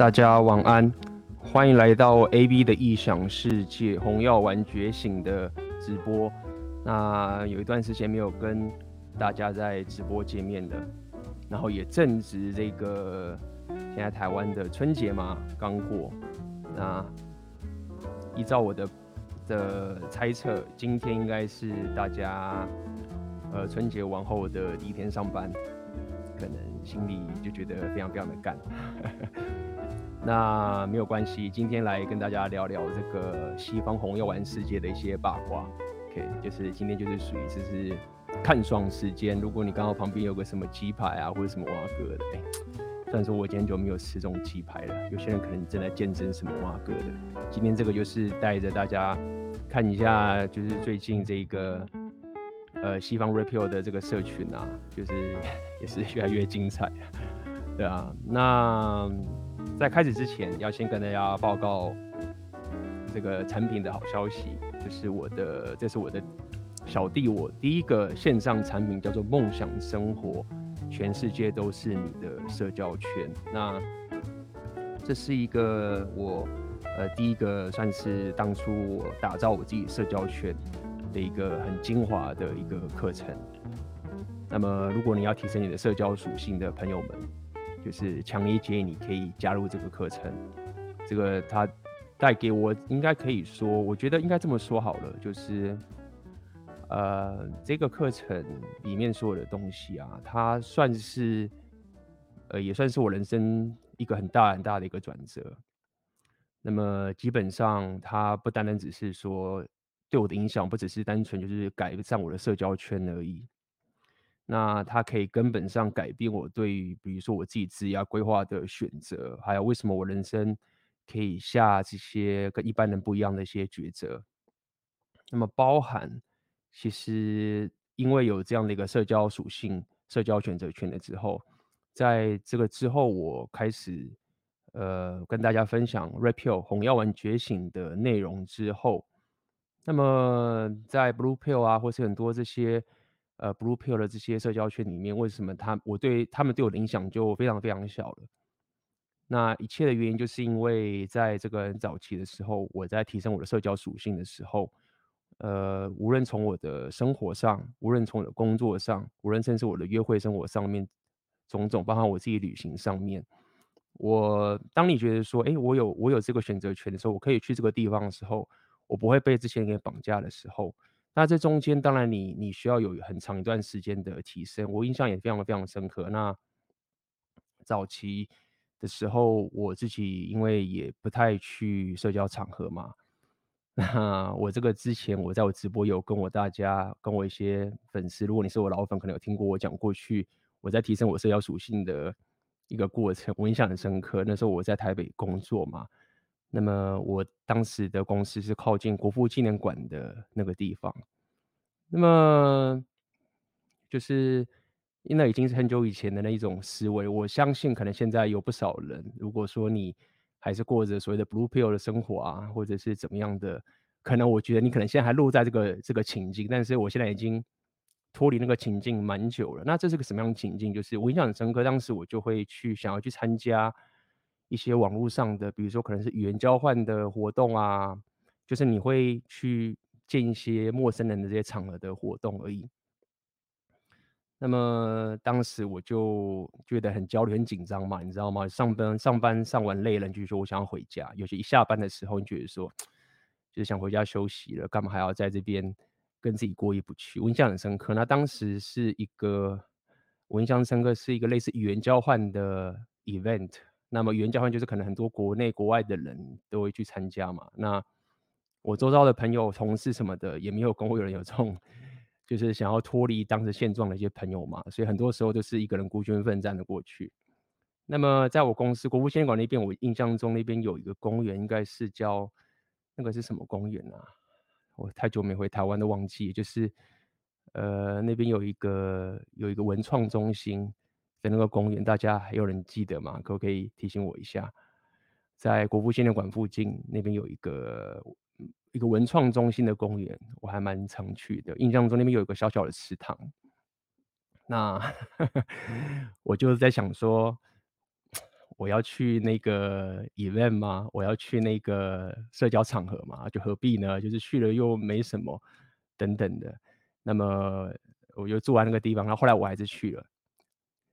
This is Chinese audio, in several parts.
大家晚安，欢迎来到 AB 的异想世界红药丸觉醒的直播。那有一段时间没有跟大家在直播见面了，然后也正值这个现在台湾的春节嘛，刚过。那依照我的的猜测，今天应该是大家呃春节完后的第一天上班，可能心里就觉得非常非常的干。那没有关系，今天来跟大家聊聊这个西方红药丸世界的一些八卦。OK，就是今天就是属于就是看爽时间。如果你刚好旁边有个什么鸡排啊，或者什么碗粿的，哎，虽然说我今天就没有吃这种鸡排了，有些人可能正在见证什么碗粿的。今天这个就是带着大家看一下，就是最近这个呃西方 Red Pill 的这个社群啊，就是 也是越来越精彩，对啊，那。在开始之前，要先跟大家报告这个产品的好消息，就是我的，这是我的小弟，我第一个线上产品叫做梦想生活，全世界都是你的社交圈。那这是一个我呃第一个算是当初我打造我自己社交圈的一个很精华的一个课程。那么，如果你要提升你的社交属性的朋友们。就是强烈建议你可以加入这个课程，这个它带给我应该可以说，我觉得应该这么说好了，就是呃这个课程里面所有的东西啊，它算是呃也算是我人生一个很大很大的一个转折。那么基本上它不单单只是说对我的影响，不只是单纯就是改善我的社交圈而已。那它可以根本上改变我对于，比如说我自己职业规划的选择，还有为什么我人生可以下这些跟一般人不一样的一些抉择。那么包含，其实因为有这样的一个社交属性、社交选择权了之后，在这个之后，我开始呃跟大家分享 Red Pill 红药丸觉醒的内容之后，那么在 Blue Pill 啊，或是很多这些。呃，Blue Pill 的这些社交圈里面，为什么他我对他们对我的影响就非常非常小了？那一切的原因就是因为在这个很早期的时候，我在提升我的社交属性的时候，呃，无论从我的生活上，无论从我的工作上，无论甚至我的约会生活上面，种种，包括我自己旅行上面，我当你觉得说，哎，我有我有这个选择权的时候，我可以去这个地方的时候，我不会被这些人给绑架的时候。那这中间当然你你需要有很长一段时间的提升，我印象也非常非常深刻。那早期的时候，我自己因为也不太去社交场合嘛，那我这个之前我在我直播有跟我大家跟我一些粉丝，如果你是我老粉，可能有听过我讲过去我在提升我社交属性的一个过程，我印象很深刻。那时候我在台北工作嘛。那么我当时的公司是靠近国父纪念馆的那个地方，那么就是因为已经是很久以前的那一种思维，我相信可能现在有不少人，如果说你还是过着所谓的 blue pill 的生活啊，或者是怎么样的，可能我觉得你可能现在还落在这个这个情境，但是我现在已经脱离那个情境蛮久了。那这是个什么样的情境？就是我印象很深刻，当时我就会去想要去参加。一些网络上的，比如说可能是语言交换的活动啊，就是你会去见一些陌生人的这些场合的活动而已。那么当时我就觉得很焦虑、很紧张嘛，你知道吗？上班上班上完累了，就说我想要回家。有些一下班的时候，你觉得说就是想回家休息了，干嘛还要在这边跟自己过意不去？我印象很深刻。那当时是一个我印象深刻是一个类似语言交换的 event。那么语言交换就是可能很多国内国外的人都会去参加嘛。那我周遭的朋友、同事什么的，也没有跟我有人有这种，就是想要脱离当时现状的一些朋友嘛。所以很多时候都是一个人孤军奋战的过去。那么在我公司国父纪念馆那边，我印象中那边有一个公园，应该是叫那个是什么公园啊？我太久没回台湾都忘记，就是呃那边有一个有一个文创中心。在那个公园，大家还有人记得吗？可不可以提醒我一下？在国父纪念馆附近那边有一个一个文创中心的公园，我还蛮常去的。印象中那边有一个小小的池塘。那我就是在想说，我要去那个 event 吗？我要去那个社交场合吗？就何必呢？就是去了又没什么，等等的。那么我就住在那个地方，然后后来我还是去了。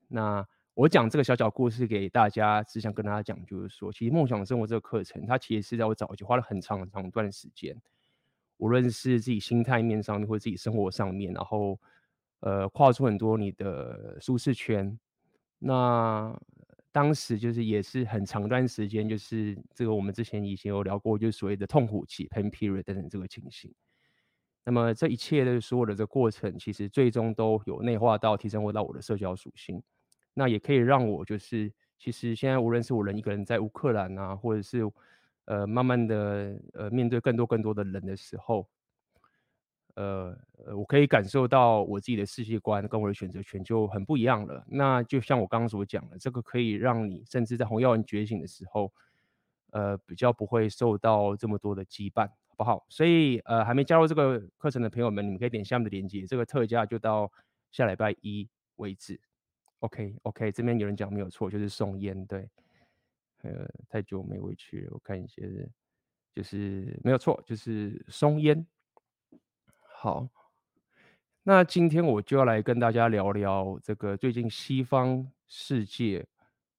那我讲这个小小故事给大家，只想跟大家讲，就是说，其实梦想生活这个课程，它其实是在我早期花了很长很长一段时间，无论是自己心态面上面，或者自己生活上面，然后呃，跨出很多你的舒适圈。那当时就是也是很长一段时间，就是这个我们之前以前有聊过，就是所谓的痛苦期 （pain period） 等等这个情形。那么这一切的所有的这个过程，其实最终都有内化到提升回到我的社交属性。那也可以让我就是，其实现在无论是我人一个人在乌克兰啊，或者是呃慢慢的呃面对更多更多的人的时候。呃，我可以感受到我自己的世界观跟我的选择权就很不一样了。那就像我刚刚所讲的，这个可以让你甚至在红药丸觉醒的时候，呃，比较不会受到这么多的羁绊，好不好？所以呃，还没加入这个课程的朋友们，你们可以点下面的链接，这个特价就到下礼拜一为止。OK OK，这边有人讲没有错，就是送烟，对，呃，太久没回去了，我看一些，就是没有错，就是松烟。好，那今天我就要来跟大家聊聊这个最近西方世界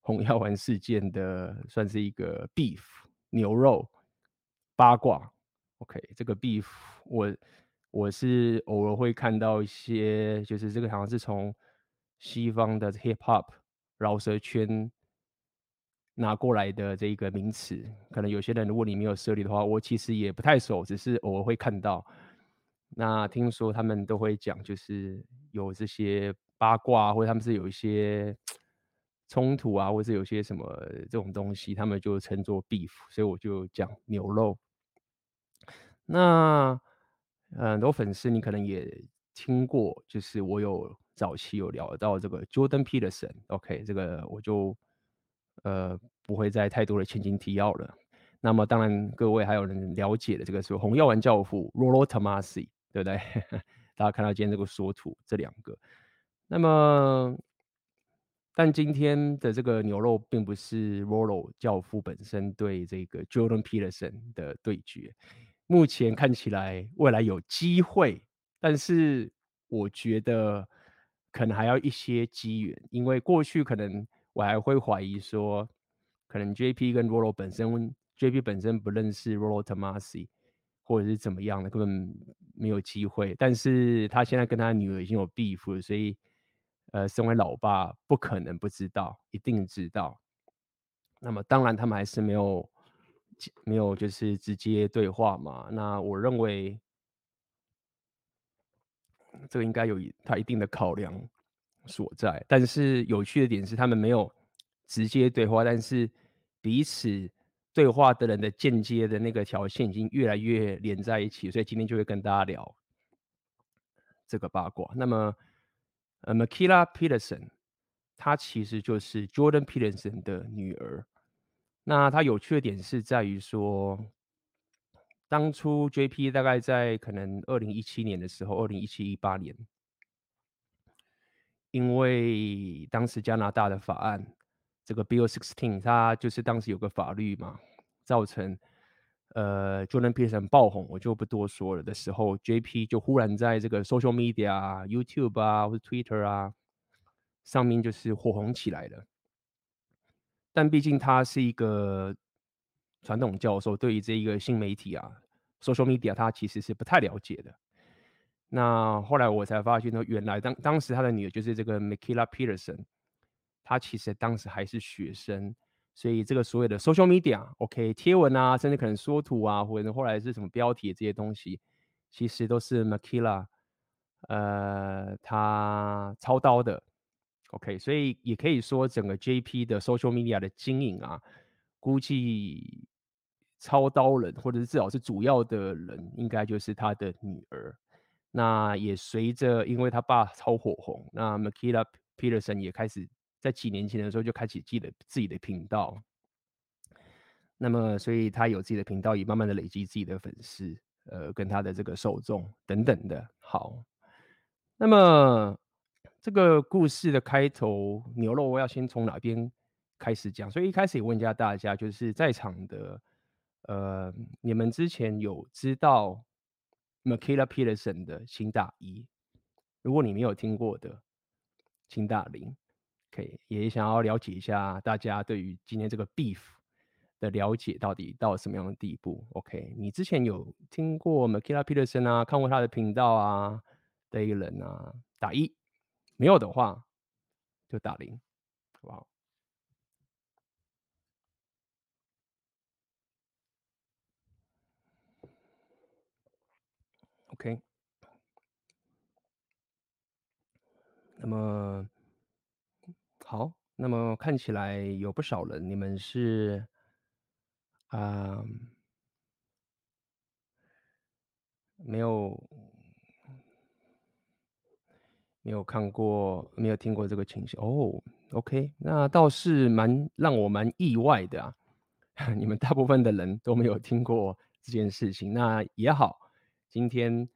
红药丸事件的，算是一个 beef 牛肉八卦。OK，这个 beef 我我是偶尔会看到一些，就是这个好像是从西方的 hip hop 饶舌圈拿过来的这一个名词。可能有些人如果你没有涉猎的话，我其实也不太熟，只是偶尔会看到。那听说他们都会讲，就是有这些八卦，或者他们是有一些冲突啊，或者有些什么这种东西，他们就称作 beef，所以我就讲牛肉。那很多粉丝你可能也听过，就是我有早期有聊到这个 Jordan Peterson，OK，这个我就呃不会再太多的前情提要了。那么当然各位还有人了解的这个是红药丸教父 Rollo Tomassi。对不对？大家看到今天这个缩图，这两个。那么，但今天的这个牛肉并不是 Rollo 教父本身对这个 Jordan Peterson 的对决。目前看起来未来有机会，但是我觉得可能还要一些机缘，因为过去可能我还会怀疑说，可能 JP 跟 Rolo 本身，JP 本身不认识 Rollo Tomassi。或者是怎么样的，根本没有机会。但是他现在跟他女儿已经有 beef 了，所以，呃，身为老爸不可能不知道，一定知道。那么当然他们还是没有，没有就是直接对话嘛。那我认为，这个应该有一他一定的考量所在。但是有趣的点是，他们没有直接对话，但是彼此。对话的人的间接的那个条线已经越来越连在一起，所以今天就会跟大家聊这个八卦。那么，呃，Makila Peterson，她其实就是 Jordan Peterson 的女儿。那她有趣的点是在于说，当初 JP 大概在可能二零一七年的时候，二零一七一八年，因为当时加拿大的法案。这个 Bill sixteen，它就是当时有个法律嘛，造成呃 Jordan Peterson 爆红，我就不多说了的时候，JP 就忽然在这个 social media、YouTube 啊或者 Twitter 啊上面就是火红起来了。但毕竟他是一个传统教授，对于这一个新媒体啊 social media 他其实是不太了解的。那后来我才发现呢，原来当当时他的女儿就是这个 Makila Peterson。他其实当时还是学生，所以这个所有的 social media，OK，贴文啊，甚至可能缩图啊，或者后来是什么标题这些东西，其实都是 Makila，呃，他操刀的，OK，所以也可以说整个 JP 的 social media 的经营啊，估计操刀人或者是至少是主要的人，应该就是他的女儿。那也随着因为他爸超火红，那 Makila Peterson 也开始。在几年前的时候就开启自己的自己的频道，那么所以他有自己的频道，也慢慢的累积自己的粉丝，呃，跟他的这个受众等等的。好，那么这个故事的开头，牛肉我要先从哪边开始讲。所以一开始也问一下大家，就是在场的，呃，你们之前有知道 Mikhaila Peterson 的请打一，如果你没有听过的，请打零。可以，也想要了解一下大家对于今天这个 beef 的了解到底到什么样的地步。OK，你之前有听过 Mikhaila Peterson 啊，看过他的频道啊的一个人啊，打一。没有的话，就打零，好不好？OK。那么好，那么看起来有不少人，你们是啊、没有。没有看过，没有听过这个情形哦。OK，那倒是蛮让我蛮意外的啊。你们大部分的人都没有听过这件事情，那也好。今天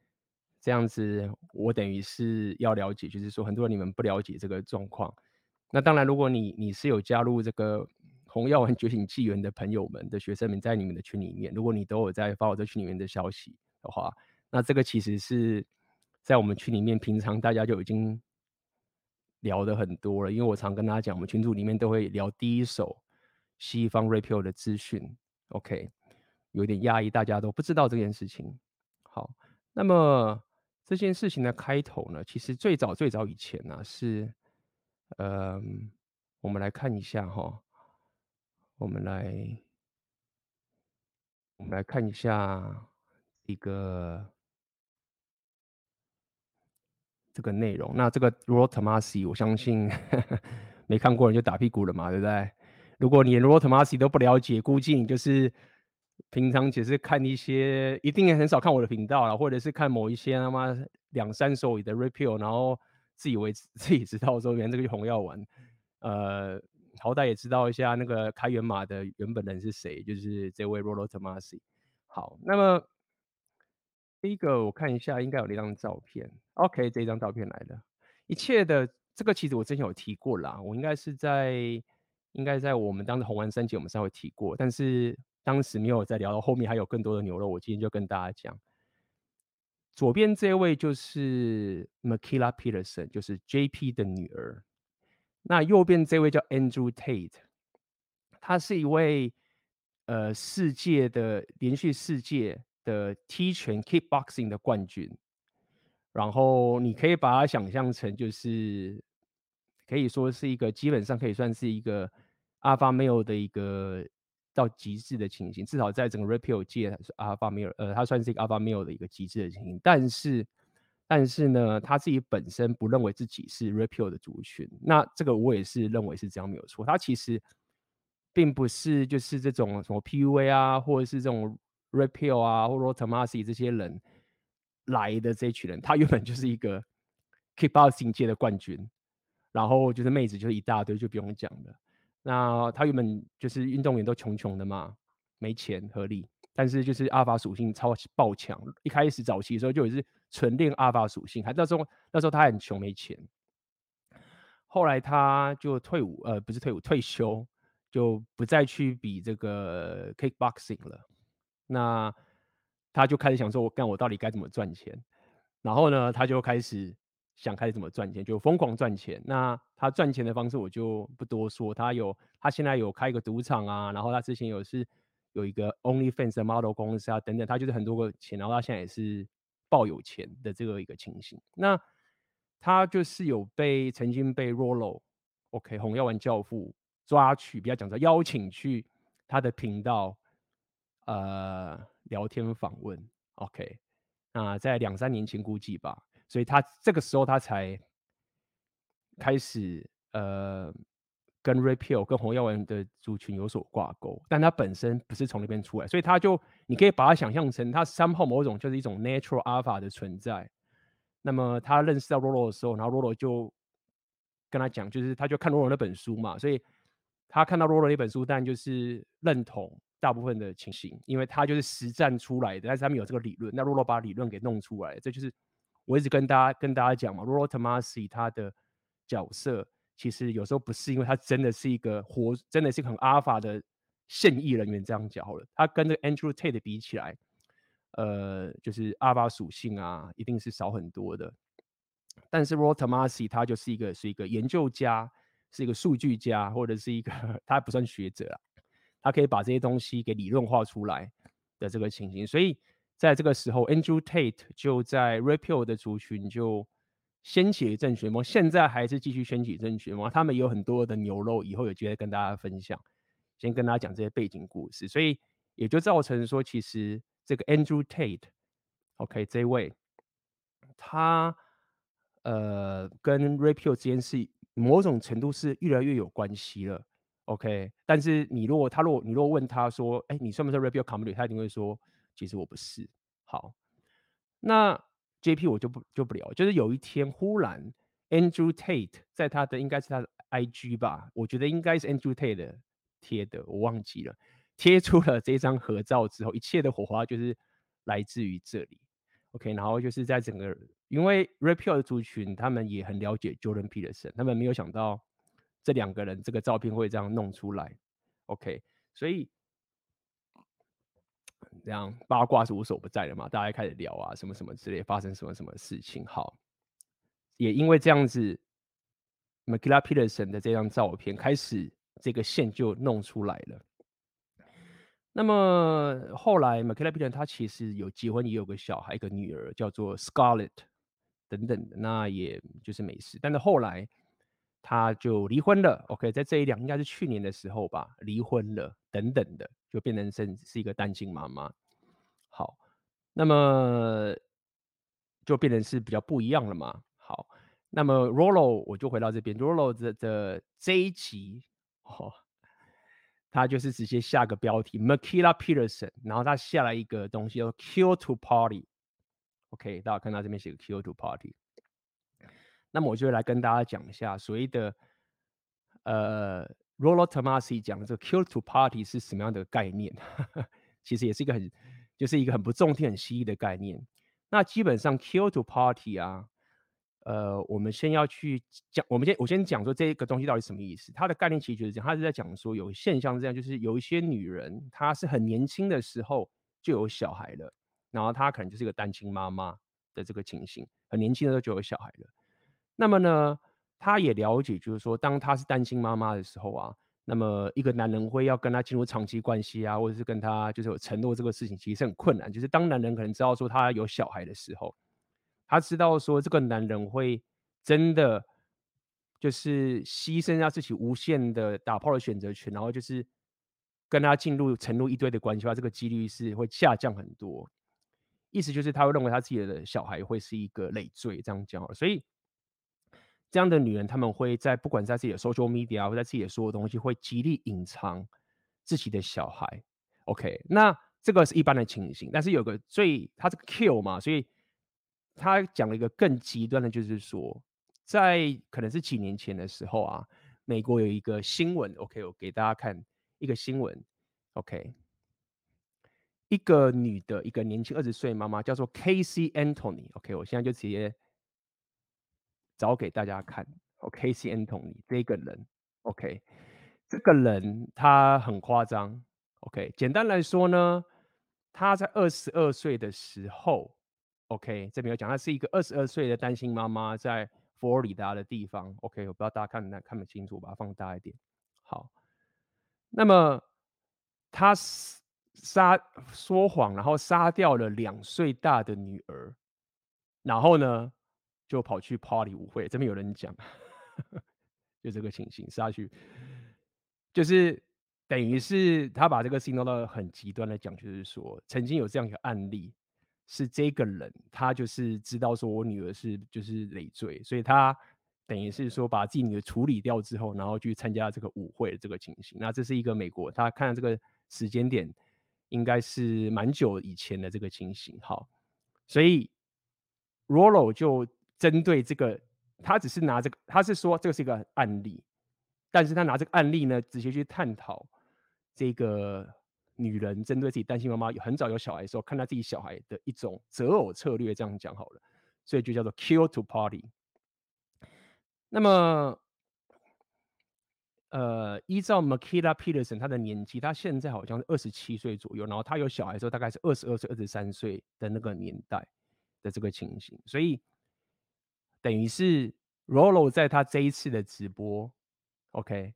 这样子，我等于是要了解，就是说很多人你们不了解这个状况。那当然，如果你你是有加入这个红药丸觉醒纪元的朋友们的学生们，在你们的群里面，如果你都有在发我这群里面的消息的话，那这个其实是。在我们群里面，平常大家就已经聊得很多了，因为我常跟大家讲，我们群组里面都会聊第一手西方 Rapio 的资讯。OK，有点压抑，大家都不知道这件事情。好，那么这件事情的开头呢，其实最早最早以前呢、啊，是，呃，我们来看一下哈，我们来，我们来看一下一个。这个内容，那这个 Rotomasi，我相信呵呵没看过人就打屁股了嘛，对不对？如果你连 Rotomasi 都不了解，估计你就是平常只是看一些，一定也很少看我的频道啦，或者是看某一些他妈两三手的 Rapio，然后自以为 自己知道说原来这个红药丸，呃，好歹也知道一下那个开源码的原本人是谁，就是这位 Rollo Tomassi。好，那么。第一个我看一下，应该有那张照片。OK，这张照片来的，一切的这个其实我之前有提过啦，我应该是在应该在我们当时红丸三姐我们稍微提过，但是当时没有再聊到后面还有更多的牛肉，我今天就跟大家讲。左边这位就是 Mikhaila Peterson，就是 JP 的女儿。那右边这位叫 Andrew Tate，他是一位呃世界的连续世界。的踢拳 Kickboxing 的冠军，然后你可以把它想象成就是可以说是一个基本上可以算是一个 Alpha Male 的一个到极致的情形，至少在整个 Rapio 界是 Alpha Male，呃，他算是一个 Alpha Male 的一个极致的情形。但是，但是呢，他自己本身不认为自己是 Rapio 的族群，那这个我也是认为是这样没有错。他其实并不是就是这种什么 PUA 啊，或者是这种。Rapio 啊，或 Rollo Tomassi 这些人来的这一群人，他原本就是一个 Kickboxing 界的冠军，然后就是妹子就是一大堆，就不用讲了。那他原本就是运动员都穷穷的嘛，没钱合理，但是就是阿法属性超爆强。一开始早期的时候就也是纯练阿法属性，还那时候那时候他很穷没钱，后来他就退伍，呃，不是退伍，退休，就不再去比这个 Kickboxing 了。那他就开始想说：“我干，我到底该怎么赚钱？”然后呢，他就开始想开始怎么赚钱，就疯狂赚钱。那他赚钱的方式我就不多说。他有，他现在有开一个赌场啊，然后他之前有是有一个 OnlyFans 的 model 公司啊，等等。他就是很多个钱，然后他现在也是爆有钱的这个一个情形。那他就是有被曾经被 Rollo，OK，红药丸教父抓去，比较讲说邀请去他的频道。呃，聊天访问，OK，那在两三年前估计吧，所以他这个时候他才开始呃跟 Rapio 跟红药丸的族群有所挂钩，但他本身不是从那边出来，所以他就你可以把它想象成他 somehow 某种就是一种 natural alpha 的存在。那么他认识到 Rollo 的时候，然后 Rollo 就跟他讲，就是他就看 Rollo 那本书嘛，所以他看到 Rollo 那本书，但就是认同。大部分的情形，因为他就是实战出来的，但是他们有这个理论。那 Rollo 把理论给弄出来，这就是我一直跟大家跟大家讲嘛。Rollo Tomassi 他的角色其实有时候不是因为他真的是一个活，真的是一个很阿尔法的现役人员这样讲好了。他跟这个 Andrew Tate 比起来，呃，就是阿尔法属性啊，一定是少很多的。但是 Rollo Tomassi 他就是一个是一个研究家，是一个数据家，或者是一个 他不算学者啊，他可以把这些东西给理论化出来的这个情形。所以在这个时候，Andrew Tate 就在 Repeal 的族群就掀起了正旋风，现在还是继续掀起正旋风。他们有很多的牛肉，以后有机会跟大家分享。先跟大家讲这些背景故事，所以也就造成说，其实这个 Andrew Tate，OK，这位他。呃，跟 Repeal 之间是某种程度是越来越有关系了，OK。但是你如果他如果你如果问他说，哎、你算不算 Repeal Community？他一定会说，其实我不是。好，那 JP 我就不就不聊，就是有一天忽然 Andrew Tate 在他的应该是他的 IG 吧，我觉得应该是 Andrew Tate 贴的，我忘记了，贴出了这张合照之后，一切的火花就是来自于这里，OK。然后就是在整个。因为 Repeal 的族群，他们也很了解 Jordan Peterson，他们没有想到这两个人这个照片会这样弄出来，OK，所以这样八卦是无所不在的嘛，大家开始聊啊，什么什么之类，发生什么什么事情，好，也因为这样子，Makila Peterson 的这张照片开始这个线就弄出来了。那么后来 Makila Peterson 他其实有结婚，也有个小孩，一个女儿叫做 Scarlett。等等的，那也就是没事。但是后来他就离婚了。OK，在这一两应该是去年的时候吧，离婚了。等等的，就变成是是一个单亲妈妈。好，那么就变成是比较不一样了嘛。好，那么 Rollo 我就回到这边，Rollo 的的这一集哦，他就是直接下个标题 Makila Peterson，然后他下了一个东西叫做 Cure to Party。OK，大家看到这边写个 Kill to Party，那么我就来跟大家讲一下所谓的呃 Rollo Tomassi 讲的这个 “kill to Party 是什么样的概念？其实也是一个很就是一个很不中听、很蜥蜴的概念。那基本上 “kill to Party 啊，呃，我们先要去讲，我们先我先讲说这个东西到底什么意思？它的概念其实就是这样，它是在讲说有现象这样，就是有一些女人她是很年轻的时候就有小孩了。然后她可能就是一个单亲妈妈的这个情形，很年轻的时候就有小孩了。那么呢，他也了解，就是说，当她是单亲妈妈的时候啊，那么一个男人会要跟她进入长期关系啊，或者是跟她就是有承诺这个事情，其实很困难。就是当男人可能知道说他有小孩的时候，他知道说这个男人会真的就是牺牲他自己无限的打炮的选择权，然后就是跟他进入承诺一堆的关系的话，这个几率是会下降很多。意思就是他会认为他自己的小孩会是一个累赘，这样讲。所以这样的女人，他们会在不管在自己的 social media 或在自己的所有东西，会极力隐藏自己的小孩。OK，那这个是一般的情形。但是有个最，他这个 kill 嘛，所以他讲了一个更极端的，就是说，在可能是几年前的时候啊，美国有一个新闻。OK，我给大家看一个新闻。OK。一个女的，一个年轻二十岁妈妈，叫做 Casey Anthony。OK，我现在就直接找给大家看。，OKC N 同理这个人，OK，这个人他很夸张。OK，简单来说呢，他在二十二岁的时候，OK，这边有讲，他是一个二十二岁的单亲妈妈，在佛罗里达的地方。OK，我不知道大家看不看不清楚，把它放大一点。好，那么他。杀说谎，然后杀掉了两岁大的女儿，然后呢，就跑去 party 舞会。这边有人讲，就这个情形下去，就是等于是他把这个事情弄到很极端的讲，就是说曾经有这样一个案例，是这个人他就是知道说我女儿是就是累赘，所以他等于是说把自己女儿处理掉之后，然后去参加这个舞会的这个情形。那这是一个美国，他看到这个时间点。应该是蛮久以前的这个情形，好，所以 Rollo 就针对这个，他只是拿这个，他是说这个是一个案例，但是他拿这个案例呢，直接去探讨这个女人针对自己单亲妈妈有很早有小孩的时候，看到自己小孩的一种择偶策略，这样讲好了，所以就叫做 Cure to Party。那么呃，依照 Makila Peterson 他的年纪，他现在好像是二十七岁左右，然后他有小孩时候大概是二十二岁、二十三岁的那个年代的这个情形，所以等于是 Rolo 在他这一次的直播，OK，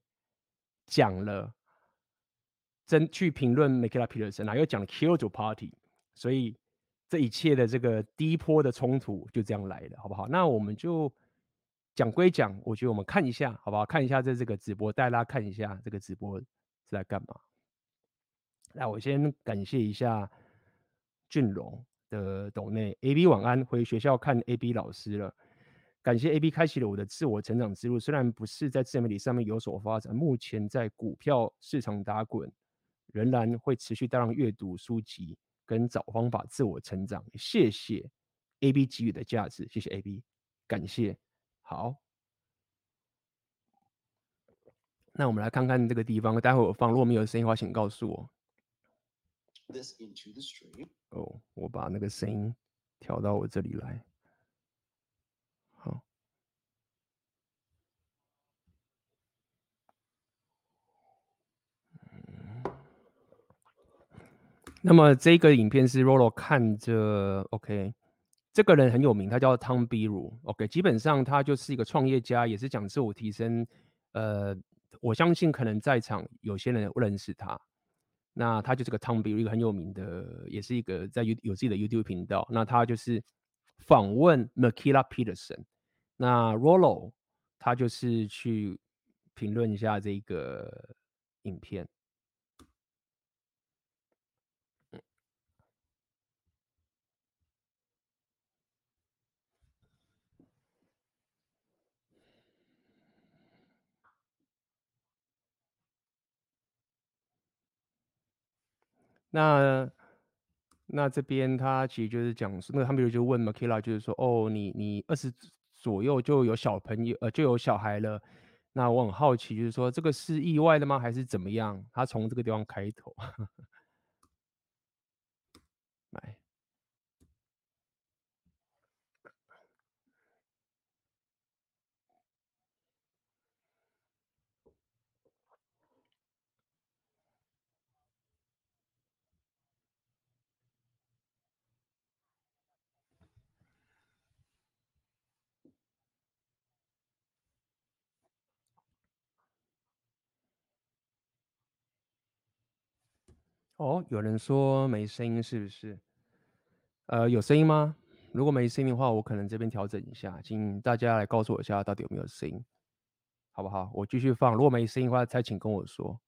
讲了真去评论 Makila Peterson，然后又讲了 Kyoto Party，所以这一切的这个第一波的冲突就这样来了，好不好？那我们就。讲归讲，我觉得我们看一下，好不好？看一下这这个直播，带大家看一下这个直播是在干嘛。那我先感谢一下俊荣的抖内 AB 晚安，回学校看 AB 老师了。感谢 AB 开启了我的自我成长之路，虽然不是在自媒体上面有所发展，目前在股票市场打滚，仍然会持续大量阅读书籍跟找方法自我成长。谢谢 AB 给予的价值，谢谢 AB，感谢。好，那我们来看看这个地方。待会我放，如果没有声音的话，请告诉我。哦，我把那个声音调到我这里来。那么这个影片是 Rolo 看着，OK。这个人很有名，他叫 Tom Bilyeu，OK，基本上他就是一个创业家，也是讲自我提升。呃，我相信可能在场有些人认识他。那他就是个 Tom Bilyeu，一个很有名的，也是一个在有有自己的 YouTube 频道。那他就是访问 Makila Peterson，那 Rolo 他就是去评论一下这个影片。那那这边他其实就是讲，那他们就问 Makila，就是说，哦，你你二十左右就有小朋友，呃，就有小孩了。那我很好奇，就是说这个是意外的吗，还是怎么样？他从这个地方开头，来。哦，有人说没声音，是不是？呃，有声音吗？如果没声音的话，我可能这边调整一下，请大家来告诉我一下到底有没有声音，好不好？我继续放。如果没声音的话，再请跟我说。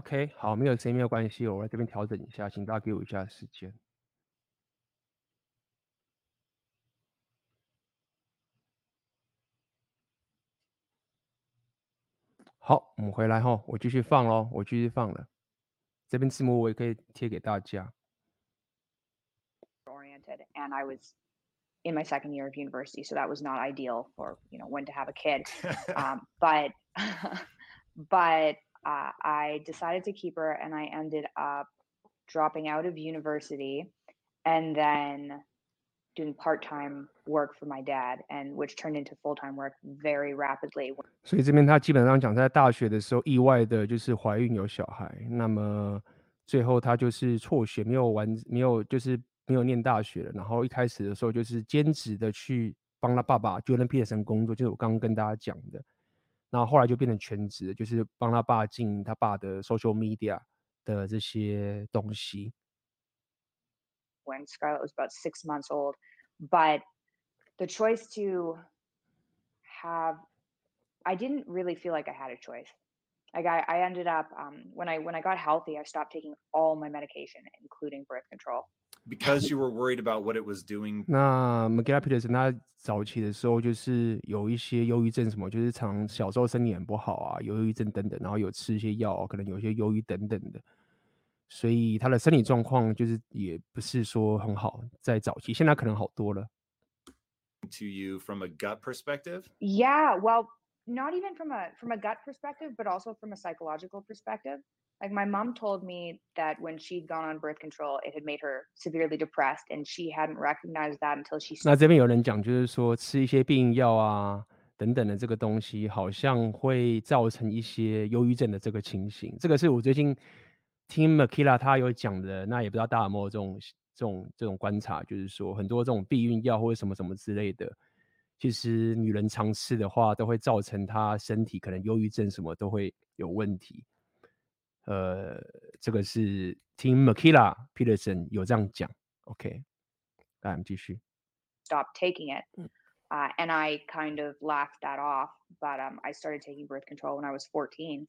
OK，好，没有声音没有关系，我来这边调整一下，请大家给我一下时间。好，我们回来哈，我继续放喽，我继续放了。这边字幕我也可以贴给大家。Oriented, and I was in my second year of university, so that was not ideal for you know when to have a kid. Um, but, but uh, I decided to keep her, and I ended up dropping out of university, and then doing part-time work for my dad, and which turned into full-time work very rapidly. 所以这边他基本上讲，在大学的时候意外的就是怀孕有小孩，那么最后他就是辍学，没有完，没有就是没有念大学了。然后一开始的时候就是兼职的去帮他爸爸 Jordan Peterson 工作，就是我刚刚跟大家讲的。 然后后来就变成全职，就是帮他爸进他爸的 social media 的这些东西。When Scarlett was about six months old, but the choice to have, I didn't really feel like I had a choice. Like I, I ended up um, when I when I got healthy, I stopped taking all my medication, including birth control. Because you were worried about what it was doing. 那 Makila Peterson 他早期的时候就是有一些忧郁症，什么就是常小时候身体很不好啊，忧郁症等等，然后有吃一些药，可能有一些忧郁等等的，所以他的身体状况就是也不是说很好，在早期，现在可能好多了。 to you from a gut perspective? Yeah, well, not even from a from a gut perspective, but also from a psychological perspective. Like my mom told me that when she'd gone on birth control, it had made her severely depressed, and she hadn't recognized that until she. 那这边有人讲，就是说吃一些避孕药啊等等的这个东西，好像会造成一些忧郁症的这个情形。这个是我最近听 Makila 他有讲的，那也不知道大家有没有这种这种这种观察，就是说很多这种避孕药或者什么什么之类的，其实女人常吃的话，都会造成她身体可能忧郁症什么都会有问题。呃，这个是听 Makila Peterson 有这样讲，OK，来我们继续。Stop taking it, uh, and I kind of laughed that off. But um, I started taking birth control when I was 14,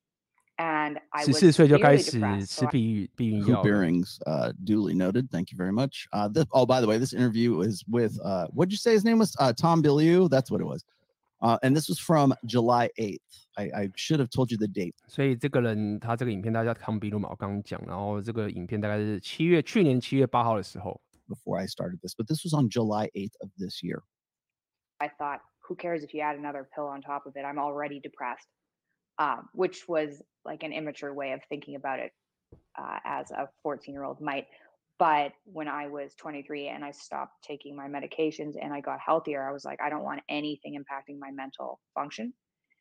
and I 十四岁就开始 depressed, 吃 so I- 避孕避孕 Hoop 药了。 Bearings, uh, duly noted. Thank you very much. Uh, this, oh, by the way, this interview is with, uh, what'd you say his name was? Uh, Tom Bilyeu. That's what it was. Uh, and this was from July 8th. I, I should have told you the date. 所以这个人他这个影片他叫康比鲁嘛，我刚刚讲，然后这个影片大概是七月去年七月八号的时候， before I started this, but this was on July 8th of this year. I thought, who cares if you add another pill on top of it? I'm already depressed, um, which was like an immature way of thinking about it uh, as a 14 year old might. But when I was 23 and I stopped taking my medications and I got healthier, I was like, I don't want anything impacting my mental function.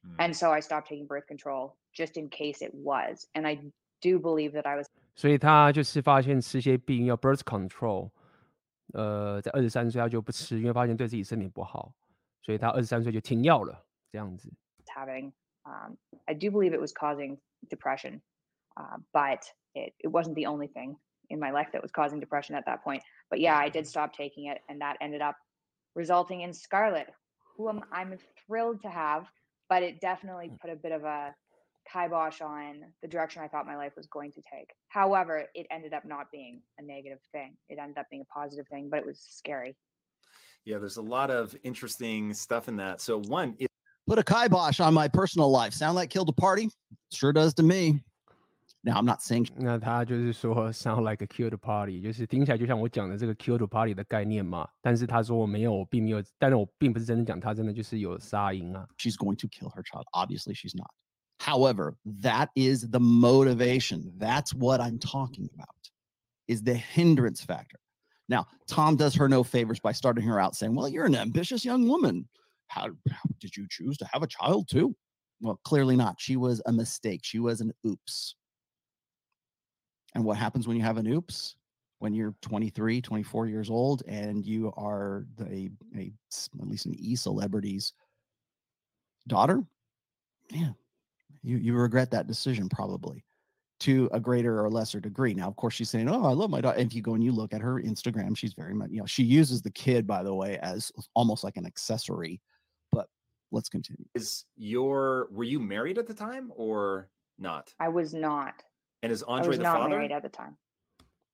Mm. And so I stopped taking birth control just in case it was. And I do believe that I was 所以他就是发现吃些避孕药 birth control，呃，在二十三岁他就不吃，因为发现对自己身体不好，所以他二十三岁就停药了，这样子。 having. Um, I do believe it was causing depression, uh, but it, it wasn't the only thing in my life that was causing depression at that point. But yeah, I did stop taking it, and that ended up resulting in Scarlet, who I'm, I'm thrilled to have, but it definitely mm. put a bit of a kibosh on the direction I thought my life was going to take. However, it ended up not being a negative thing. It ended up being a positive thing, but it was scary. Yeah, there's a lot of interesting stuff in that. So one, it, Put a kibosh on my personal life. Sound like killed a party? Sure does to me. Now, I'm not saying 那他就是说 sound like a cute party，就是听起来就像我讲的这个 cute party 的概念嘛。但是他说我没有，我并没有，但是我并不是真的讲他真的就是有杀婴啊。 she's going to kill her child. Obviously, she's not. However, that is the motivation. That's what I'm talking about. Is the hindrance factor. Now, Tom does her no favors by starting her out saying, "Well, you're an ambitious young woman. How, how did you choose to have a child too?" Well, clearly not. She was a mistake. She was an oops. And what happens when you have an oops? When you're 23, 24 years old and you are the, a, s- at least an e celebrity's daughter, yeah, you, you regret that decision probably to a greater or lesser degree. Now, of course, she's saying, Oh, I love my daughter. If you go and you look at her Instagram, she's very much, you know, she uses the kid, by the way, as almost like an accessory. But let's continue. is your were you married at the time or not? I was not. And is I Andre was the not father? married at the time.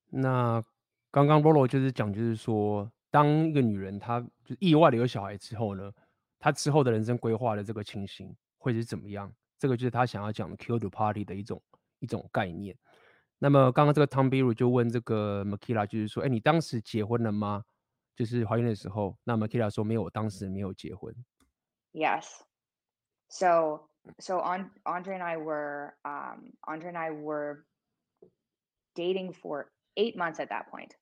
那刚刚 Rolo 就是讲，就是说，当一个女人她就意外的有小孩之后呢，她之后的人生规划的这个情形会是怎么样？这个就是她想要讲的 “kill the party” 的一种一种概念。那么刚刚这个 Tom Biru 就问这个 Makila，就是说，哎，你当时结婚了吗？就是怀孕的时候，那 Makila 说没有，我当时没有结婚。Yes. So so on Andre and I were um Andre and I were dating for eight months at that point.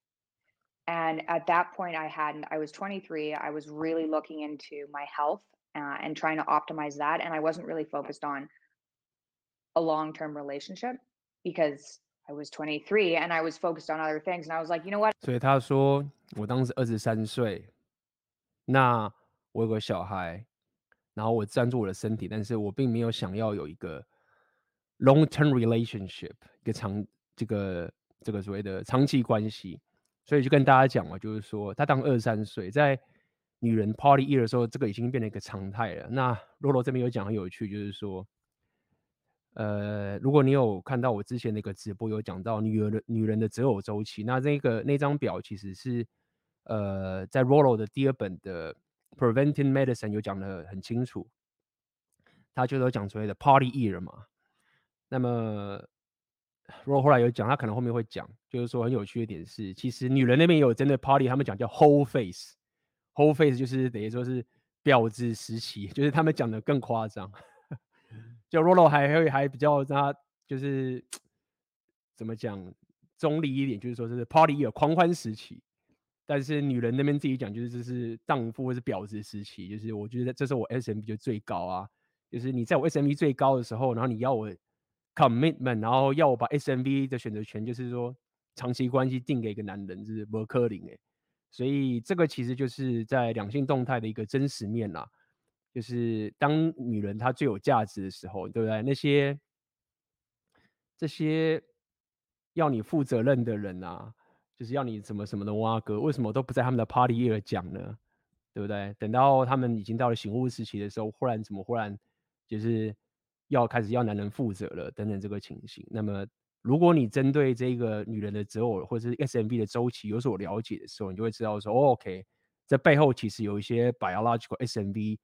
And at that point I hadn't I was 23. I was really looking into my health uh, and trying to optimize that. And I wasn't really focused on a long-term relationship because I was 23 and I was focused on other things. And I was like, you know what? 所以他说，我当时二十三岁，那我有个小孩， 然后我赞助我的身体，但是我并没有想要有一个 long-term relationship，一个长这个这个所谓的长期关系，所以就跟大家讲嘛，就是说他当二十三岁，在女人 party year 的时候，这个已经变成一个常态了。那洛洛这边有讲很有趣，就是说。呃，如果你有看到我之前那个直播，有讲到女人的女人的择偶周期，那那个那张表其实是呃在 Rollo 的第二本的 Preventing Medicine 有讲得很清楚，他就有讲所谓的 Party ear 嘛。那么罗后来有讲，他可能后面会讲，就是说很有趣的点是，其实女人那边也有真的 Party，他们讲叫 Whole Face。whole face 就是等于说是婊子时期，就是他们讲的更夸张。就 Rolo 还会还比较他就是怎么讲中立一点，就是说是 Party 有狂欢时期。但是女人那边自己讲，就是这是荡妇或是婊子时期，就是我觉得这是我 SMV 就最高啊，就是你在我 SMV 最高的时候，然后你要我 commitment，然后要我把 SMV 的选择权，就是说长期关系定给一个男人，就是不可能哎，所以这个其实就是在两性动态的一个真实面啦，就是当女人她最有价值的时候，对不对？那些这些要你负责任的人啊。就是要你什么什么的挖哥，为什么都不在他们的 party 里讲呢？对不对？等到他们已经到了醒悟时期的时候，忽然怎么忽然就是要开始要男人负责了等等这个情形。那么，如果你针对这个女人的择偶或者是 SMV 的周期有所了解的时候，你就会知道说，哦，OK，这背后其实有一些 biological SMV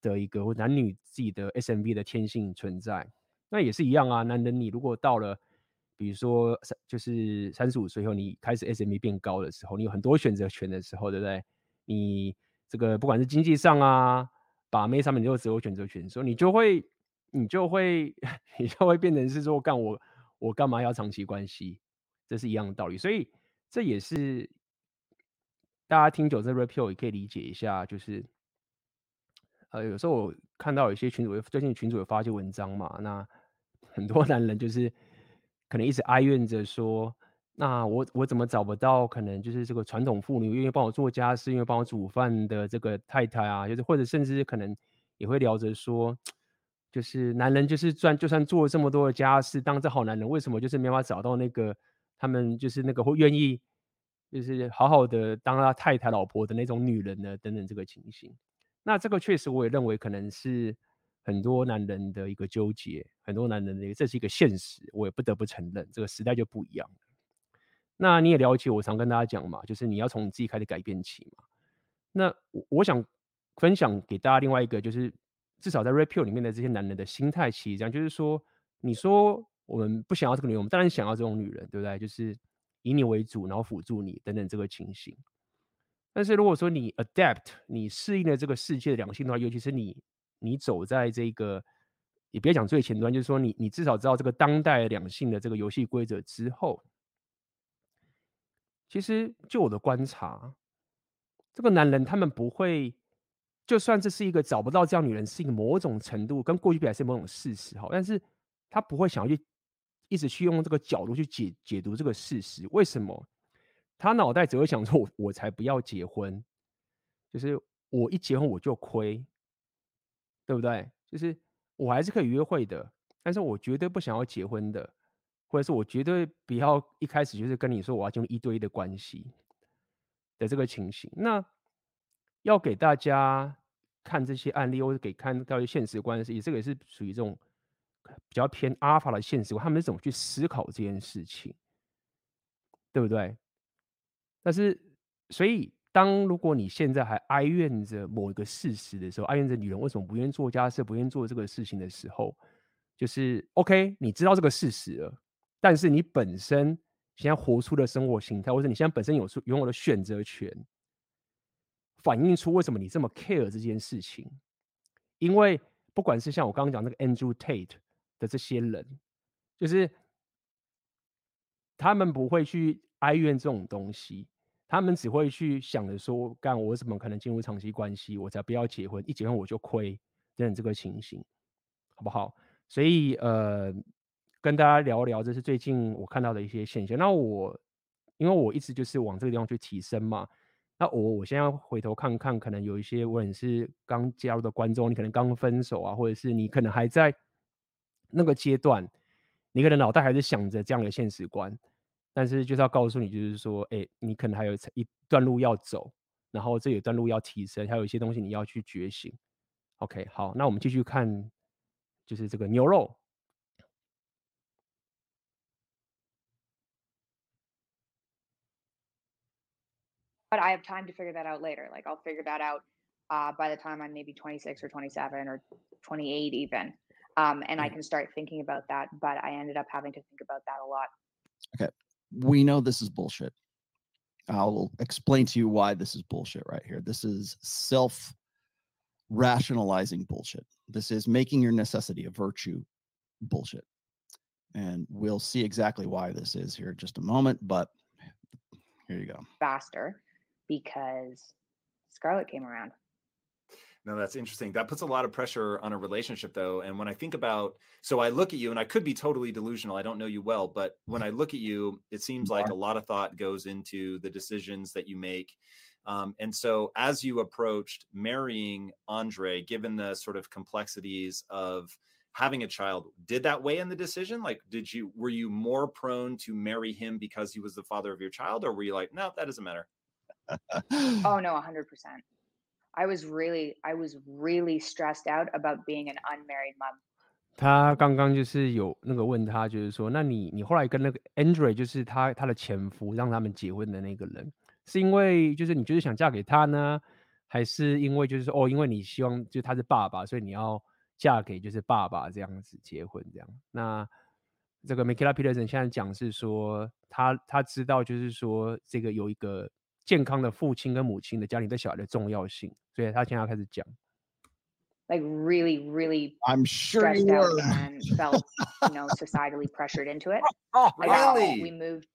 的一个或男女自己的 SMV 的天性存在。那也是一样啊，男人你如果到了。比如说三就是三十五岁后，你开始 SMV 变高的时候，你有很多选择权的时候，对不对？你这个不管是经济上啊，把妹上面你都有选择权，所以你就会你就会 你就会变成是说，干我我干嘛要长期关系？这是一样的道理。所以这也是大家听久这 repeal 也可以理解一下，就是呃有时候我看到有些群主最近群主有发一些文章嘛，那很多男人就是。可能一直哀怨着说，那我我怎么找不到可能就是这个传统妇女愿意帮我做家事，愿意帮我煮饭的这个太太啊？就是或者甚至可能也会聊着说，就是男人就是赚，就算做了这么多的家事，当这好男人，为什么就是没法找到那个他们就是那个会愿意就是好好的当他太太老婆的那种女人呢？等等这个情形，那这个确实我也认为可能是。很多男人的一个纠结，很多男人的这是一个现实，我也不得不承认，这个时代就不一样。那你也了解，我常跟大家讲嘛，就是你要从你自己开始改变起嘛。那我我想分享给大家另外一个，就是至少在 Rapio 里面的这些男人的心态，其实这样，就是说，你说我们不想要这个女人，我们当然想要这种女人，对不对？就是以你为主，然后辅助你等等这个情形。但是如果说你 adapt，你适应了这个世界的两性的话，尤其是你。你走在这个，也别讲最前端，就是说你你至少知道这个当代两性的这个游戏规则之后，其实就我的观察，这个男人他们不会，就算这是一个找不到这样女人是一个某种程度跟过去比还是某种事实哈，但是他不会想要去一直去用这个角度去解解读这个事实，为什么？他脑袋只会想说我我才不要结婚，就是我一结婚我就亏。对不对？就是我还是可以约会的，但是我绝对不想要结婚的，或者是我绝对不要一开始就是跟你说我要进入一对一的关系的这个情形。那要给大家看这些案例，或者给看到现实关系，这个也是属于这种比较偏阿尔法的现实，他们是怎么去思考这件事情，对不对？但是所以。当如果你现在还哀怨着某一个事实的时候，哀怨着女人为什么不愿意做家事、不愿意做这个事情的时候，就是 OK，你知道这个事实了，但是你本身现在活出的生活形态，或者你现在本身有出拥有的选择权，反映出为什么你这么 care 这件事情。因为不管是像我刚刚讲那个 Andrew Tate 的这些人，就是他们不会去哀怨这种东西。他们只会去想着说，干我怎么可能进入长期关系？我才不要结婚，一结婚我就亏，等等这个情形，好不好？所以呃，跟大家聊聊，这是最近我看到的一些现象。那我因为我一直就是往这个地方去提升嘛，那我我现在回头看看，可能有一些无论是刚加入的观众，你可能刚分手啊，或者是你可能还在那个阶段，你可能脑袋还是想着这样的现实观。但是就是要告诉你，就是说，哎、欸，你可能还有一段路要走，然后这有一段路要提升，还有一些东西你要去觉醒。OK，好，那我们继续看，就是这个牛肉。But I have time to figure that out later. Like I'll figure that out, uh, by the time I'm maybe 26 or 27 or 28 even, um, and I can start thinking about that. But I ended up having to think about that a lot. Okay. we know this is bullshit. I'll explain to you why this is bullshit right here. This is self rationalizing bullshit. This is making your necessity a virtue bullshit. And we'll see exactly why this is here in just a moment. But here you go. faster because Scarlett came around. No, that's interesting. That puts a lot of pressure on a relationship, though. And when I think about, so I look at you, and I could be totally delusional. I don't know you well, but when I look at you, it seems like a lot of thought goes into the decisions that you make. Um, and so, as you approached marrying Andre, given the sort of complexities of having a child, did that weigh in the decision? Like, did you were you more prone to marry him because he was the father of your child, or were you like, no, that doesn't matter? Oh no, 100%. I was really I was really stressed out about being an unmarried mom. 他刚刚就是有那个问他，就是说，那你你后来跟那个 Andre，就是他他的前夫，让他们结婚的那个人，是因为就是你就是想嫁给他呢，还是因为就是说哦，因为你希望就他是爸爸，所以你要嫁给就是爸爸这样子结婚这样？那这个 Mikhaila Peterson 现在讲是说，他他知道就是说这个有一个健康的父亲跟母亲的家庭对小孩的重要性，所以他现在要开始讲。 Like really, really I'm sure stressed you out were. and felt, you know, societally pressured into it. Oh, I got- really? we moved.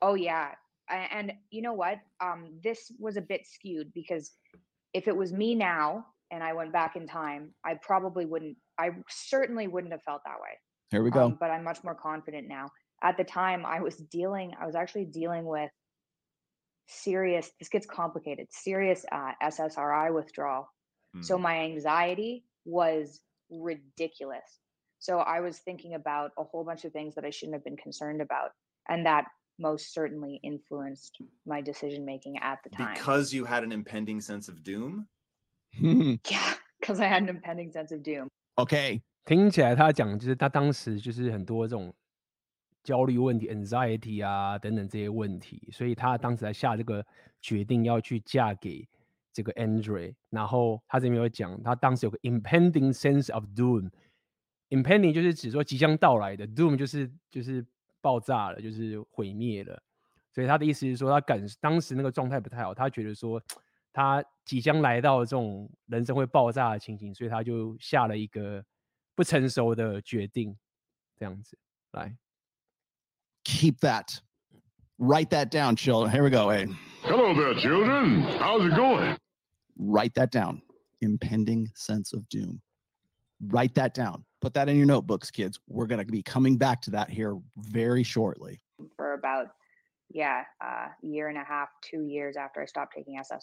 Oh yeah, A- and you know what? Um, this was a bit skewed because if it was me now and I went back in time, I probably wouldn't. I certainly wouldn't have felt that way. Here we go. Um, but I'm much more confident now. At the time, I was dealing. I was actually dealing with serious. This gets complicated. Serious uh, SSRI withdrawal. So Hmm. my anxiety was ridiculous. So I was thinking about a whole bunch of things that I shouldn't have been concerned about, and that most certainly influenced my decision making at the time. because you had an impending sense of doom. yeah, because I had an impending sense of doom. okay. 听起来他讲就是他当时就是很多这种 焦虑问题、anxiety 啊等等这些问题，所以他当时才下这个决定要去嫁给这个 Andre。然后他这边有讲，他当时有个 impending sense of doom。impending 就是指说即将到来的，doom 就是就是爆炸了，就是毁灭了。所以他的意思是说，他感当时那个状态不太好，他觉得说他即将来到这种人生会爆炸的情形，所以他就下了一个不成熟的决定，这样子来。Keep that. Write that down, children. Here we go. Hey, Hello there, children. How's it going? write that down. Impending sense of doom. Write that down. Put that in your notebooks, kids. We're going to be coming back to that here very shortly. for about yeah a year and a half two years after i stopped taking ssris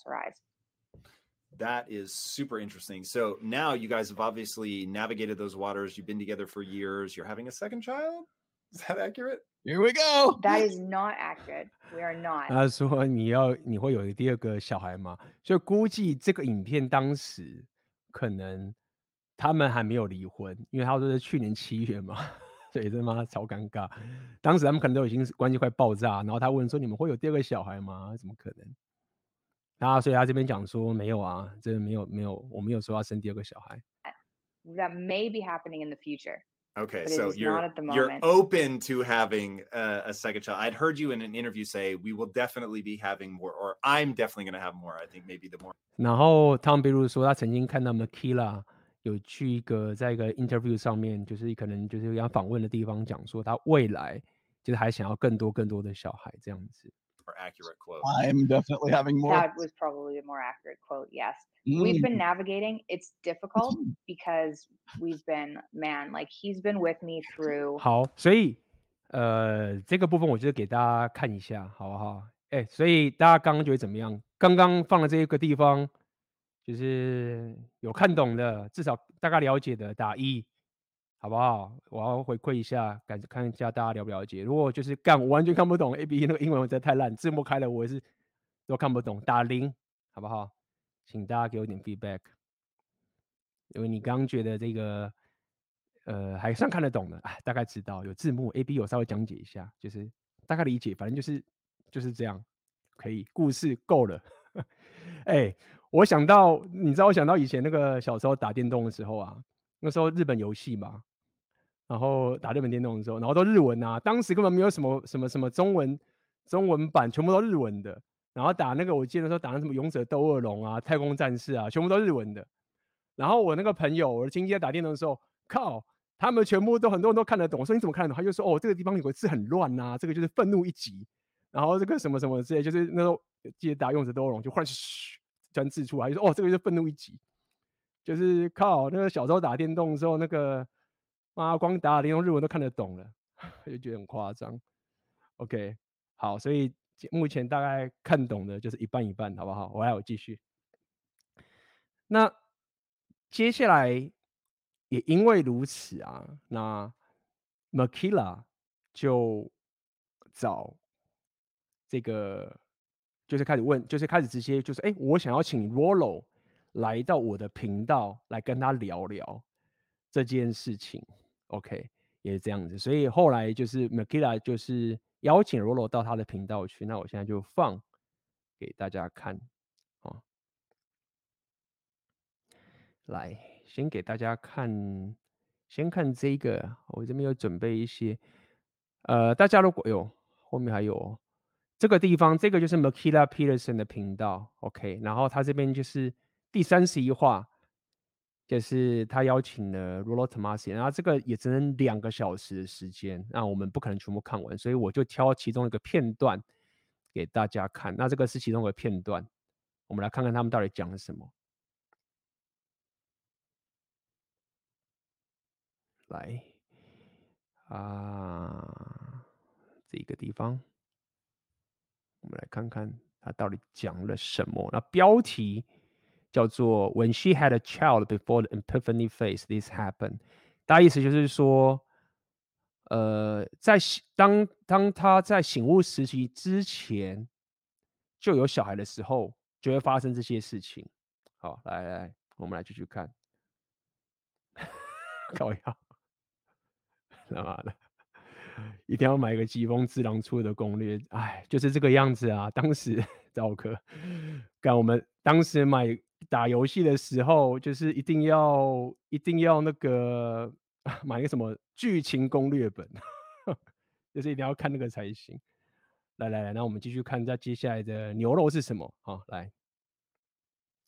That is super interesting. So now you guys have obviously navigated those waters. You've been together for years. You're having a second child. Is that accurate? Here we go. that is not accurate we are not 他说你要你会有第二个小孩吗？所以估计这个影片当时可能他们还没有离婚，因为他说是去年七月嘛，所以他妈超尴尬。当时他们可能都已经是关系快爆炸，然后他问说你们会有第二个小孩吗？怎么可能？然后所以他这边讲说没有啊，真的没有没有，我没有说要生第二个小孩。that may be happening in the future Okay, But it so is you're not at the you're moment. open to having a, a second child. I'd heard you in an interview say we will definitely be having more, or I'm definitely going to have more. I think maybe the more 然后 Tom 比如说他曾经看到 Makila 有去一个在一个 interview 上面，就是可能就是要访问的地方讲说他未来就是还想要更多更多的小孩这样子。 more accurate quote. I'm definitely having more. that was probably a more accurate quote yes we've Mm. been navigating it's difficult because we've been man like he's been with me through 好，所以呃这个部分我就给大家看一下，好不好？哎，所以大家刚刚觉得怎么样？刚刚放的这个地方，就是有看懂的，至少大概了解的打一， 好不好？我要回馈一下，感看一下大家了不了解。如果就是干我完全看不懂 A B 那个英文，我真的太烂，字幕开了我也是都看不懂，打零，好不好？请大家给我点 feedback，因为你刚觉得这个。呃，还算看得懂的，哎，大概知道有字幕，A B 有稍微讲解一下，就是大概理解，反正就是就是这样，可以，故事够了。哎，我想到，你知道，我想到以前那个小时候打电动的时候啊，那时候日本游戏嘛，然后打日本电动的时候，然后都日文啊，当时根本没有什么什么什么中文中文版，全部都日文的，然后打那个我记得说打那什么勇者斗恶龙啊、太空战士啊，全部都日文的。然后我那个朋友，我的亲戚在打电动的时候，靠，他们全部都很多人都看得懂。我说你怎么看得懂？他就说哦，这个地方有个字很乱呐、啊，这个就是愤怒一级。然后这个什么什么之类，就是那时候记得打勇者斗恶龙，就忽然嘘，专字出来，就说哦，这个就是愤怒一级。就是靠那个小时候打电动的时候，那个妈光打连用日文都看得懂了，就觉得很夸张。OK，好，所以目前大概看懂的就是一半一半，好不好？我来，我继续。那接下来也因为如此啊，那 Makila 就找这个，就是开始问，就是开始直接就是，哎，我想要请 Rollo 来到我的频道来跟他聊聊这件事情。OK，也是这样子，所以后来就是 Makila 就是。邀请罗罗到他的频道去，那我现在就放给大家看，哦，来，先给大家看，先看这个，我这边有准备一些，呃，大家如果有后面还有这个地方，这个就是 Makila Peterson 的频道，OK，然后他这边就是第三十一话。就是他邀请了 Rollo Tomasi，然后这个也只能两个小时的时间，那我们不可能全部看完，所以我就挑其中一个片段给大家看。那这个是其中一个片段，我们来看看他们到底讲了什么。来，啊，这个地方，我们来看看他到底讲了什么。那标题。叫做 When she had a child before the epiphany phase, this happened。大意思就是说，呃，在当当他在醒悟时期之前就有小孩的时候，就会发生这些事情。好，来来，我们来继续看。搞笑，他妈的，一定要买一个疾风之狼出的攻略。哎，就是这个样子啊。当时 赵哥，干我们当时买。打游戏的时候，就是一定要一定要那个买一个什么剧情攻略本，就是一定要看那个才行。来来来，那我们继续看一下接下来的牛肉是什么？好，来，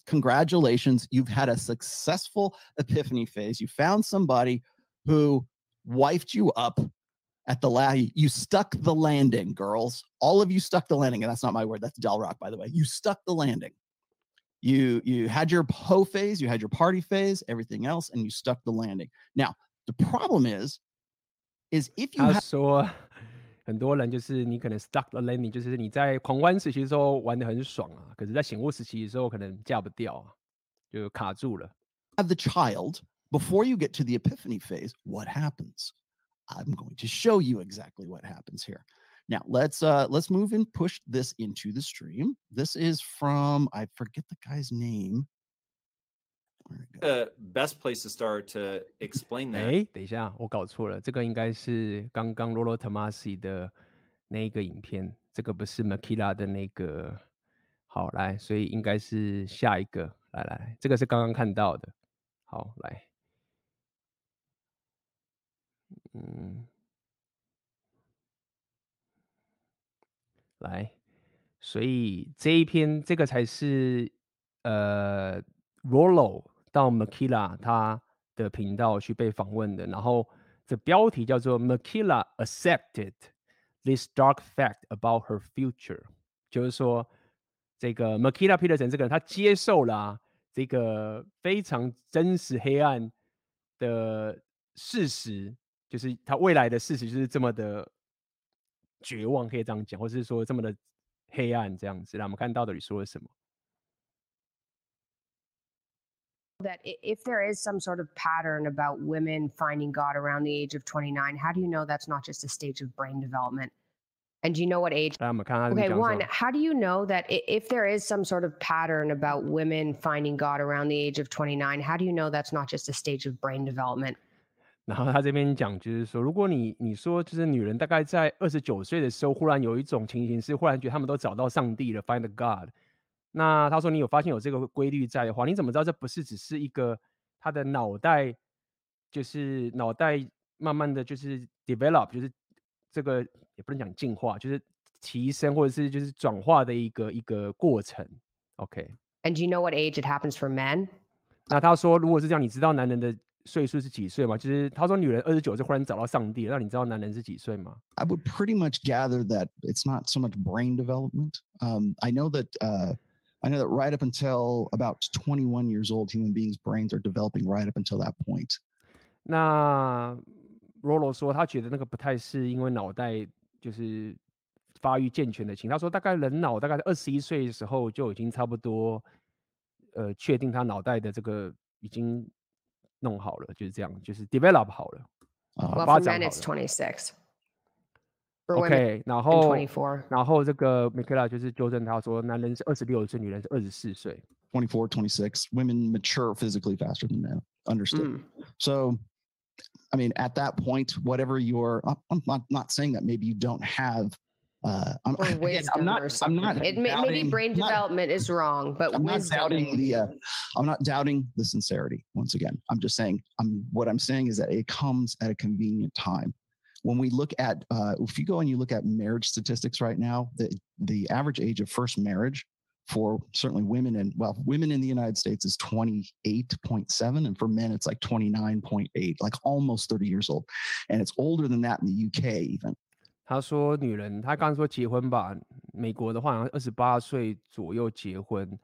Congratulations, you've had a successful epiphany phase. You found somebody who wifed you up at the last. You stuck the landing, girls. All of you stuck the landing, and that's not my word. That's Del Rock, by the way. You stuck the landing. You you had your hoe phase, you had your party phase, everything else, and you stuck the landing. Now the problem is, is if you 他说很多人就是你可能 stuck the landing，就是你在狂欢时期的时候玩得很爽啊，可是在醒悟时期的时候可能嫁不掉啊，就卡住了。Have the child before you get to the epiphany phase. What happens? I'm going to show you exactly what happens here. Now let's uh let's move and push this into the stream. This is from I forget the guy's name. The best place to start to explain that. 哎，等一下，我搞错了，这个应该是刚刚 Rollo Tomassi 的那一个影片，这个不是 Makila 的那个。好，来，所以应该是下一个。来来，这个是刚刚看到的。好，来，嗯。 来，所以这一篇这个才是呃，Rollo 到 Makila 他的频道去被访问的，然后这标题叫做 Makila accepted this dark fact about her future，就是说这个 Makila Peterson 这个人他接受了、这个非常真实黑暗的事实，就是他未来的事实就是这么的。绝望可以这样讲，或是说这么的黑暗这样子，让我们看到底说了什么。That if there is some sort of pattern about women finding God around the age of 29, how do you know that's not just a stage of brain development? And do you know what age? Okay, one, how do you know that if there is some sort of pattern about women finding God around the age of 29, how do you know that's not just a stage of brain development? 然后他这边讲，就是说，如果你你说，就是女人大概在二十九岁的时候，忽然有一种情形是，忽然觉得他们都找到上帝了，find God。那他说，你有发现有这个规律在的话，你怎么知道这不是只是一个他的脑袋，就是脑袋慢慢的就是 develop，就是这个也不能讲进化，就是提升或者是就是转化的一个一个过程。OK。And do you know what age it happens for men？那他说，如果是这样，你知道男人的岁数是几岁吗？就是他说女人二十九岁忽然找到上帝，那你知道男人是几岁吗？I would pretty much gather that it's not so much brain development. Um, I know that uh, I know that right up until about 21 years old, human beings' brains are developing right up until that point. 那 Rolo 说，他觉得那个不太是因为脑袋就是发育健全的情。他说，大概人脑大概在二十一岁的时候就已经差不多，呃，确定他脑袋的这个已经弄好了，就是这样，就是 develop 好了。Uh, 发展好了。Well, for men it's twenty six. OK，然后然后这个 Michaela 就是纠正他说，男人是二十六岁，女人是二十四岁。Twenty four, twenty six. Women mature physically faster than men. Understood. Mm. So. I mean, at that point, whatever your, I'm not, not saying that maybe you don't have, uh, I'm, again, I'm not, I'm not, it may, doubting, maybe brain development not, is wrong, but I'm wisdom. not doubting the, uh, I'm not doubting the sincerity. Once again, I'm just saying, I'm, what I'm saying is that it comes at a convenient time. When we look at, uh, if you go and you look at marriage statistics right now, the, the average age of first marriage for certainly women and well women in the united states is 28.7 and for men it's like 29.8 like almost 30 years old and it's older than that in the uk even 他说女人他刚刚说结婚吧美国的话好像二十八岁左右结婚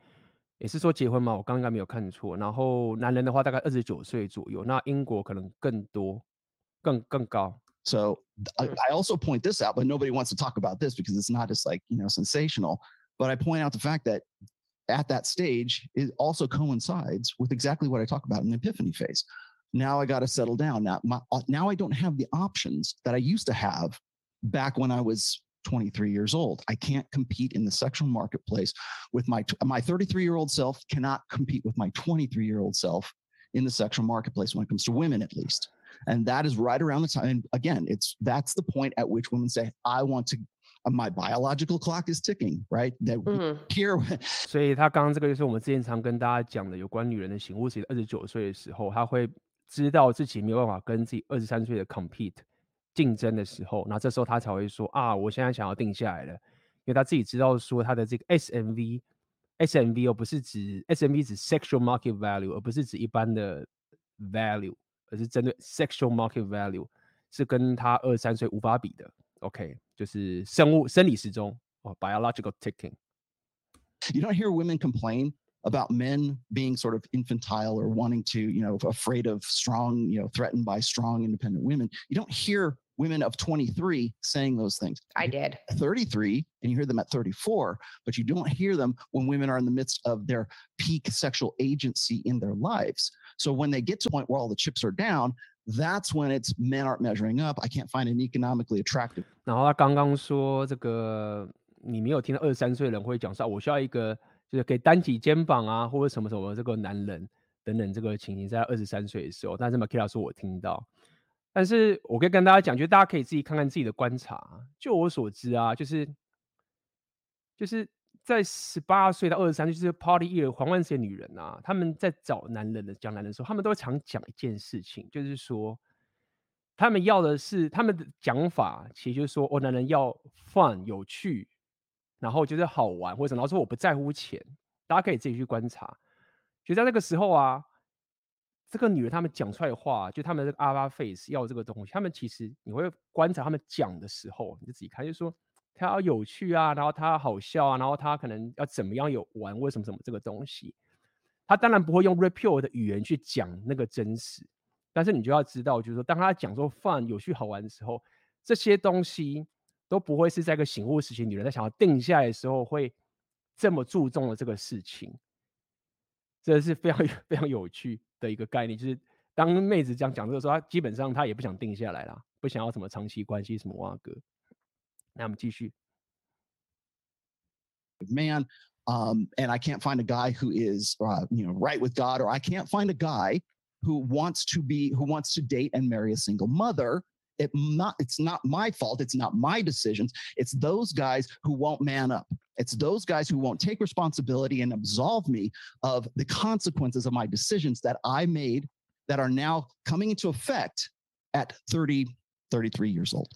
也是说结婚吗我刚刚没有看错然后男人的话大概二十九岁左右那英国可能更多更更高 so I, I also point this out but nobody wants to talk about this because it's not just like you know sensational But I point out the fact that at that stage, it also coincides with exactly what I talk about in the epiphany phase. Now I got to settle down. Now, my, uh, now I don't have the options that I used to have back when I was 23 years old. I can't compete in the sexual marketplace with my my 33 year old self cannot compete with my 23 year old self in the sexual marketplace when it comes to women at least. And that is right around the time. And again, it's that's the point at which women say, I want to my biological clock is ticking, right? That here. 所以他刚刚这个就是我们之前常跟大家讲的有关女人的醒悟。其实二十九岁的时候，他会知道自己没有办法跟自己二十三岁的 compete 竞争的时候，那这时候他才会说啊，我现在想要定下来了，因为他自己知道说他的这个 SMV，SMV 哦不是指 SMV 指 sexual market value，而不是指一般的 value，而是针对 sexual market value，是跟他二十三岁无法比的。OK，就是生物生理时钟哦，biological ticking。You don't hear women complain about men being sort of infantile or wanting to, you know, afraid of strong, you know, threatened by strong independent women. You don't hear women of 23 saying those things. I did. 33, and you hear them at 34, but you don't hear them when women are in the midst of their peak sexual agency in their lives. So when they get to a point where all the chips are down, that's when it's men aren't measuring up. I can't find an economically attractive. 然后他刚刚说这个，你没有听到二十三岁的人会讲说，我需要一个就是可以担起肩膀啊，或者什么什么这个男人等等这个情形，在二十三岁的时候。但是 Makila 说我听到， 但是我可以跟大家讲，就大家可以自己看看自己的观察。就我所知啊，就是就是。在十八岁到二十三岁，就是 party year 黄万岁女人啊，他们在找男人的讲男人的时候，他们都常讲一件事情，就是说，他们要的是他们的讲法，其实就是说，哦，男人要 fun 有趣，然后就是好玩，或者然后说我不在乎钱，大家可以自己去观察。就在那个时候啊，这个女人他们讲出来的话，就他们这个 alpha face 要这个东西，他们其实你会观察他们讲的时候，你就自己看，就说。他要有趣啊，然后他好笑啊，然后他可能要怎么样有玩，为什么什么这个东西，他当然不会用 rapure 的语言去讲那个真实，但是你就要知道，就是说当他讲说 fun 有趣好玩的时候，这些东西都不会是在一个醒悟时期，女人在想要定下来的时候会这么注重的这个事情，这是非常非常有趣的一个概念，就是当妹子这样讲这个时候，她基本上她也不想定下来啦，不想要什么长期关系什么哇哥。那我们继续。Man, um, and I can't find a guy who is, uh, you know, right with God, or I can't find a guy who wants to be, who wants to date and marry a single mother. It not, it's not my fault. It's not my decisions. It's those guys who won't man up. It's those guys who won't take responsibility and absolve me of the consequences of my decisions that I made that are now coming into effect at 30, 33 years old.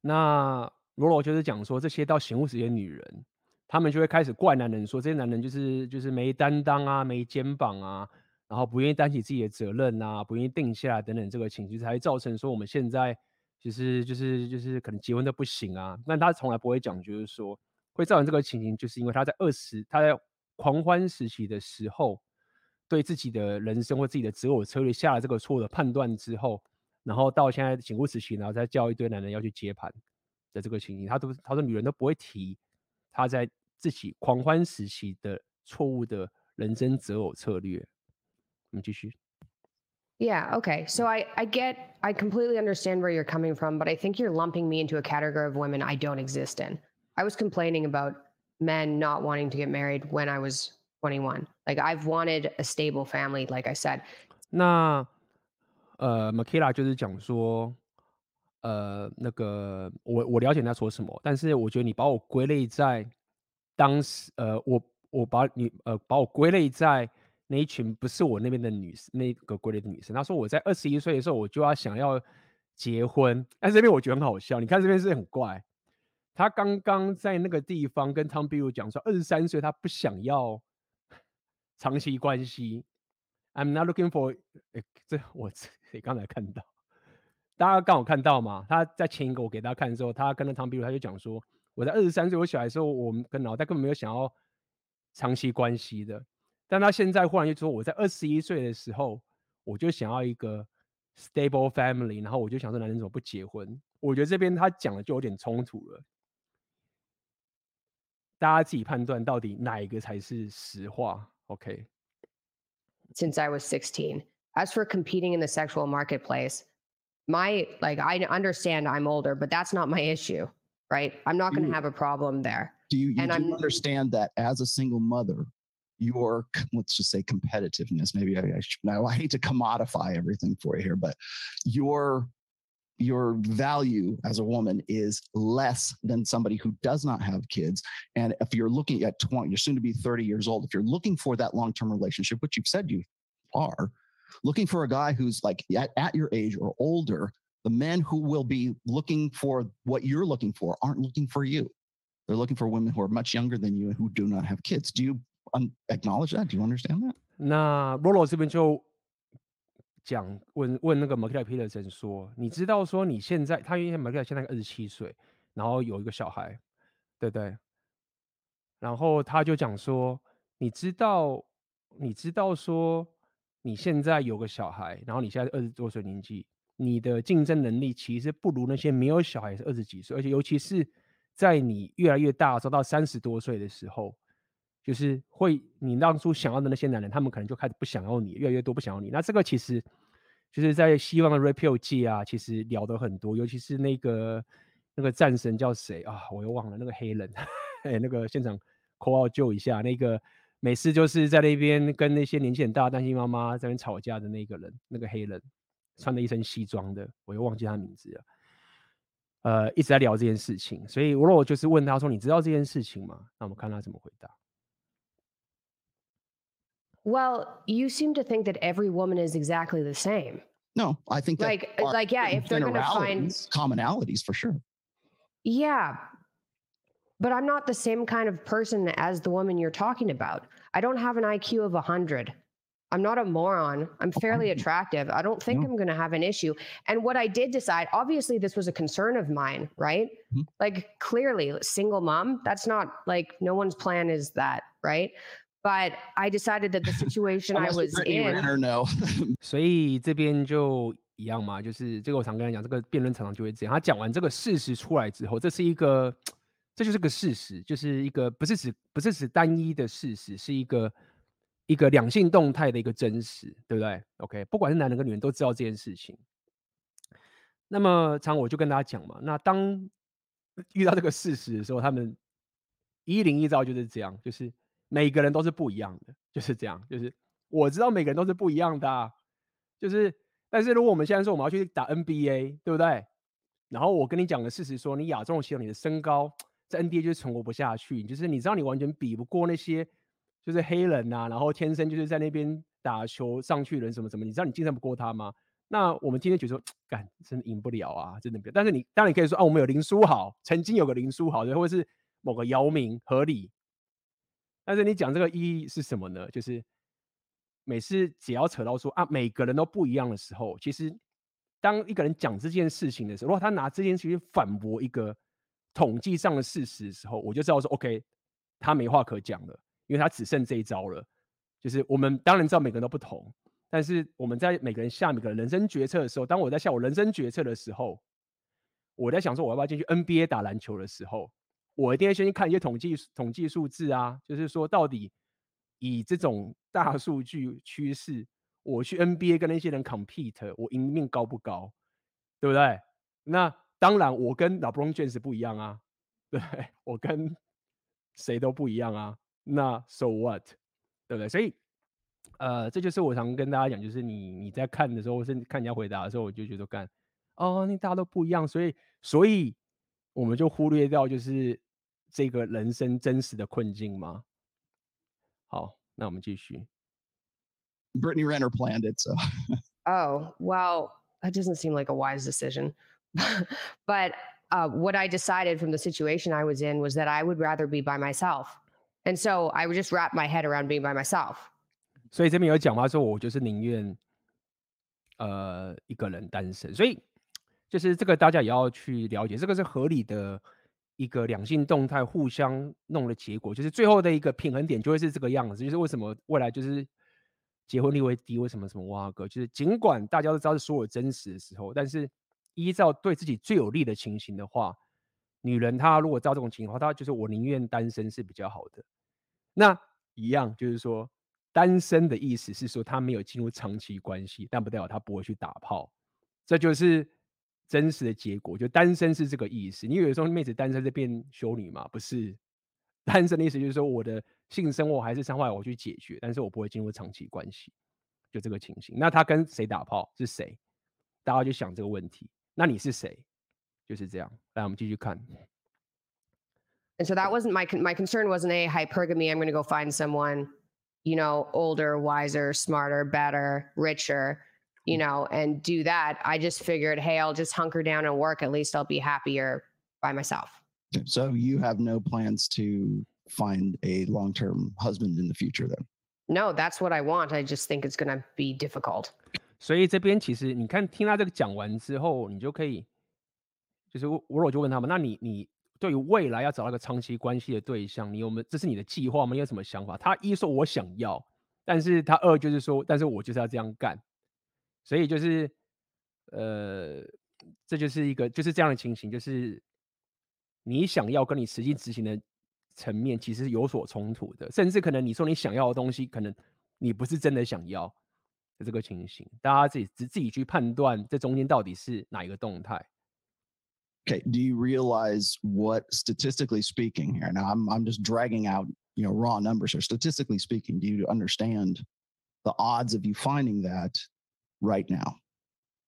那 罗罗就是讲说，这些到醒悟时期的女人，她们就会开始怪男人说，这些男人就是就是没担当啊，没肩膀啊，然后不愿意担起自己的责任啊，不愿意定下来等等，这个情绪才会造成说我们现在 就是就是就是可能结婚都不行啊。但他从来不会讲，就是说会造成这个情形，就是因为他在二十他在狂欢时期的时候，对自己的人生或自己的择偶策略下了这个错误的判断之后。然后到现在醒悟时期，然后再叫一堆男人要去接盘的这个情形，他都他说女人都不会提他在自己狂欢时期的错误的人生择偶策略。我们继续。Yeah, okay. So I, I get, I completely understand where you're coming from, but I think you're lumping me into a category of women I don't exist in. I was complaining about men not wanting to get married when I was 21. Like I've wanted a stable family, like I said. 那呃 Makila 就是讲说，呃，那个我我了解你在说什么，但是我觉得你把我归类在当时，呃，我我把你呃把我归类在 那一群不是我那边的女生，那个国内的女生。他说我在二十一岁的时候我就要想要结婚，但这边我觉得很好笑，你看这边是很怪，他刚刚在那个地方跟 Tom Bilyeu 讲说，二十三岁他不想要 长期关系。I'm not looking for，哎，这我谁刚才看到？大家刚好看到吗？他在前一个我给大家看的时候，他跟着汤比如他就讲说，我在二十三岁我小孩的时候，我们跟脑袋根本没有想要长期关系的。但他现在忽然就说，我在二十一岁的时候，我就想要一个 stable family，然后我就想说，男人怎么不结婚？我觉得这边他讲的就有点冲突了。大家自己判断到底哪一个才是实话？OK。since I was sixteen, as for competing in the sexual marketplace, my like I understand I'm older, but that's not my issue, right? I'm not going to have a problem there. Do you, you and do I'm, understand that as a single mother, your let's just say competitiveness, maybe I, I, should, I hate to commodify everything for you here, but your your value as a woman is less than somebody who does not have kids. And if you're looking at 20, you're soon to be 30 years old. If you're looking for that long term relationship, which you've said you are, looking for a guy who's like at, at your age or older, the men who will be looking for what you're looking for aren't looking for you. They're looking for women who are much younger than you and who do not have kids. Do you um, acknowledge that? Do you understand that? 那 Rolo 这边就讲问问那个 Makila Peterson 说，你知道说你现在他因为 Makila 现在二十七岁，然后有一个小孩，对对？然后他就讲说，你知道你知道说你现在有个小孩，然后你现在二十多岁年纪，你的竞争能力其实不如那些没有小孩是二十几岁，而且尤其是在你越来越大，走到三十多岁的时候，就是会你当初想要的那些男人，他们可能就开始不想要你，越来越多不想要你。那这个其实。就是在西方的 Repeal 界啊，其实聊得很多，尤其是那个那个战神叫谁啊？我又忘了那个黑人，哎，那个现场 call out 救一下，那个每次就是在那边跟那些年纪很大单亲妈妈在那边吵架的那个人，那个黑人穿了一身西装的，我又忘记他名字了。呃，一直在聊这件事情，所以我就是问他说：“你知道这件事情吗？”那我们看他怎么回答。Well, you seem to think that every woman is exactly the same. No, I think like like yeah, if they're gonna find commonalities for sure. Yeah. But I'm not the same kind of person as the woman you're talking about. I don't have an IQ of 100. I'm not a moron. I'm fairly attractive. I don't think no. I'm going to have an issue. And what I did decide, obviously, this was a concern of mine, right? Mm-hmm. Like, clearly, single mom, that's not like no one's plan is that, right? But I decided that the situation I was in. No. 所以这边就一样嘛，就是这个我常跟他讲，这个辩论常常就会这样。他讲完这个事实出来之后，这是一个，这就是个事实，就是一个不是指不是指单一的事实，是一个一个两性动态的一个真实，对不对？OK，不管是男人跟女人都知道这件事情。那么常我就跟大家讲嘛，那当遇到这个事实的时候，他们一零一照就是这样，就是。每个人都是不一样的，就是这样。就是我知道每个人都是不一样的，就是但是如果我们现在说我们要去打 NBA，对不对？然后我跟你讲的事实说，你亚洲系统，你的身高在 NBA 就是存活不下去，就是你知道你完全比不过那些就是黑人呐、啊，然后天生就是在那边打球上去人什么什么，你知道你竞争不过他吗？那我们今天觉得说，干真的赢不了啊，真的不了。但是你当然你可以说啊，我们有林书豪，曾经有个林书豪，或者是某个姚明，合理。但是你讲这个意义是什么呢？就是每次只要扯到说啊，每个人都不一样的时候，其实当一个人讲这件事情的时候，如果他拿这件事情反驳一个统计上的事实的时候，我就知道说，OK，他没话可讲了，因为他只剩这一招了。就是我们当然知道每个人都不同。但是我们在每个人下每个人人生决策的时候，当我在下我人生决策的时候，我在想说我要不要进去 NBA 打篮球的时候，我一定要先去看一些统计统计数字啊，就是说到底以这种 大数据趋势，我去 NBA 跟那些人 compete，我赢面高不高，对不对？那当然我跟 LeBron James 不一样啊，对，我跟谁都不一样啊，那 So what，对不对？所以。呃，这就是我常跟大家讲，就是你你在看的时候，或是看人家回答的时候，我就觉得干，哦，那大家都不一样，所以所以我们就忽略掉就是这个人生真实的困境吗？好，那我们继续。Brittany Renner planned it, so. oh well, that doesn't seem like a wise decision. but uh, what I decided from the situation I was in was that I would rather be by myself, and so I would just wrap my head around being by myself. 所以这边有讲嘛，说我就是宁愿，呃，一个人单身。所以就是这个大家也要去了解，这个是合理的 一个两性动态互相弄的结果，就是最后的一个平衡点就会是这个样子。就是为什么未来就是结婚率会低，为什么什么哇哥，就是尽管大家都知道是所有真实的时候，但是依照对自己最有利的情形的话，女人她如果照这种情况，她就是我宁愿单身是比较好的。那一样就是说。单身的意思是说她没有进入长期关系，但不代表她不会去打炮，这就是真实的结果。就单身是这个意思。你有时候妹子单身就变修女吗？不是，单身的意思就是说我的性生活还是伤害我去解决，但是我不会进入长期关系，就这个情形。那他跟谁打炮是谁？大家就想这个问题。那你是谁？就是这样。来，我们继续看。And so that wasn't my my concern wasn't a hypergamy. I'm going to go find someone. you know, older, wiser, smarter, better, richer, you mm. know, and do that. I just figured, hey, I'll just hunker down and work. At least I'll be happier by myself. So you have no plans to find a long term husband in the future then? No, that's what I want. I just think it's going to be difficult. 所以这边其实你看，听他这个讲完之后，你就可以，就是我我就问他们，那你你对于未来要找到一个长期关系的对象，你有没有？这是你的计划吗？你有什么想法？他一说我想要，但是他二就是说，但是我就是要这样干， 所以就是，呃，这就是一个就是这样的情形，就是你想要跟你实际执行的层面其实是有所冲突的，甚至可能你说你想要的东西，可能你不是真的想要的这个情形，大家自己自自己去判断这中间到底是哪一个动态。okay, do you realize what statistically speaking here? Now I'm I'm just dragging out, you know, raw numbers here. Statistically speaking, do you understand the odds of you finding that right now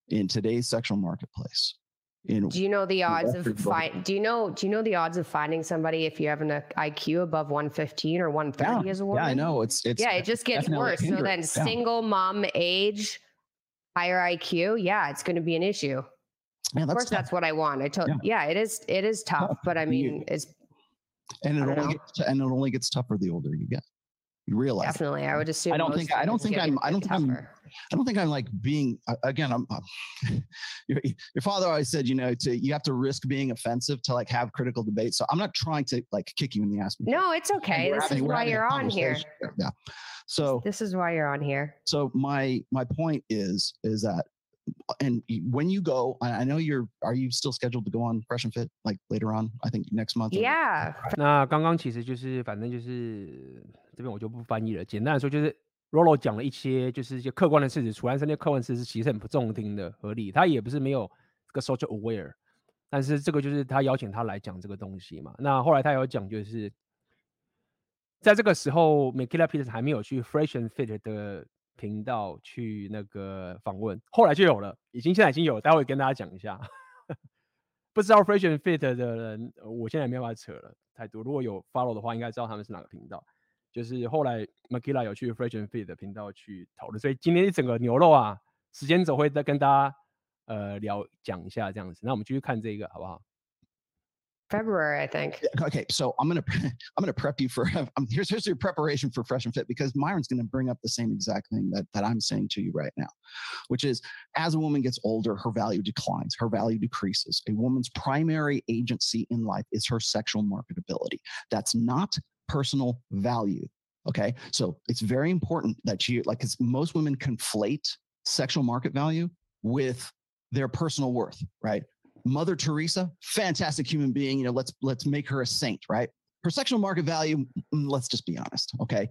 in today's sexual marketplace? In do you know the odds of find do you know do you know the odds of finding somebody if you have an uh, IQ above 115 or 130 yeah, as a woman? Yeah, I know. It's it's yeah, it just gets worse. So then yeah. single mom age, higher IQ, yeah, it's gonna be an issue. Man, of course, tough. that's what I want. I told, yeah. yeah, it is. It is tough, tough. but I mean, it's. And it only gets, and it only gets tougher the older you get. You realize definitely. That. I would assume. I don't think. I don't think I'm. I don't think I'm. I don't think I'm like being. Again, I'm. your, your father always said, you know, to you have to risk being offensive to like have critical debate. So I'm not trying to like kick you in the ass. No, it's okay. This having, is why you're on here. Yeah. So this is why you're on here. So my my point is is that and when you go, I know you're, are you still scheduled to go on Fresh and Fit like later on? I think next month. Yeah. 那刚刚其实就是，反正就是 这边我就不翻译了。简单来说，就是 Rolo 讲了一些，就是一些客观的事实。楚安生那客观事实其实很不中听的，合理。他也不是没有这个 social aware，但是这个就是他邀请他来讲这个东西嘛。那后来他有讲，就是在这个时候，Mikhail Peters 还没有去 Fresh and Fit 的。频道去那个访问，后来就有了，已经现在已经有，待会跟大家讲一下。不知道 Fresh and Fit 的人，我现在没办法扯了太多。如果有 follow 的话，应该知道他们是哪个频道。就是后来 Mikhaila 有去 Fresh and Fit 的频道去讨论，所以今天一整个牛肉啊， 时间轴会再跟大家呃聊讲一下这样子。那我们继续看这个好不好？February, I think. Okay, so I'm gonna I'm gonna prep you for um, here's here's your preparation for Fresh and Fit because Myron's gonna bring up the same exact thing that that I'm saying to you right now, which is as a woman gets older, her value declines, her value decreases. A woman's primary agency in life is her sexual marketability. That's not personal value. Okay, so it's very important that you like because most women conflate sexual market value with their personal worth, right? Mother Teresa, fantastic human being. You know, let's let's make her a saint, right? Her sexual market value, let's just be honest, okay?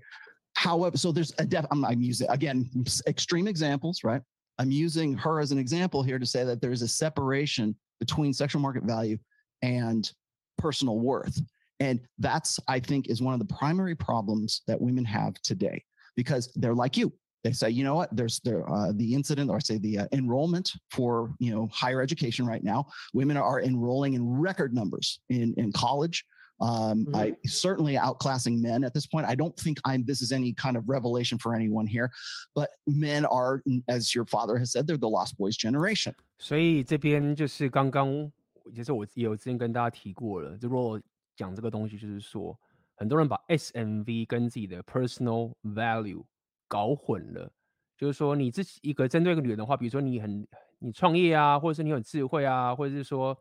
However, so there's a def. I'm, I'm using again extreme examples, right? I'm using her as an example here to say that there's a separation between sexual market value and personal worth. And that's, I think, is one of the primary problems that women have today because they're like you they say, you know what, there's there, uh, the incident, or I say the uh, enrollment for you know higher education right now. Women are enrolling in record numbers in in college. Um, mm-hmm. I certainly outclassing men at this point. I don't think I'm. This is any kind of revelation for anyone here, but men are, as your father has said, they're the lost boys generation. 所以这边就是刚刚，其实我有之前跟大家提过了。就如果 讲这个东西，就是说，很多人把 SMV 跟自己的 personal value 搞混了，就是说你自己一个针对一个女人的话，比如说你很你创业啊，或者是你很智慧啊，或者是说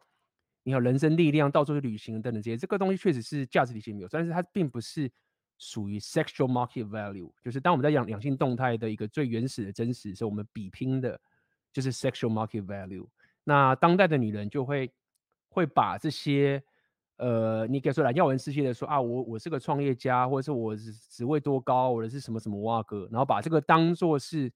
你有人生力量，到处去旅行等等这些，这个东西确实是价值体系没有，但是它并不是属于 sexual market value。就是当我们在讲两性动态的一个最原始的真实，是我们比拼的，就是 sexual market value。那当代的女人就会会把这些。呃，你可以说来耀文世界的说啊，我我是个创业家，或者是我职位多高，或者是什么什么哇哥，然后把这个当做是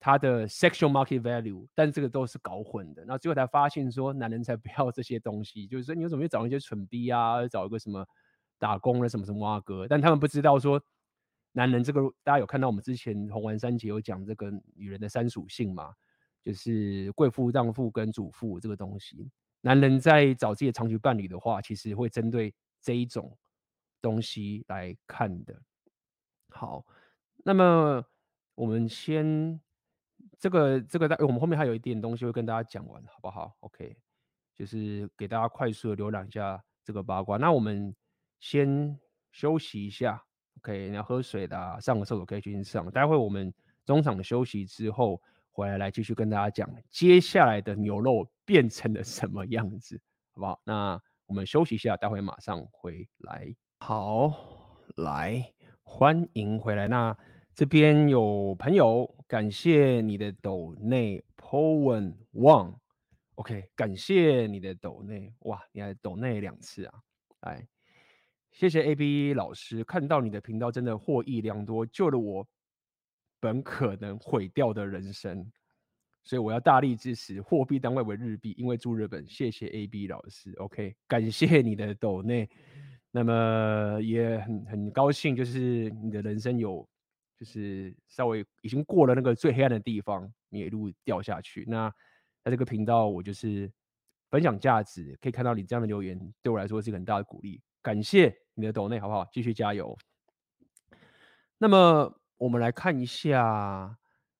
他的 sexual market value，但这个都是搞混的，然后最后才发现说，男人才不要这些东西，就是说你为什么要找一些蠢逼啊，找一个什么打工的什么什么哇哥，但他们不知道说，男人这个大家有看到我们之前红丸三姐有讲这个女人的三属性嘛，就是贵妇、荡妇跟主妇这个东西。男人在找自己的长期伴侣的话，其实会针对这一种东西来看的。好，那么我们先这个这个，我们后面还有一点东西会跟大家讲完，好不好？OK，就是给大家快速的浏览一下这个八卦。那我们先休息一下，OK，你要喝水的啊，上个厕所可以去上。待会我们中场休息之后。回来来继续跟大家讲接下来的牛肉变成了什么样子，好不好？那我们休息一下，待会马上回来。好，来欢迎回来。那这边有朋友，感谢你的抖内 Powen Wang，OK，感谢你的抖内，哇，你还抖内两次啊！来，谢谢 AB 老师，看到你的频道真的获益良多，救了我。本可能毁掉的人生，所以我要大力支持。货币单位为日币，因为住日本。谢谢 AB 老师，OK，感谢你的抖内。那么也很很高兴，就是你的人生有，就是稍微已经过了那个最黑暗的地方，你一路掉下去。那在这个频道，我就是分享价值，可以看到你这样的留言，对我来说是一个很大的鼓励。感谢你的抖内，好不好？继续加油。那么。我们来看一下，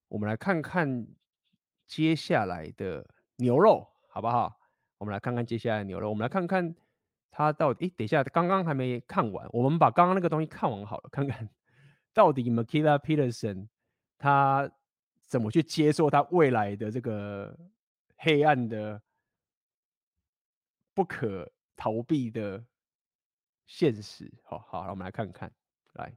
我们来看看接下来的牛肉，好不好？我们来看看接下来的牛肉，我们来看看他到底……等一下，刚刚还没看完，我们把刚刚那个东西看完好了，看看到底 Makila Peterson 他怎么去接受他未来的这个黑暗的、不可逃避的现实。好好，我们来看看，来。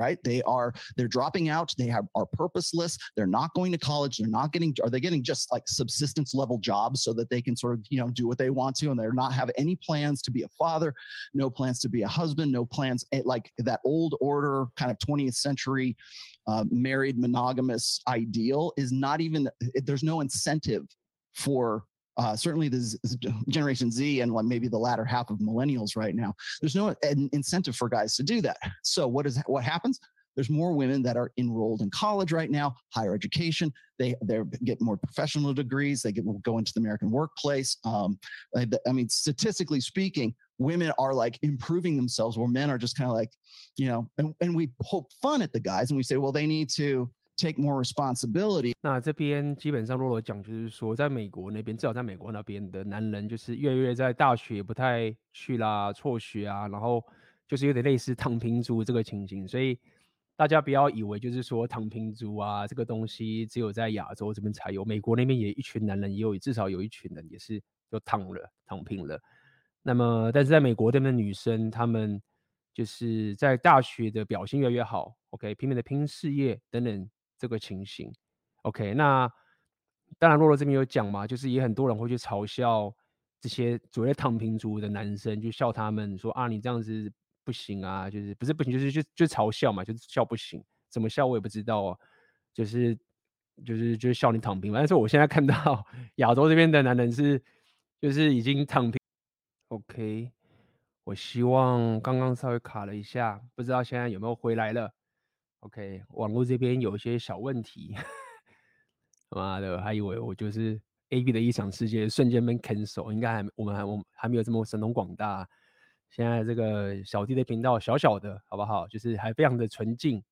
Right? They are they're dropping out. They have are purposeless. They're not going to college. They're not getting are they getting just like subsistence level jobs so that they can sort of you know do what they want to, and they're not have any plans to be a father, no plans to be a husband, no plans eh, like that old order kind of 20th century uh, married monogamous ideal is not even there's no incentive for uh, certainly this Generation Z and maybe the latter half of millennials right now, there's no incentive for guys to do that. So what is what happens? There's more women that are enrolled in college right now, higher education. They they get more professional degrees. They get go into the American workplace. Um, I, I mean, statistically speaking, women are like improving themselves, where men are just kind of like, you know, and, and we poke fun at the guys and we say, well, they need to take more responsibility。那这边基本上洛洛讲就是说，在美国那边，至少在美国那边的男人，就是越来越在大学不太去啦，辍学啊，然后就是有点类似躺平族这个情形。所以大家不要以为就是说躺平族啊这个东西只有在亚洲这边才有，美国那边也一群男人也有，至少有一群人也是就躺了，躺平了。那么，但是在美国这边的女生，她们就是在大学的表现越来越好，OK，拼命的拼事业等等这个情形，OK。那当然，洛洛这边有讲嘛，就是也很多人会去嘲笑这些所谓躺平族的男生，就笑他们说啊，你这样子不行啊，就是不是不行，就是就就嘲笑嘛，就是笑不行，怎么笑我也不知道啊，就是就是就笑你躺平嘛。但是我现在看到亚洲这边的男人是就是已经躺平。OK，我希望刚刚稍微卡了一下，不知道现在有没有回来了。OK，网络这边有一些小问题，妈的，还以为我就是 AB 的异想世界瞬间被 cancel，应该还我们还我还没有这么神通广大。现在这个小弟的频道小小的，好不好？就是还非常的纯净，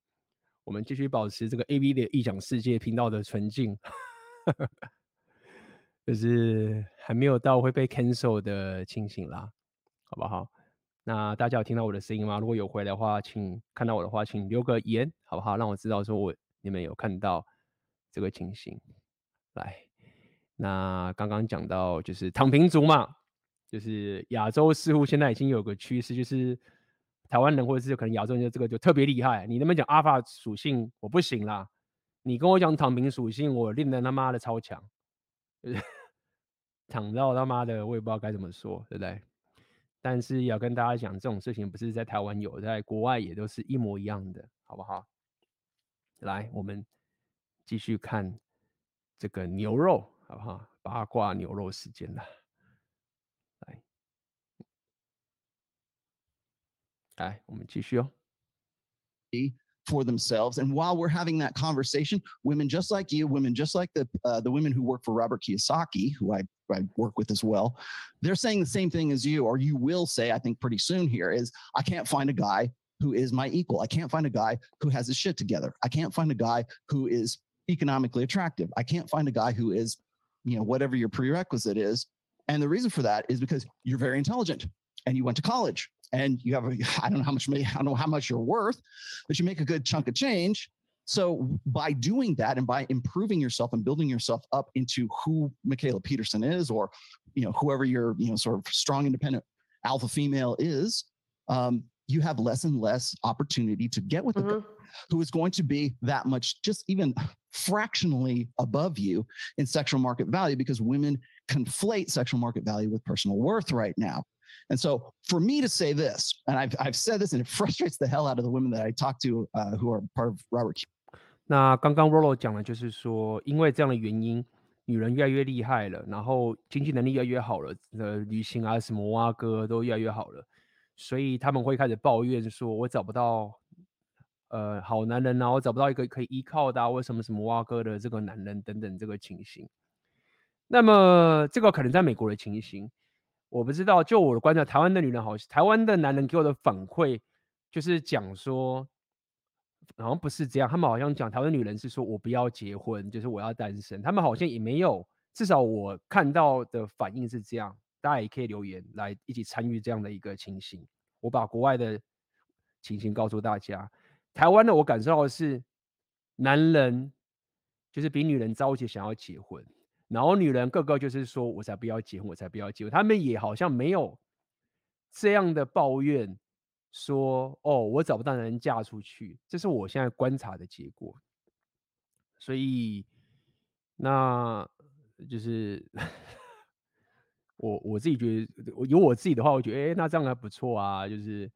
我们继续保持这个 AB 的异想世界频道的纯净。就是还没有到会被 cancel 的情形啦，好不好？那大家有听到我的声音吗？如果有回来的话，请看到我的话，请留个言，好不好？让我知道说我你们有看到这个情形。来，那刚刚讲到就是躺平族嘛，就是亚洲似乎现在已经有个趋势，就是台湾人或者是可能亚洲人就这个就特别厉害。你那么讲阿法属性？我不行啦。你跟我讲躺平属性，我练得他妈的超强。躺到他妈的，我也不知道该怎么说，对不对？但是要跟大家讲，这种事情不是在台湾有，在国外也都是一模一样的，好不好？来，我们继续看这个牛肉，好不好？八卦牛肉时间了，来，来，我们继续哦。for themselves. And while we're having that conversation, women just like you, women just like the uh, the women who work for Robert Kiyosaki, who I, I work with as well, they're saying the same thing as you, or you will say, I think pretty soon here is, I can't find a guy who is my equal. I can't find a guy who has his shit together. I can't find a guy who is economically attractive. I can't find a guy who is, you know, whatever your prerequisite is. And the reason for that is because you're very intelligent and you went to college and you have a, I don't know how much money, I don't know how much you're worth, but you make a good chunk of change. So by doing that and by improving yourself and building yourself up into who Michaela Peterson is, or you know whoever your you know sort of strong independent alpha female is, um, you have less and less opportunity to get with mm-hmm. a guy who is going to be that much just even fractionally above you in sexual market value because women conflate sexual market value with personal worth right now. And so for me to say this, and I've, I've said this and it frustrates the hell out of the women that I talk to uh, who are part of Robert. 那刚刚 Rolo 讲的就是说，因为这样的原因，女人越来越厉害了，然后经济能力越来越好了，呃，旅行啊什么挖哥都越来越好了，所以他们会开始抱怨说，我找不到呃好男人啊，我找不到一个可以依靠的，啊，为什么什么挖哥的这个男人等等这个情形。那么这个可能在美国的情形。我不知道，就我的观察，台湾的女人好，台湾的男人给我的反馈就是讲说，好像不是这样，他们好像讲台湾女人是说我不要结婚，就是我要单身，他们好像也没有，至少我看到的反应是这样，大家也可以留言来一起参与这样的一个情形。我把国外的情形告诉大家，台湾的我感受到的是，男人就是比女人着急想要结婚。然后女人个个就是说，我才不要结婚，我才不要结婚。他们也好像没有这样的抱怨，说哦，我找不到男人嫁出去。这是我现在观察的结果。所以，那就是 我我自己觉得，有我自己的话，我觉得，哎，那这样还不错啊。就是，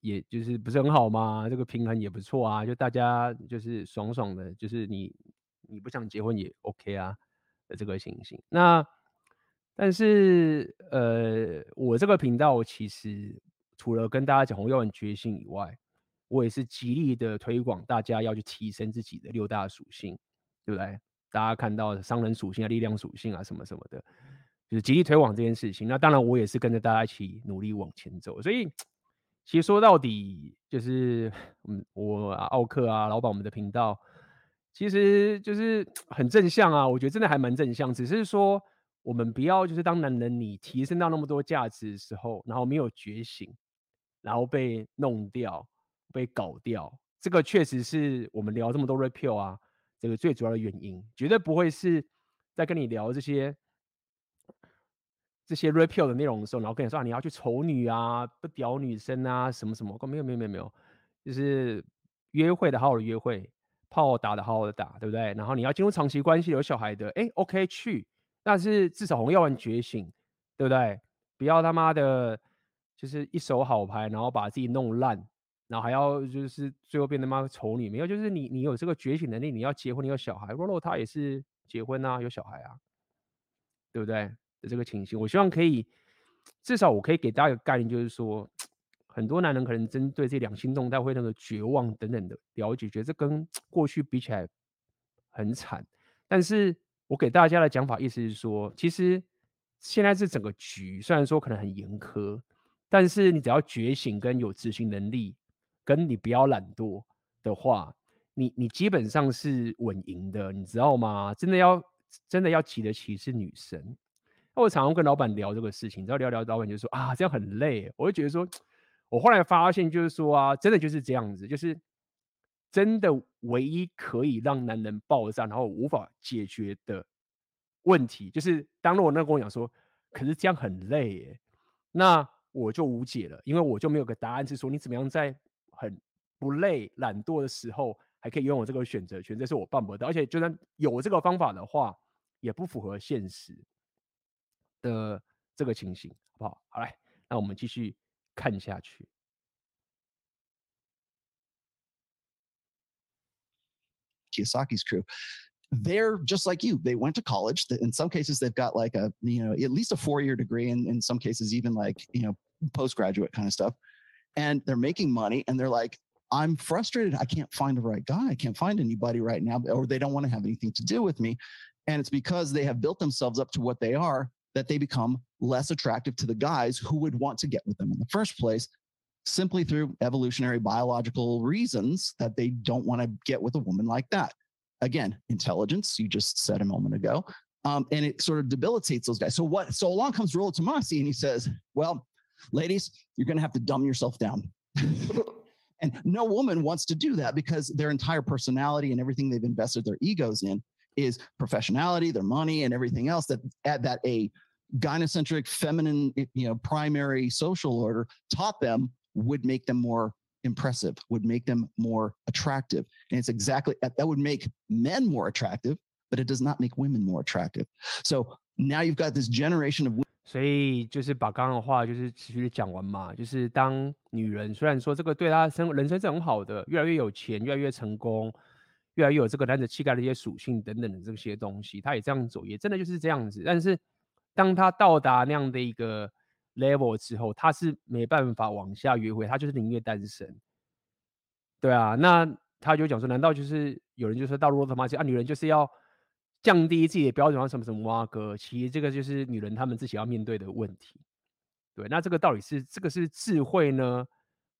也就是不是很好吗？这个平衡也不错啊。就大家就是爽爽的，就是你你不想结婚也 OK 啊。的这个情形，那但是呃，我这个频道其实除了跟大家讲红药丸觉醒以外，我也是极力的推广大家要去提升自己的六大属性，对不对？大家看到商人属性啊、力量属性啊什么什么的，就是极力推广这件事情。那当然，我也是跟着大家一起努力往前走。所以，其实说到底，就是嗯，我奥克啊，老板，我们的频道。其实就是很正向啊，我觉得真的还蛮正向。只是说，我们不要就是当男人，你提升到那么多价值的时候，然后没有觉醒，然后被弄掉、被搞掉。这个确实是我们聊这么多 Red Pill 啊，这个最主要的原因，绝对不会是在跟你聊这些这些 Red Pill 的内容的时候，然后跟你说啊，你要去丑女啊，不屌女生啊，什么什么，没有没有没有没有，就是约会的好好的约会。炮打的好好的打，对不对？然后你要进入长期关系，有小孩的，哎，OK 去，但是至少红要玩觉醒，对不对？不要他妈的，就是一手好牌，然后把自己弄烂，然后还要就是最后变他妈丑女。没有，就是你你有这个觉醒能力，你要结婚，你有小孩，Rolo 他也是结婚啊，有小孩啊，对不对？的这个情形，我希望可以，至少我可以给大家一个概念，就是说。很多男人可能针对这两性动态会那个绝望等等的了解，觉得这跟 过去比起来很惨。但是我给大家的讲法意思是说，其实现在是整个局虽然说可能很严苛，但是你只要觉醒跟有执行能力，跟你不要懒惰的话，你你基本上是稳赢的，你知道吗？真的要真的要急得起是女生。那我常常跟老板聊这个事情，你知道聊聊，老板就说啊，这样很累，我会觉得说。我后来发现，就是说啊，真的就是这样子，就是真的唯一可以让男人爆炸，然后无法解决的问题，就是当我那跟我讲说，可是这样很累耶，那我就无解了，因为我就没有个答案，是说你怎么样在很不累、懒惰的时候，还可以拥有这个选择权，这是我办不到，而且就算有这个方法的话，也不符合现实的这个情形，好不好？好来，那我们继续。看下去。Kiyosaki's crew, they're just like you. They went to college. In some cases, they've got like a, you know, at least a four-year degree, and in some cases, even like, you know, postgraduate kind of stuff. And they're making money, and they're like, I'm frustrated. I can't find the right guy. I can't find anybody right now, or they don't want to have anything to do with me. And it's because they have built themselves up to what they are that they become less attractive to the guys who would want to get with them in the first place, simply through evolutionary biological reasons that they don't want to get with a woman like that. Again, intelligence, you just said a moment ago. Um, and it sort of debilitates those guys. So what? So along comes Rollo Tomasi and he says, "Well, ladies, you're going to have to dumb yourself down." and no woman wants to do that because their entire personality and everything they've invested their egos in is professionality, their money, and everything else that that a gynocentric, feminine, you know, primary social order taught them would make them more impressive, would make them more attractive. And it's exactly that would make men more attractive, but it does not make women more attractive. So now you've got this generation of 所以就是把刚刚的话就是持续的讲完嘛，就是当女人虽然说这个对她生人生是很好的，越来越有钱，越来越成功，越来越有这个男子气概的一些属性等等的这些东西，她也这样走，也真的就是这样子，但是。当她到达那样的一个 level 之后，她是没办法往下约会，她就是宁愿单身。对啊，那他就讲说，难道就是有人就说到罗特玛西啊，女人就是要降低自己的标准，什么什么哇哥？其实这个就是女人她们自己要面对的问题。对，那这个到底是这个是智慧呢，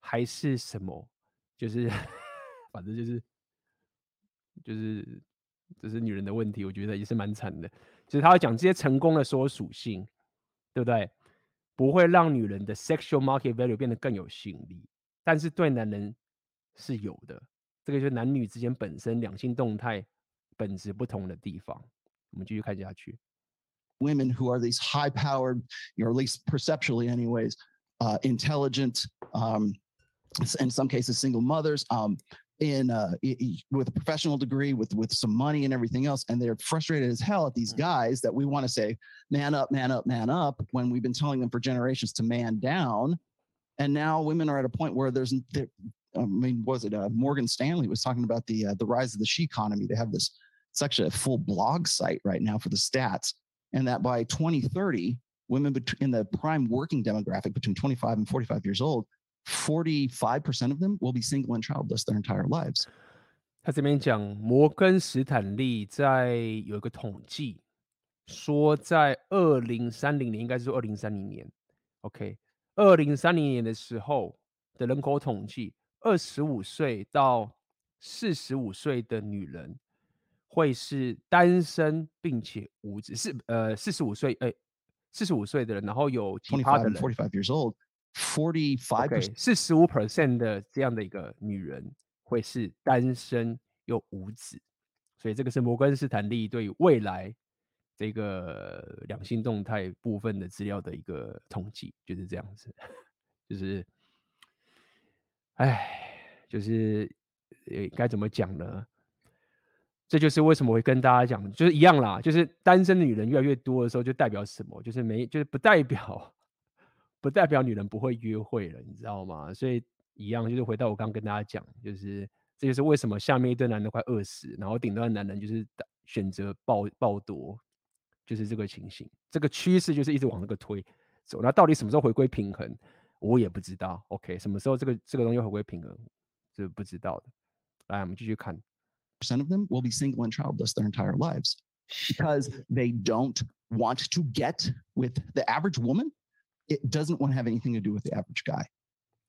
还是什么？就是 反正就是就是这是女人的问题，我觉得也是蛮惨的。就是他会讲这些成功的所有属性，对不对？不会让女人的 sexual market value 变得更有吸引力，但是对男人是有的。这个就是男女之间本身两性动态本质不同的地方。我们继续看下去。Women who are these high-powered, or at least perceptually, anyways, uh, intelligent, um, in some cases, single mothers. Um, in uh with a professional degree with with some money and everything else and they're frustrated as hell at these mm. guys that we want to say man up man up man up when we've been telling them for generations to man down and now women are at a point where there's there, i mean was it uh, morgan stanley was talking about the uh, the rise of the she economy they have this it's actually a full blog site right now for the stats and that by 2030 women in the prime working demographic between 25 and 45 years old 45% of them will be single and childless their entire lives. 他这边讲，摩根史坦利在有一个统计，说在二零三零年，应该是说二零三零年，OK，二零三零年的时候的人口统计，二十五岁到四十五岁的女人 会是单身并且无子，是呃四十五岁，哎，四十五岁的人，然后有其他的人，forty five years old，forty five，四十五 percent 的这样的一个女人会是单身又无子，所以这个是摩根斯坦利对未来这个两性动态部分的资料的一个统计，就是这样子，就是，哎，就是呃该怎么讲呢？这就是为什么会跟大家讲，就是一样啦，就是单身的女人越来越多的时候，就代表什么？就是没，就是不代表，不代表女人不会约会了，你知道吗？所以一样，就是回到我刚跟大家讲，就是这就是为什么下面一堆男的快饿死，然后顶端的男人就是选择暴暴夺，就是这个情形，这个趋势就是一直往那个推走。那到底什么时候回归平衡，我也不知道。OK，什么时候这个这个东西回归平衡，是不知道的。来，我们继续看。Percent of them will be single and childless their entire lives because they don't want to get with the average woman. It doesn't want to have anything to do with the average guy.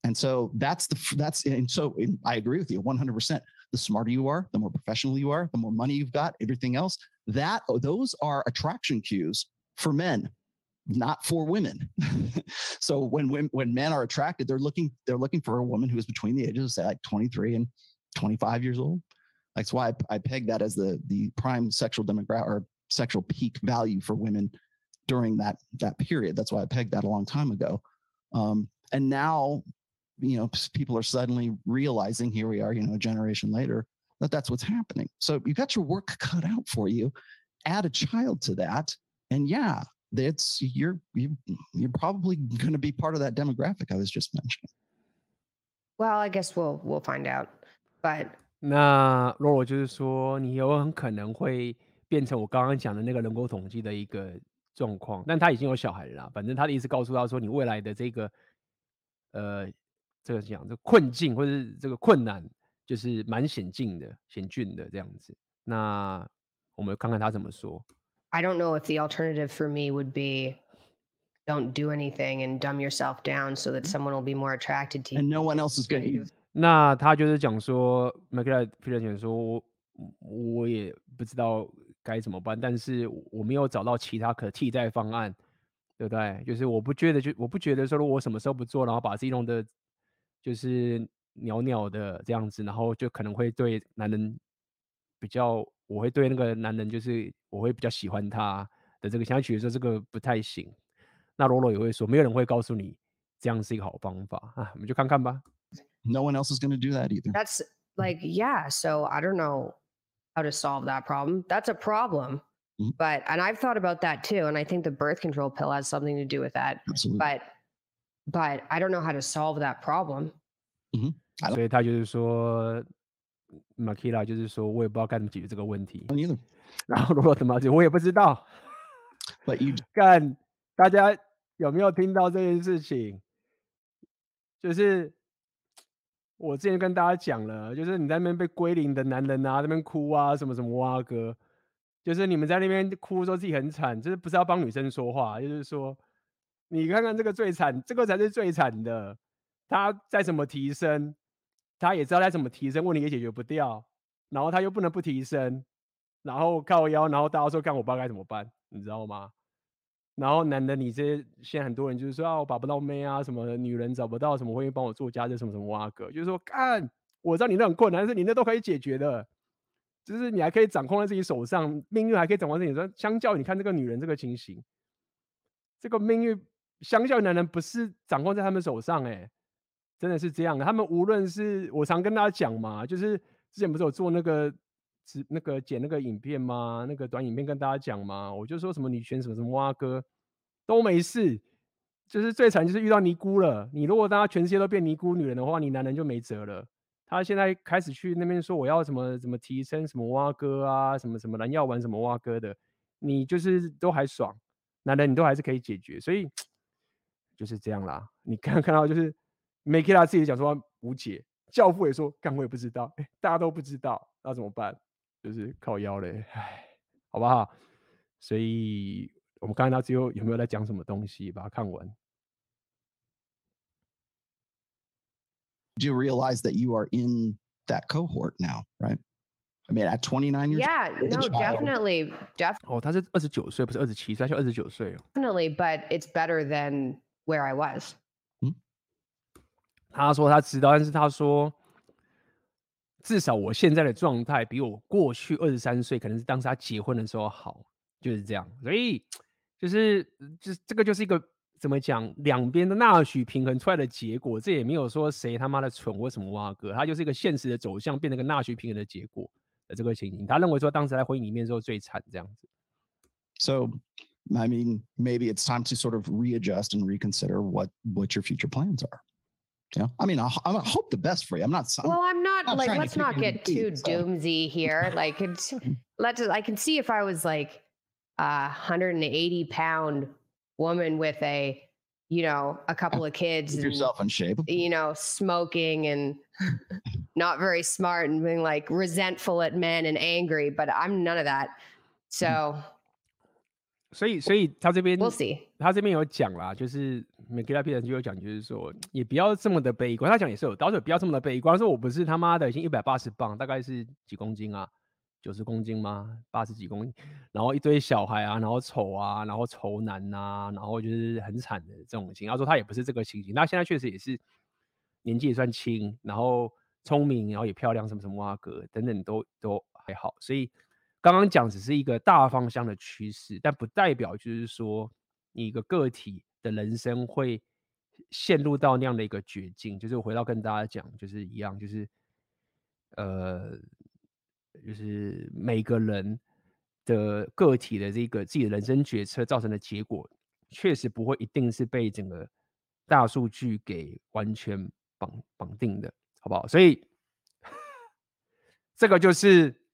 And so that's the that's and so I agree with you 100%. The smarter you are, the more professional you are, the more money you've got, everything else. That oh, those are attraction cues for men, not for women. so when, when when men are attracted, they're looking they're looking for a woman who is between the ages of say like 23 and 25 years old. That's why I, I peg that as the the prime sexual demographic or sexual peak value for women during that that period. That's why I pegged that a long time ago. Um, and now, you know, people are suddenly realizing here we are, you know, a generation later, that that's what's happening. So you got your work cut out for you. Add a child to that, and yeah, that's you're you, you're probably going to be part of that demographic I was just mentioning. Well, I guess we'll we'll find out, but 那罗罗就是说，你有很可能会变成我刚刚讲的那个人口统计的一个状况，但他已经有小孩了啦。反正他的意思告诉他说，你未来的这个，呃，这个讲这个困境或者是这个困难，就是蛮险峻的、险峻的这样子。那我们看看他怎么说。I don't know if the alternative for me would be don't do anything and dumb yourself down so that someone will be more attracted to you. And no one else is going to. 那他就是讲说 Michaela Peter 说，我我也不知道该怎么办，但是我没有找到其他可替代方案，对不对？就是我不觉得，就我不觉得说，如果我什么时候不做，然后把自己弄得就是袅袅的这样子，然后就可能会对男人比较，我会对那个男人就是我会比较喜欢他的这个相处，说这个不太行。那罗罗也会说，没有人会告诉你这样是一个好方法啊，我们就看看吧。no one else is going to do that either. That's like, yeah. So I don't know how to solve that problem. That's a problem. Mm-hmm. But, and I've thought about that too. And I think the birth control pill has something to do with that. Absolutely. But, but I don't know how to solve that problem. Mm-hmm. 所以他就是说，Makila 就是说我也不知道该怎么解决这个问题。Neither. 然后如果怎么解，我也不知道。But you 干，大家有没有听到这件事情？就是。 我之前跟大家讲了，就是你在那边被归零的男人啊，那边哭啊，什么什么哇哥，就是你们在那边哭说自己很惨，就是不是要帮女生说话，就是说，你看看这个最惨，这个才是最惨的。他再怎么提升，他也知道再怎么提升，问题也解决不掉，然后他又不能不提升，然后靠腰，然后大家说看我不知道该怎么办，你知道吗？然后男的，你这些现在很多人就是说啊，我把不到妹啊，什么女人找不到，什么会帮我做家这，什么什么哇哥，就是说干，我知道你那很困难，但是你那都可以解决的，就是你还可以掌控在自己手上，命运还可以掌控在自己手上。相较你看这个女人这个情形，这个命运相较男人不是掌控在他们手上，哎，真的是这样的。他们无论是我常跟大家讲嘛，就是之前不是有做那个。是那个剪那个影片吗？那个短影片跟大家讲吗？我就说什么女权什么什么蛙哥都没事，就是最惨就是遇到尼姑了。你如果大家全世界都变尼姑女人的话，你男人就没辙了。他现在开始去那边说我要什么什么提升什么蛙哥啊，什么什么蓝药丸什么蛙哥的，你就是都还爽，男人你都还是可以解决，所以就是这样啦。你看看到就是 Makita 自己讲说无解，教父也说干我也不知道，大家都不知道，那怎么办？就是靠腰嘞，唉，好不好？所以我们看到最后有没有在讲什么东西，把它看完。Do you realize that you are in that cohort now, right? I mean, at 29 years yeah, old, no, definitely, definitely. 哦，他是二十九岁，不是二十七岁，他就二十九岁哦。 Definitely, but it's better than where I was. 他说他知道，但是他说， 至少我现在的状态比我过去二十三岁，可能是当时他结婚的时候好，就是这样。所以就是就这个就是一个怎么讲，两边的纳许平衡出来的结果。这也没有说谁他妈的蠢或什么哇哥，他就是一个现实的走向，变成个纳许平衡的结果的这个情形。他认为说当时在婚姻里面的时候最惨这样子。So, I mean, maybe it's time to sort of readjust and reconsider what what your future plans are. Yeah, I mean, I, I hope the best for you. I'm not. I'm, Well, I'm not not like trying to let's kick not you in get the too teeth, so- doomsy here. Like it's let's I can see if I was like a 180 pound woman with a you know a couple of kids keep and, yourself in shape. you know smoking and not very smart and being like resentful at men and angry but i'm none of that so 所以，所以他这边 we'll see 他这边有讲啦，就是 m c g i l l a p 就有讲，就是说也不要这么的悲观。他讲也是有道理，不要这么的悲观。说我不是他妈的已经一百八十磅，大概是几公斤啊？九十公斤吗？八十几公斤，然后一堆小孩啊，然后丑啊，然后丑男呐，然后就是很惨的这种情。他说他也不是这个情形，他现在确实也是年纪也算轻，然后聪明，然后也漂亮，什么什么啊哥等等都都还好，所以。刚刚讲只是一个大方向的趋势，但不代表就是说你一个个体的人生会陷入到那样的一个绝境。就是我回到跟大家讲，就是一样，就是呃，就是每个人的个体的这个自己的人生决策造成的结果，确实不会一定是被整个大数据给完全绑绑定的，好不好？所以 这个就是。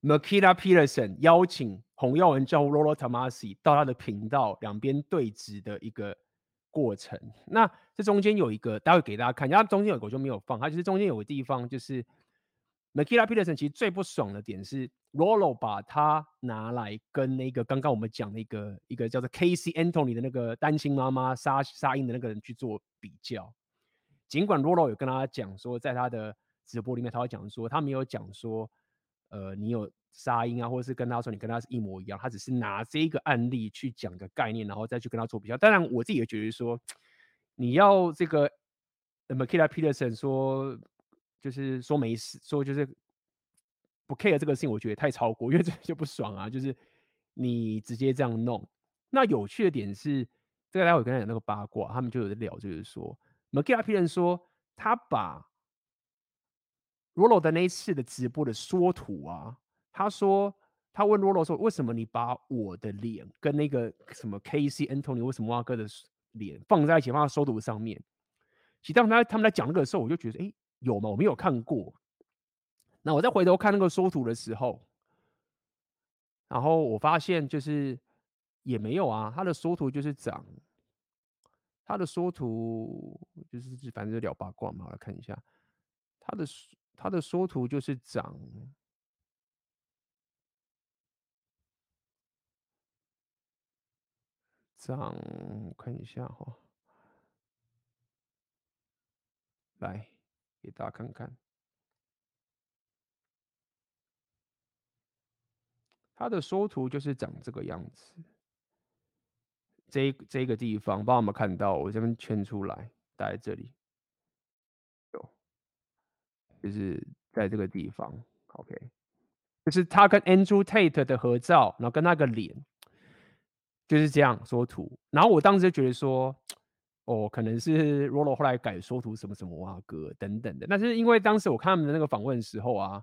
Makila Peterson 邀请洪耀文叫 Rollo Tomassi 到他的频道，两边对峙的一个过程。那这中间有一个，待会给大家看，然后中间有个我就没有放，它其实中间有个地方就是 Makila Peterson 其实最不爽的点是 Rolo 把他拿来跟那个刚刚我们讲的一个一个叫做 Casey Anthony 的那个单亲妈妈杀杀婴的那个人去做比较。尽管 Rollo 有跟他讲说，在他的直播里面他会讲说，他没有讲说。呃，你有杀婴啊，或者是跟他说你跟他是一模一样，他只是拿这一个案例去讲个概念，然后再去跟他做比较。当然，我自己也觉得说，你要这个 Makila Peterson 说，就是说没事，说就是不 care 这个事情，我觉得太超过，因为这就不爽啊，就是你直接这样弄。那有趣的点是，这个待会跟他讲那个八卦，他们就有在聊，就是说 Makila Peterson 说他把。Rolo 的那一次的直播的缩图啊，他说他问 Rolo 说，为什么你把我的脸跟那个什么 KCNtony 为什么阿哥的脸放在一起放在缩图上面？其实当他他们在讲那个的时候，我就觉得，哎，有吗？我没有看过。那我再回头看那个缩图的时候，然后我发现就是也没有啊，他的缩图就是长，他的缩图就是反正就聊八卦嘛，我来看一下他的。它的缩图就是长长，我看一下哈，来给大家看看，它的缩图就是长这个样子。这这个地方，帮我们看到，我这边圈出来，打在这里。就是在这个地方，OK，就是他跟 Andrew Tate 的合照，然后跟那个脸就是这样缩图。然后我当时就觉得说，哦，可能是 Rollo 后来改缩图什么什么啊哥等等的。但是因为当时我看他们的那个访问的时候啊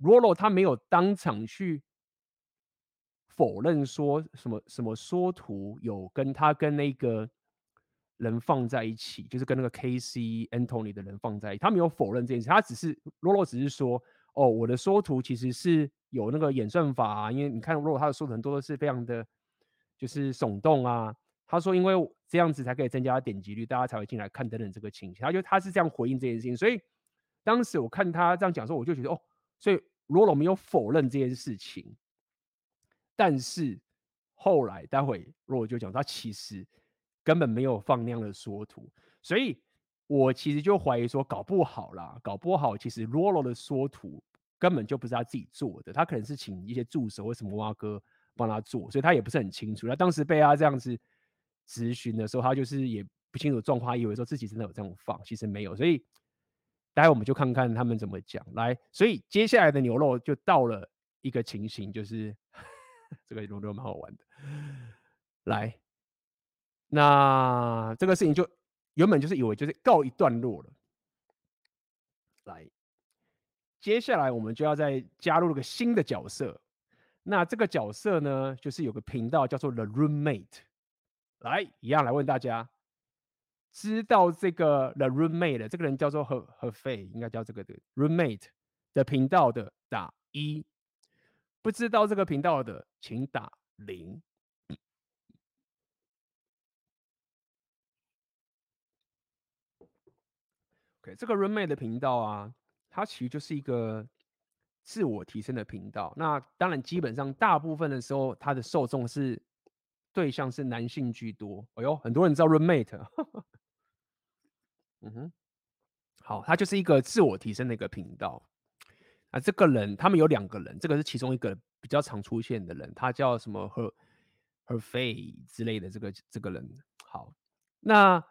，Rollo 他没有当场去否认说什么什么缩图有跟他跟那个。人放在一起，就是跟那个 KC Anthony 的人放在一起，他没有否认这件事，他只是罗罗只是说，哦，我的缩图其实是有那个演算法啊，因为你看 Rollo 他的缩图很多都是非常的，就是耸动啊。他说，因为这样子才可以增加点击率，大家才会进来看等等这个情形。他就他是这样回应这件事情，所以当时我看他这样讲的时候，我就觉得哦，所以罗罗没有否认这件事情，但是后来待会 Rollo 就讲他其实。根本没有放那样的缩图，所以我其实就怀疑说，搞不好啦，搞不好其实 Rolo 的缩图根本就不是他自己做的，他可能是请一些助手或什么蛙哥帮他做，所以他也不是很清楚。他当时被他这样子咨询的时候，他就是也不清楚状况，以为说自己真的有这样放，其实没有。所以待会我们就看看他们怎么讲。来，所以接下来的牛肉就到了一个情形，就是 这个牛肉蛮好玩的。来，那这个事情就。原本就是以为就是告一段落了，来，接下来我们就要再加入了个新的角色。那这个角色呢，就是有个频道叫做 The Roommate。来，一样来问大家，知道这个 The Roommate 的这个人叫做何何费，应该叫这个的 Roommate 的频道的打一，不知道这个频道的请打零。OK，这个 Roommate 的频道啊，它其实就是一个自我提升的频道。那当然，基本上大部分的时候，它的受众是对象是男性居多。哎呦，很多人知道 Roommate。嗯哼，好，它就是一个自我提升的一个频道。啊，这个人他们有两个人，这个是其中一个比较常出现的人，他叫什么 Her Her Faye 之类的这个这个人。好，那。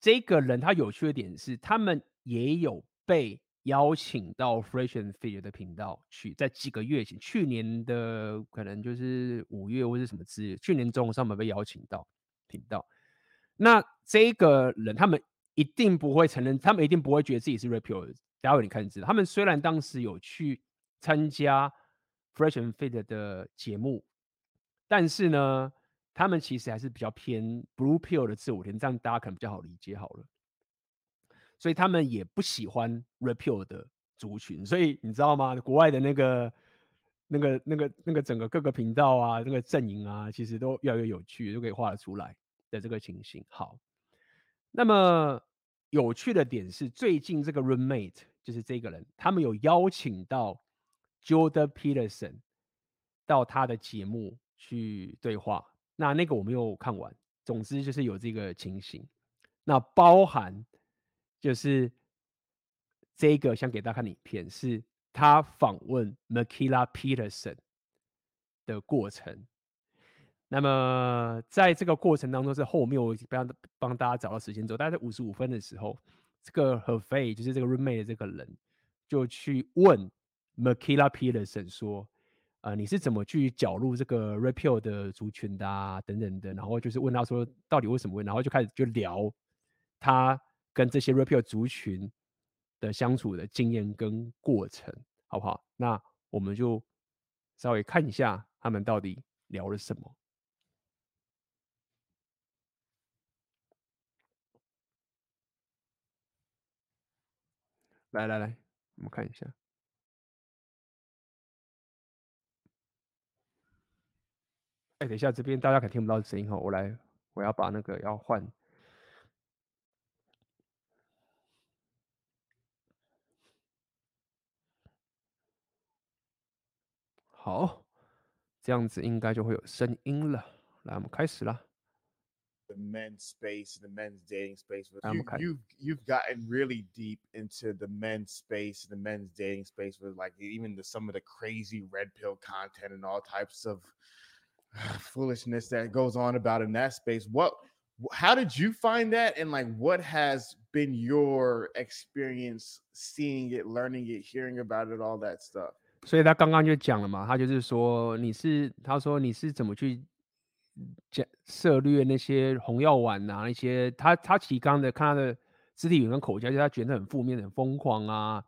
这个人他有趣的点是，他们也有被邀请到 Fresh and Fit 的频道去，在几个月前，去年的可能就是五月或是什么之，去年中上面被邀请到频道。那这个人他们一定不会承认，他们一定不会觉得自己是 Rapio。待会你看知道，他们虽然当时有去参加 Fresh and Fit 的节目，但是呢。他们其实还是比较偏 Blue Pill 的自我天，这样大家可能比较好理解好了。所以他们也不喜欢 repeal 的族群，所以你知道吗？国外的那个、那个、那个、那个整个各个频道啊，那个阵营啊，其实都越来越有趣，都可以画得出来的这个情形。好，那么有趣的点是，最近这个 Roommate 就是这个人，他们有邀请到 Jordan Peterson 到他的节目去对话。那那个我没有看完，总之就是有这个情形。那包含就是这个想给大家看的影片，是他访问 Makila Peterson 的过程。那么在这个过程当中，是后面我帮帮大家找到时间轴，大概在五十五分的时候，这个何费就是这个 roommate 的这个人就去问 Makila Peterson 说。呃，你是怎么去搅入这个 Rapio 的族群的啊？等等的，然后就是问他说，到底为什么问？然后就开始就聊他跟这些 Rapio 族群的相处的经验跟过程，好不好？那我们就稍微看一下他们到底聊了什么。来来来，我们看一下。哎，等一下，这边大家可能听不到声音哈，我来，我要把那个要换。好，这样子应该就会有声音了。来，我们开始了。The men's space, the men's dating space. You, you've you've gotten really deep into the men's space, the men's dating space with like even the some of the crazy red pill content and all types of foolishness that goes on about in that space. What how did you find that and like what has been your experience seeing it, learning it, hearing about it, all that stuff? 所以他刚刚就讲了嘛，他就是说你是他说你是怎么去讲涉猎那些红药丸啊，那些他他其实刚的看他的肢体语言跟口交，就他觉得很负面、很疯狂啊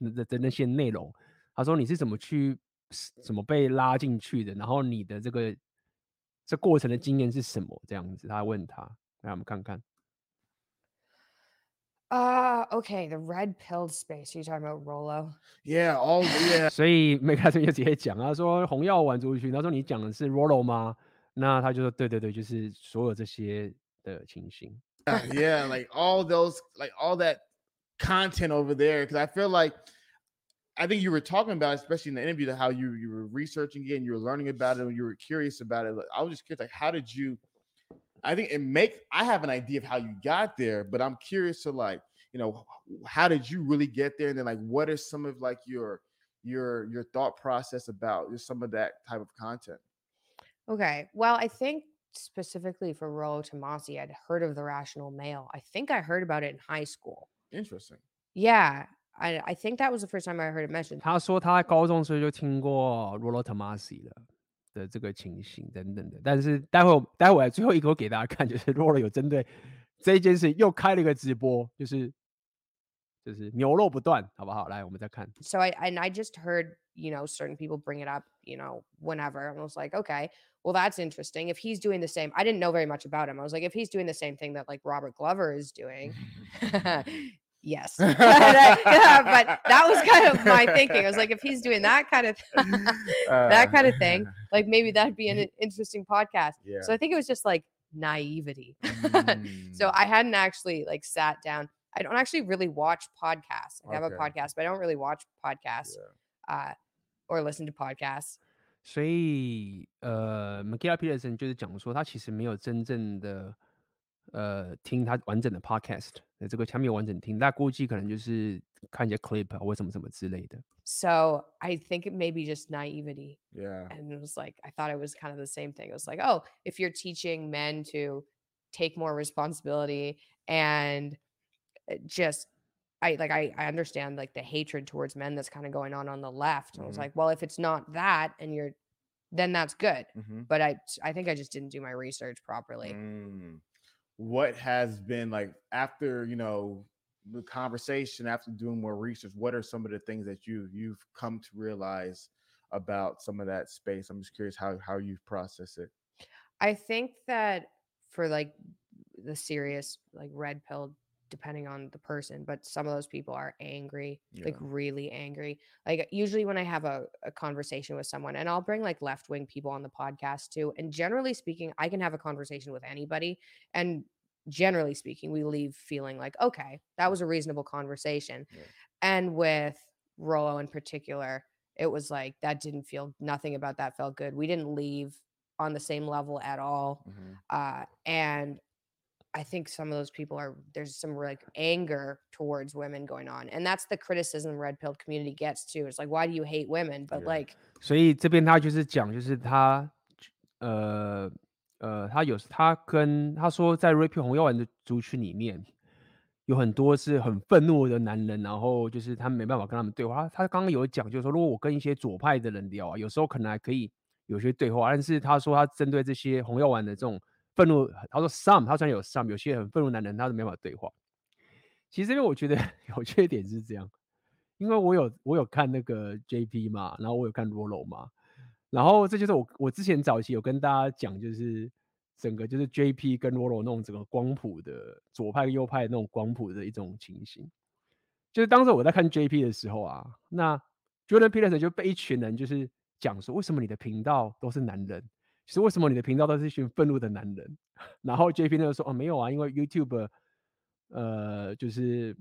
的的那些内容。他说你是怎么去？怎么被拉进去的？然后你的这个 这过程的经验是什么？这样子，他问他，让我们看看。啊、uh,，OK，the、red pill space. You talking about Rollo? Yeah, all yeah. 所以没开始就直接讲，他说红药丸族群。他说你讲的是 Rollo 吗？那他就说对对对，就是所有这些的情形。Uh, yeah, like all those, like all that content over there, because I feel like. I think you were talking about, especially in the interview, that how you you were researching it and you were learning about it and you were curious about it. I was just curious, like, how did you? I think it makes. I have an idea of how you got there, but I'm curious to like you know, how did you really get there? And then like, what are some of like your your your thought process about just some of that type of content? Okay. Well, I think specifically for Rollo Tomasi, I'd heard of the rational male. I think I heard about it in high school. Interesting. Yeah. I, I think that was the first time I heard it mentioned. 他说他高中时候就听过 Rollo Tomassi 的的这个情形等等的，但是待会待会最后一个我给大家看，就是 Rollo 有针对这一件事又开了一个直播，就是就是牛肉不断，好不好？来，我们再看。So I and I just heard you know certain people bring it up you know whenever and I was like okay well that's interesting if he's doing the same I didn't know very much about him I was like if he's doing the same thing that like Robert Glover is doing yes but that was kind of my thinking I was like if he's doing that kind of that kind of thing like maybe that'd be an interesting podcast yeah. so I think it was just like naivety mm. so I hadn't actually like sat down I don't actually really watch podcasts. I have okay. a podcast, but I don't really watch podcasts. Yeah. uh, or listen to podcasts. 所以呃，Mikhaila Peterson 就是讲说，他其实没有真正的呃听他完整的 podcast 的 这个，他没有完整听，但估计可能就是看一些 clip 或什么什么之类的。So I think it may be just naivety. Yeah. And it was like I thought it was kind of the same thing. It was like, oh, if you're teaching men to take more responsibility and just I like I, I understand like the hatred towards men that's kind of going on on the left. Mm-hmm. I was like, well, if it's not that, and you're, then that's good. Mm-hmm. But I I think I just didn't do my research properly. Mm. What has been like after you know the conversation after doing more research? What are some of the things that you you've come to realize about some of that space? I'm just curious how how you've processed it. I think that for like the serious like red pill depending on the person, but some of those people are angry, yeah. like really angry. Like usually when I have a, a conversation with someone, and I'll bring like left wing people on the podcast too. And generally speaking, I can have a conversation with anybody. And generally speaking, we leave feeling like, okay, that was a reasonable conversation. Yeah. And with Rollo in particular, it was like that didn't feel nothing about that felt good. We didn't leave on the same level at all. Mm-hmm. Uh, and I think some of those people are there's some like anger towards women going on, and that's the criticism red pill community gets too. It's like why do you hate women? But like，所以这边他就是讲，就是他呃呃，他有他跟他说，在 red pill 红药丸的族群里面，有很多是很愤怒的男人，然后就是他没办法跟他们对话。他刚刚有讲，就是说如果我跟一些左派的人聊啊，有时候可能还可以有些对话，但是他说他针对这些红药丸的这种。愤怒，他说 some，他虽然有 some，有些很愤怒男人，他是没法对话。其实这边我觉得 有缺点是这样，因为我有我有看那个 JP 嘛，然后我有看 Rollo 嘛，然后这就是我我之前早期有跟大家讲，就是整个就是 JP 跟 Rollo 那种整个光谱的左派跟右派那种光谱的一种情形。就是当时我在看 JP 的时候啊，那 Jordan Peterson 就被一群人就是讲说，为什么你的频道都是男人？其实为什么你的频道都是一群愤怒的男人？然后 JP 就说：“哦，没有啊，因为 YouTube，呃，就是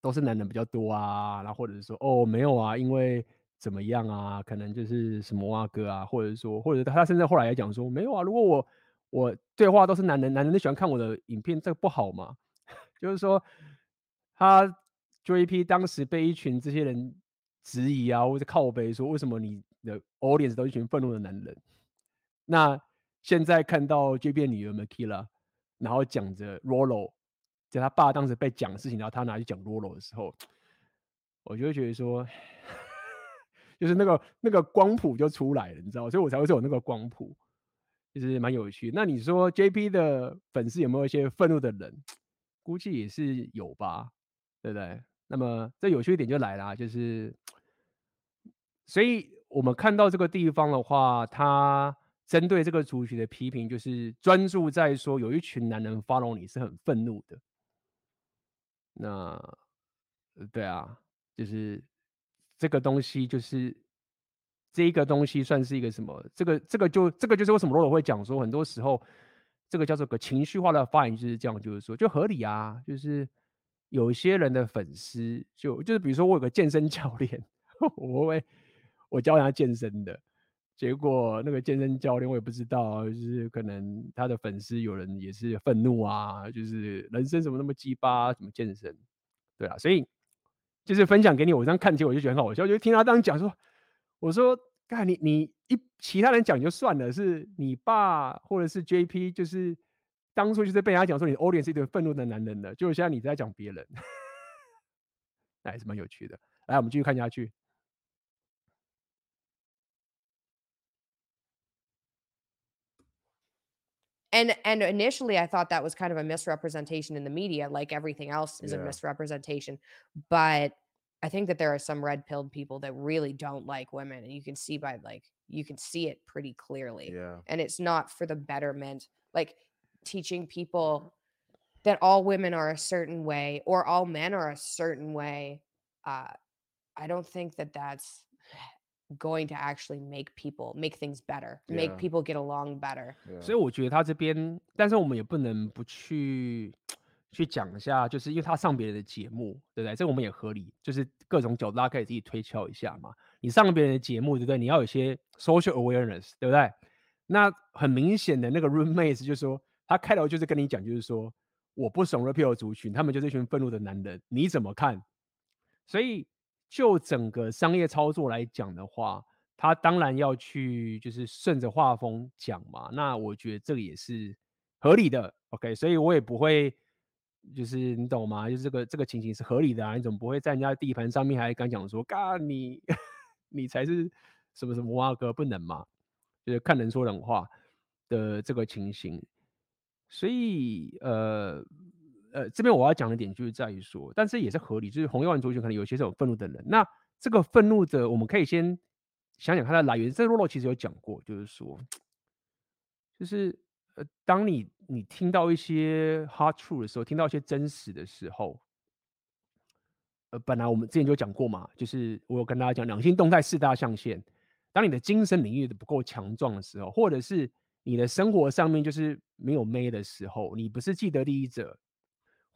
都是男人比较多啊。然后或者是说，哦，没有啊，因为怎么样啊？可能就是什么啊哥啊，或者说，或者他甚至后来也讲说，没有啊。如果我我对话都是男人，男人都喜欢看我的影片，这个不好吗？就是说，他 JP 当时被一群这些人质疑啊，或者靠背说，为什么你的 audience 都是一群愤怒的男人？”那现在看到这边女儿 Mikhaila，然后讲着 Rollo，在他爸当时被讲的事情，然后他拿去讲 Rollo 的时候，我就会觉得说，就是那个那个光谱就出来了，你知道，所以我才会说有那个光谱，就是蛮有趣。那你说 JP 的粉丝有没有一些愤怒的人？估计也是有吧，对不对？那么这有趣一点就来了，就是，所以我们看到这个地方的话，他。针对这个族群的批评，就是专注在说有一群男人 follow 你是很愤怒的。那，对啊，就是这个东西，就是这个东西算是一个什么？这个这个就这个就是为什么罗罗会讲说，很多时候这个叫做个情绪化的发言就是这样，就是说就合理啊，就是有些人的粉丝就就是比如说我有个健身教练，我会我教人家健身的。结果那个健身教练我也不知道，就是可能他的粉丝有人也是愤怒啊，就是人生怎么那么鸡巴，怎么健身？对啊，所以就是分享给你，我这样看起我就觉得很好笑，我就听他这样讲说，我说，干你你一其他人讲就算了，是你爸或者是 JP，就是当初就是被人家讲说你 Audience 是一个愤怒的男人的，就现在你在讲别人，那还是蛮有趣的。来，我们继续看下去。And and initially i thought that was kind of a misrepresentation in the media like everything else is yeah. a misrepresentation. But i think that there are some red pilled people that really don't like women and you can see by like you can see it pretty clearly. Yeah. And it's not for the betterment like teaching people that all women are a certain way or all men are a certain way uh i don't think that that's going to actually make people make things better, make people get along better. 所以我觉得他这边，但是我们也不能不去去讲一下，就是因为他上别人的节目，对不对？这我们也合理，就是各种角度大家可以自己推敲一下嘛。你上别人的节目，对不对？你要有些 social awareness，对不对？那很明显的那个 roommates 就是说，他开头就是跟你讲，就是说我不怂 Red Pill 族群，他们就是一群愤怒的男人，你怎么看？所以。就整个商业操作来讲的话，他当然要去就是顺着画风讲嘛。那我觉得这个也是合理的，OK。所以我也不会就是你懂吗？就是这个这个情形是合理的啊。你怎么不会在人家地盘上面还敢讲说，嘎你 你才是什么什么哇哥不能嘛？就是看人说人话的这个情形。所以呃。呃，这边我要讲的点就是在于说，但是也是合理，就是红药丸族群可能有些这种愤怒的人。那这个愤怒的，我们可以先想想它的来源。这洛洛其实有讲过，就是说，就是呃，当你你听到一些 hard truth 的时候，听到一些真实的时候，呃，本来我们之前就讲过嘛，就是我有跟大家讲两性动态四大象限。当你的精神领域的不够强壮的时候，或者是你的生活上面就是没有妹的时候，你不是既得利益者。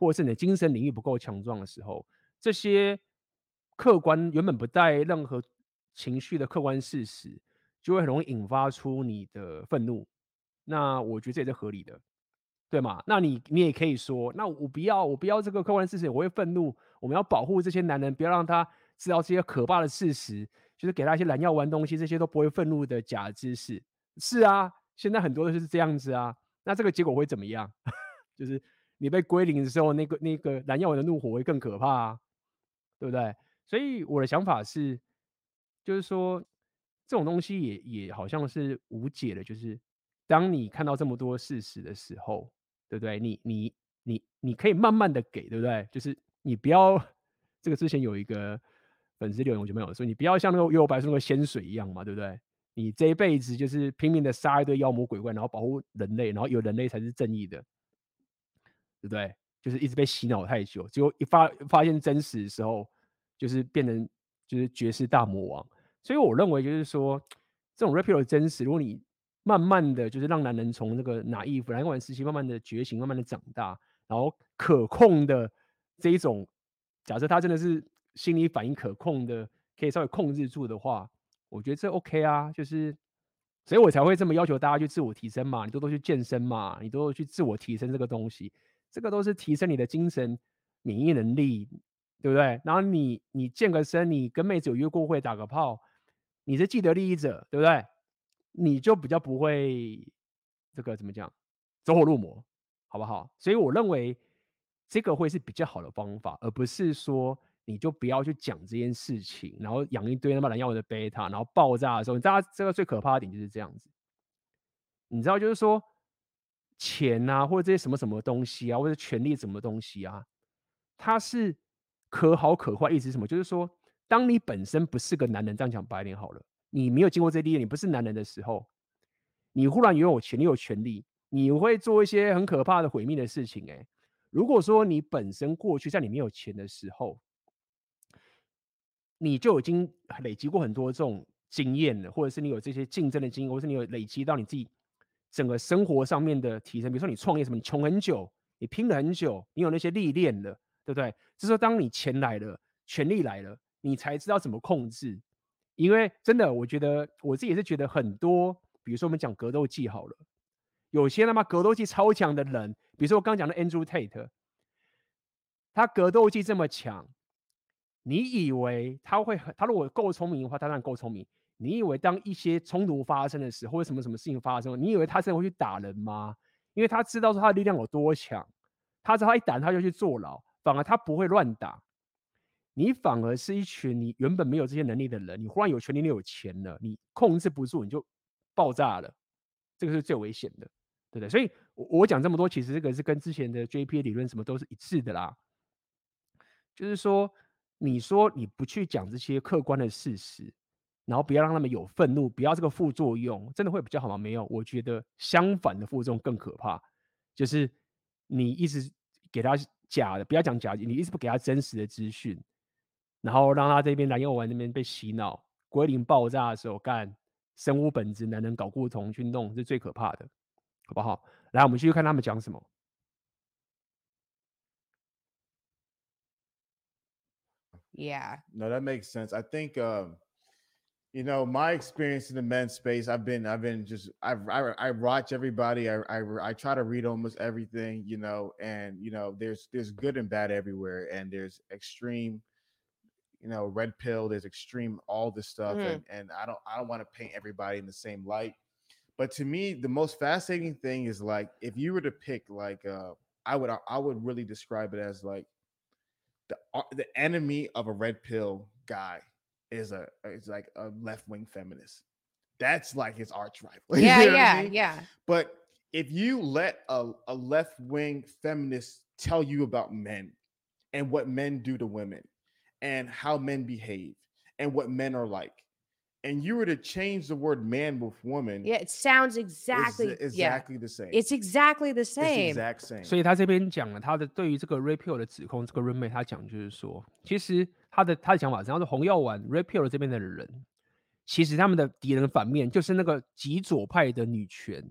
或者是你的精神领域不够强壮的时候，这些客观原本不带任何情绪的客观事实，就会很容易引发出你的愤怒。那我觉得这也是合理的，对吗？那你你也可以说，那我不要，我不要这个客观事实，我会愤怒。我们要保护这些男人，不要让他知道这些可怕的事实，就是给他一些蓝药丸东西，这些都不会愤怒的假知识。是啊，现在很多就是这样子啊。那这个结果会怎么样？就是。你被归零的时候，那个那个蓝药丸的怒火会更可怕啊，对不对？所以我的想法是，就是说这种东西也也好像是无解的。就是当你看到这么多事实的时候，对不对？你你你你可以慢慢的给，对不对？就是你不要这个之前有一个粉丝留言，我就没有说，你不要像那个幽白说那个仙水一样嘛，对不对？你这一辈子就是拼命的杀一堆妖魔鬼怪，然后保护人类，然后有人类才是正义的。对不对？就是一直被洗脑太久，结果一发发现真实的时候，就是变成就是绝世大魔王。所以我认为就是说，这种 rapper 的真实，如果你慢慢的就是让男人从那个 naive 蓝药丸时期慢慢的觉醒，慢慢的长大，然后可控的这一种，假设他真的是心理反应可控的，可以稍微控制住的话，我觉得这 OK 啊，就是。所以我才会这么要求大家去自我提升嘛，你多多去健身嘛，你多多去自我提升这个东西。这个都是提升你的精神免疫能力，对不对？然后你你健个身，你跟妹子有约过会，打个炮，你是既得利益者，对不对？你就比较不会这个怎么讲，走火入魔，好不好？所以我认为这个会是比较好的方法，而不是说你就不要去讲这件事情，然后养一堆他妈蓝药丸的贝塔，然后爆炸的时候，你知道这个最可怕的点就是这样子，你知道，就是说。钱啊，或者这些什么什么东西啊，或者权力什么东西啊，它是可好可坏。意思是什么？就是说，当你本身不是个男人，这样讲白点好了，你没有经过这些历练，你不是男人的时候，你忽然拥有钱，你有权力，你会做一些很可怕的毁灭的事情。诶，如果说你本身过去在你没有钱的时候，你就已经累积过很多这种经验了，或者是你有这些竞争的经验，或者是你有累积到你自己。整个生活上面的提升，比如说你创业什么，你穷很久，你拼了很久，你有那些历练了，对不对？就是说当你钱来了，权力来了，你才知道怎么控制，因为真的，我觉得我自己也是觉得很多，比如说我们讲格斗技好了，有些他妈格斗技超强的人，比如说我刚刚讲的 Andrew Tate，他格斗技这么强，你以为他会？他如果够聪明的话，他当然够聪明。你以为当一些冲突发生的时候，或者什么什么事情发生，你以为他真的会去打人吗？因为他知道说他的力量有多强，他知道他一打他就去坐牢，反而他不会乱打。你反而是一群你原本没有这些能力的人，你忽然有权利，你有钱了，你控制不住，你就爆炸了，这个是最危险的，对不对？所以我，我讲这么多，其实这个是跟之前的 JPA 理论什么都是一致的啦。就是说，你说你不去讲这些客观的事实。然后不要让他们有愤怒，不要这个副作用，真的会比较好吗？没有，我觉得相反的副作用更可怕，就是你一直给他假的，不要讲假的，你一直不给他真实的资讯，然后让他这边来用玩那边被洗脑，归零爆炸的时候干生物本质，男人搞不同去弄，是最可怕的，好不好？来，我们继续看他们讲什么。Yeah. No, that makes sense. I think. Um... You know, my experience in the men's space, I've been, I've been just, I've, I, I watch everybody. I, I, I try to read almost everything, you know, and you know, there's, there's good and bad everywhere, and there's extreme, you know, red pill. There's extreme, all this stuff, mm. and and I don't, I don't want to paint everybody in the same light. But to me, the most fascinating thing is like, if you were to pick, like, uh, I would, I would really describe it as like the, uh, the enemy of a red pill guy is a is like a left wing feminist. That's like his arch rival. Yeah, you know yeah, I mean? yeah. But if you let a, a left wing feminist tell you about men and what men do to women and how men behave and what men are like, and you were to change the word man with woman, yeah, it sounds exactly exactly yeah. the same. It's exactly the same. It's exact same. 所以他这边讲了他的对于这个 Repeal 的指控，这个 roommate 他讲就是说，其实 他的他的想法是，他说红药丸 Repeal 这边的人，其实他们的敌人反面就是那个极左派的女权。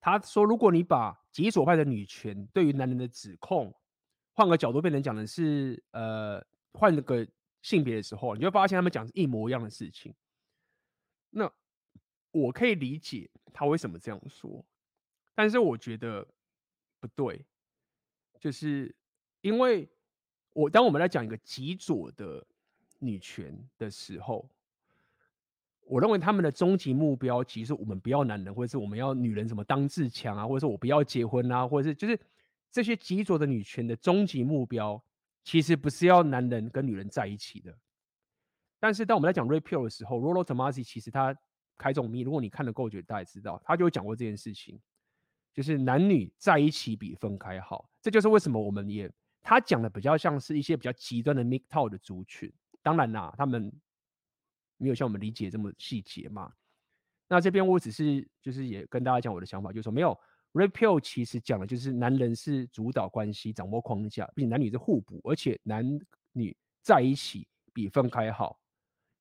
他说，如果你把极左派的女权对于男人的指控，换个角度变成讲的是，呃，换个。性别的时候，你就会发现他们讲是一模一样的事情。那我可以理解他为什么这样说，但是我觉得不对，就是因为我当我们来讲一个极左的女权的时候，我认为他们的终极目标其实我们不要男人，或者是我们要女人什么当自强啊，或者是我不要结婚啊，或者是就是这些极左的女权的终极目标。其实不是要男人跟女人在一起的，但是当我们在讲 rapeo 的时候，Rollo Tomasi 其实他开这种密，如果你看了够久，大家知道，他就讲过这件事情，就是男女在一起比分开好。这就是为什么我们也他讲的比较像是一些比较极端的 Mikto 的族群，当然啦，他们没有像我们理解这么细节嘛。那这边我只是就是也跟大家讲我的想法，就是说没有。Repeal 其实讲的就是男人是主导关系、掌握框架，并且男女是互补，而且男女在一起比分开好。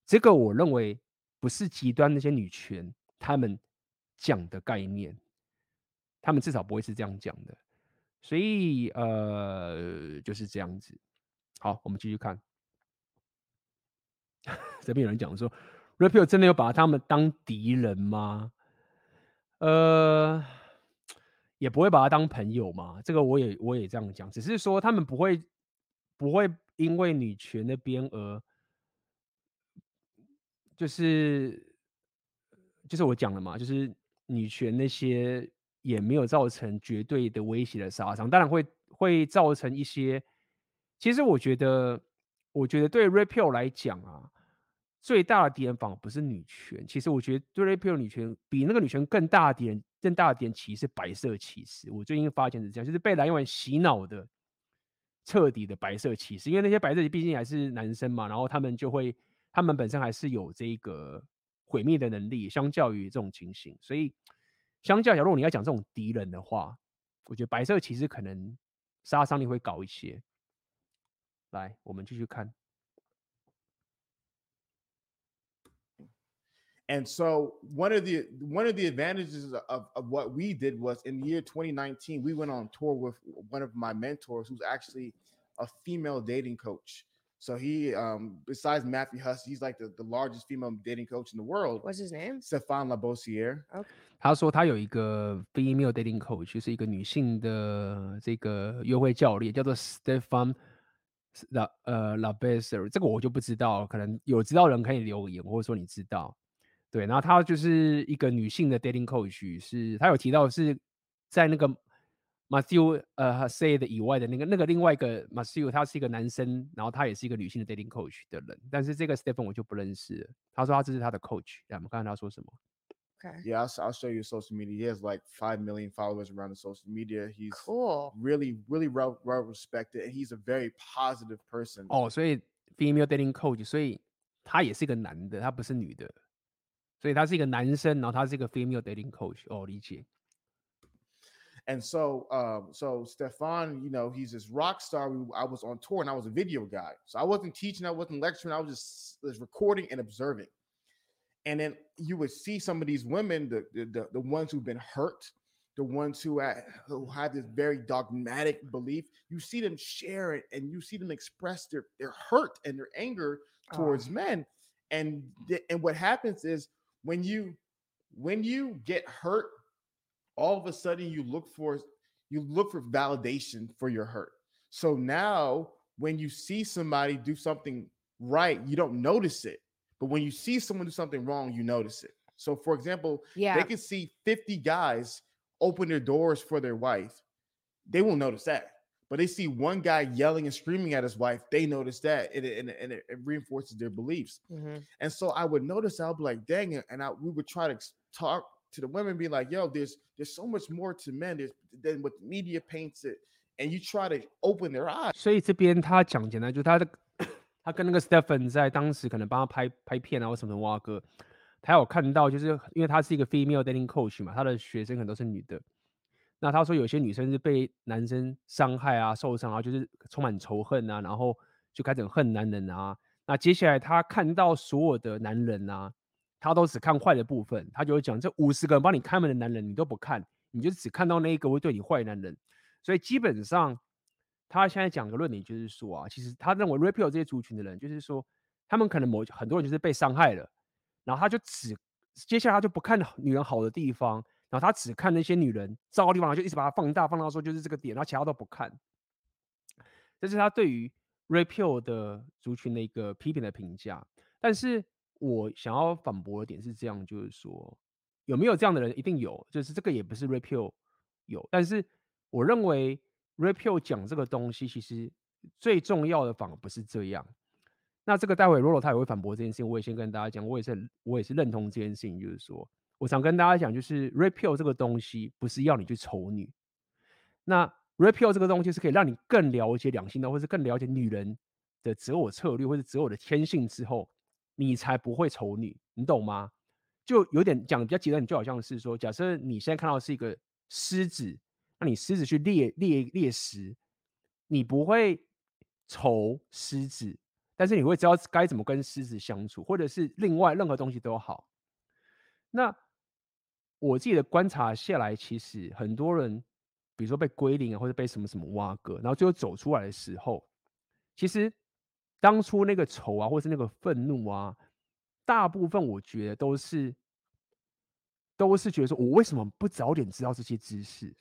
这个我认为不是极端那些女权他们讲的概念，他们至少不会是这样讲的。所以呃就是这样子。好，我们继续看。这边有人讲说，Repeal 真的有把他们当敌人吗？呃。也不会把他当朋友嘛，这个我也我也这样讲，只是说他们不会不会因为女权那边而就是就是我讲了嘛，就是女权那些也没有造成绝对的威胁的杀伤，当然会会造成一些。其实我觉得，我觉得对 Repeal 来讲啊。最大的敌人反而不是女权，其实我觉得对 Repeal 女权比那个女权更大的敌人，更大的敌人其实是白色歧视。我最近发现是这样，就是被蓝药丸洗脑的彻底的白色歧视，因为那些白色毕竟还是男生嘛，然后他们就会，他们本身还是有这个毁灭的能力，相较于这种情形，所以 相较，假如果你要讲这种敌人的话，我觉得白色歧视可能杀伤力会高一些。来，我们继续看。And so one of the one of the advantages of, of what we did was in the year 2019, we went on tour with one of my mentors who's actually a female dating coach. So he, um, besides Matthew Huss, he's like the, the largest female dating coach in the world. What's his name? Stefan Labossiere. Okay. 他说他有一个 female dating coach，就是一个女性的这个约会教练，叫做 Stefan 拉呃 Labossiere。这个我就不知道，可能有知道人可以留言，或者说你知道。对，然后他就是一个女性的 dating coach，是他有提到是在那个。 Matthew 呃 say 的以外的那个那个另外一个 Matthew 他是一个男生，然后他也是一个女性的 dating coach 的人，但是这个 Stephen 我就不认识了。他说他这是他的 coach，我们看看他说什么。Okay. Yeah, I'll, I'll show you social media. He has like five million followers around the social media. He's cool, really, really well, well respected, and he's a very positive person. 哦，所以 female dating coach，所以他也是一个男的，他不是女的，所以他是一个男生，然后他是一个 female dating coach。哦，理解。And so, um, so Stefan, you know, he's this rock star. We, I was on tour and I was a video guy. So I wasn't teaching, I wasn't lecturing, I was just was recording and observing. And then you would see some of these women, the the, the ones who've been hurt, the ones who had, who have this very dogmatic belief. You see them share it, and you see them express their their hurt and their anger towards oh. men. And and what happens is when you when you get hurt all of a sudden you look for you look for validation for your hurt. So now when you see somebody do something right, you don't notice it. But when you see someone do something wrong, you notice it. So for example, yeah. they can see 50 guys open their doors for their wife. They won't notice that. But they see one guy yelling and screaming at his wife, they notice that and it, and it, and it reinforces their beliefs. Mm-hmm. And so I would notice, I'll be like, dang it. And I, we would try to talk to the women be like, yo, there's there's so much more to men than what the media paints it, and you try to open their eyes. 所以这边他讲简单，就是他的他跟那个 Stephen 在当时可能帮他拍拍片啊或什么挖哥，他有看到，就是因为他是一个 female dating coach 嘛，他的学生可能都是女的。那他说有些女生是被男生伤害啊、受伤啊，就是充满仇恨啊，然后就开始恨男人啊。那接下来他看到所有的男人啊。他都只看坏的部分，他就会讲这五十个人帮你开门的男人，你都不看，你就只看到那一个会对你坏的男人。所以基本上，他现在讲的论点就是说啊，其实他认为 rapeo 这些族群的人，就是说他们可能某很多人就是被伤害了，然后他就只接下来他就不看女人好的地方，然后他只看那些女人糟的地方，就一直把它放大，放大说就是这个点，然后其他都不看。这是他对于 rapeo 的族群的一个批评的评价，但是。我想要反驳的点是这样，就是说有没有这样的人，一定有，就是这个也不是 Rapio 有，但是我认为 Rapio 讲这个东西，其实最重要的反而不是这样。那这个待会 Rolo 他也会反驳这件事情，我也先跟大家讲，我也是我也是认同这件事情，就是说我想跟大家讲，就是 Rapio 这个东西不是要你去丑女，那 Rapio 这个东西是可以让你更了解两性的，或是更了解女人的择偶策略，或者择偶的天性之后。你才不会仇女，你懂吗？就有点讲的比较极端，你就好像是说，假设你现在看到是一个狮子，那你狮子去猎猎猎食，你不会仇狮子，但是你会知道该怎么跟狮子相处，或者是另外任何东西都好。那我自己的观察下来，其实很多人，比如说被归零啊，或者被什么什么挖个，然后最后走出来的时候，其实。当初那个仇啊，或是那个愤怒啊，大部分我觉得都是都是觉得说，我为什么不早点知道这些知识？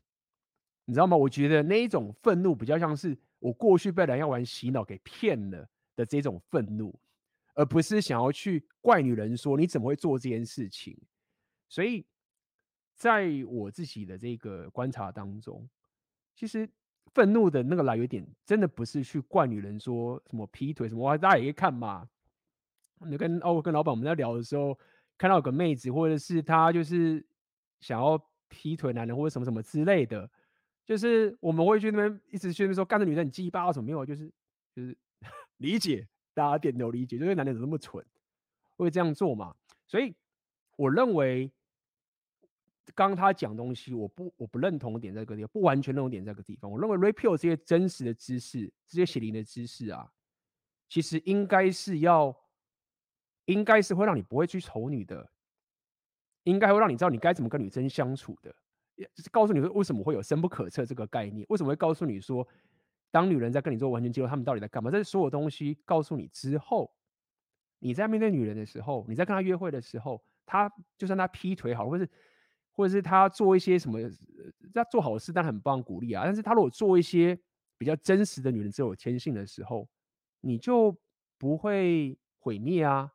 你知道吗？我觉得那一种愤怒比较像是我过去被蓝药丸洗脑给骗了的这种愤怒，而不是想要去怪女人说你怎么会做这件事情。所以，在我自己的这个观察当中，其实。愤怒的那个来源点，真的不是去怪女人说什么劈腿什么，大家也可以看嘛。你跟哦跟老板我们在聊的时候，看到有个妹子，或者是她就是想要劈腿男人或者什么什么之类的，就是我们会去那边一直去那边说，干这女人很鸡巴什么没有，就是就是 理解大家点头理解，就是男人怎么那么蠢，会这样做嘛？所以我认为。刚他讲东西，我不我不认同点在这个地方，不完全认同点在这个地方。我认为 rapeo 这些真实的知识，这些血淋的知识啊，其实应该是要，应该是会让你不会去丑女的，应该会让你知道你该怎么跟女生相处的，也就是告诉你说为什么会有深不可测这个概念，为什么会告诉你说当女人在跟你做完全揭露，他们到底在干嘛？这是所有东西告诉你之后，你在面对女人的时候，你在跟她约会的时候，她就算她劈腿好，或是或者是他做一些什么，他做好事，但很棒，鼓励啊。但是他如果做一些比较真实的女人自我天性的时候，你就不会毁灭啊，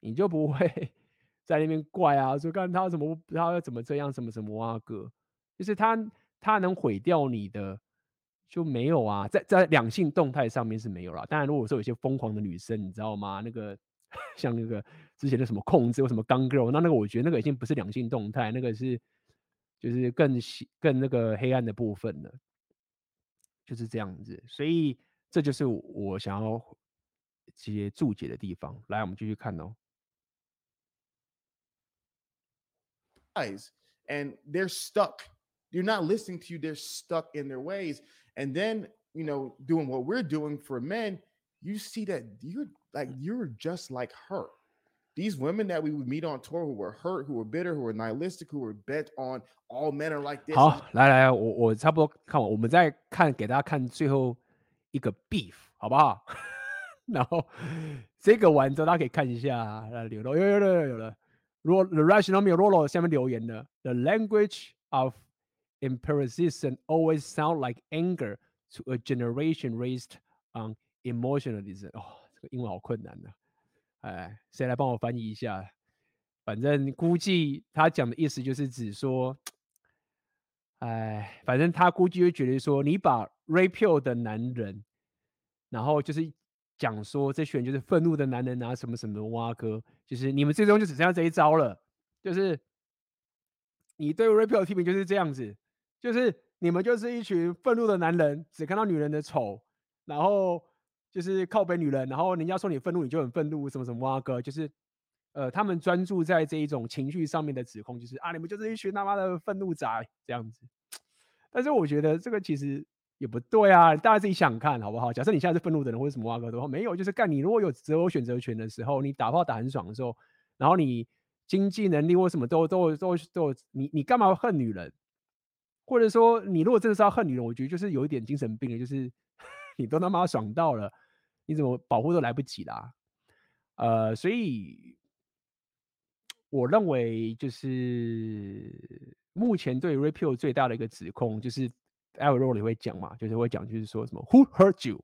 你就不会 在那边怪啊，说看他怎么他要怎么这样，什么什么啊哥，就是他他能毁掉你的。就没有啊，在在两性动态上面是没有啦。当然，如果说有些疯狂的女生，你知道吗？那个像那个之前的什么控制或什么钢 girl，那那个我觉得那个已经不是两性动态，那个是就是更更那个黑暗的部分了，就是这样子。所以这就是我想要这些注解的地方。来，我们继续看哦。And they're stuck. You're not listening to you. They're stuck in their ways. And then, you know, doing what we're doing for men, you see that you're like you're just like her. These women that we would meet on tour who were hurt, who were bitter, who were nihilistic, who were bent on all men are like this. 好，来来，我我差不多看完，我们再看给大家看最后一个 beef，好不好？然后这个完之后，大家可以看一下，来有了有有了有了。如果 The Rational 没有 Rolo 下面留言的，The language of empiricism always sound like anger to a generation raised on emotionalism。哦， 这个英文好困难呢、哎，谁来帮我翻译一下？反正估计他讲的意思就是指说，哎，反正他估计会觉得说，你把 rape 的男人，然后就是讲说这群就是愤怒的男人啊，什么什么挖哥，就是你们最终就只剩下这一招了，就是你对 rape 的批评就是这样子。就是你们就是一群愤怒的男人，只看到女人的丑，然后就是靠北女人，然后人家说你愤怒，你就很愤怒，什么什么哇哥，就是呃，他们专注在这一种情绪上面的指控，就是啊，你们就是一群他妈的愤怒仔这样子。但是我觉得这个其实也不对啊，大家自己想看好不好？假设你现在是愤怒的人或者什么哇哥的话，没有，就是干你如果有择偶选择权的时候，你打炮打很爽的时候，然后你经济能力或什么都都都都，你你干嘛恨女人？或者说，你如果真的是要恨女人，我觉得就是有一点精神病了，就是你都他妈爽到了，你怎么保护都来不及啦。呃，所以我认为就是目前对 Rapio 最大的一个指控，就是艾薇儿里会讲嘛，就是会讲，就是说什么 Who hurt you？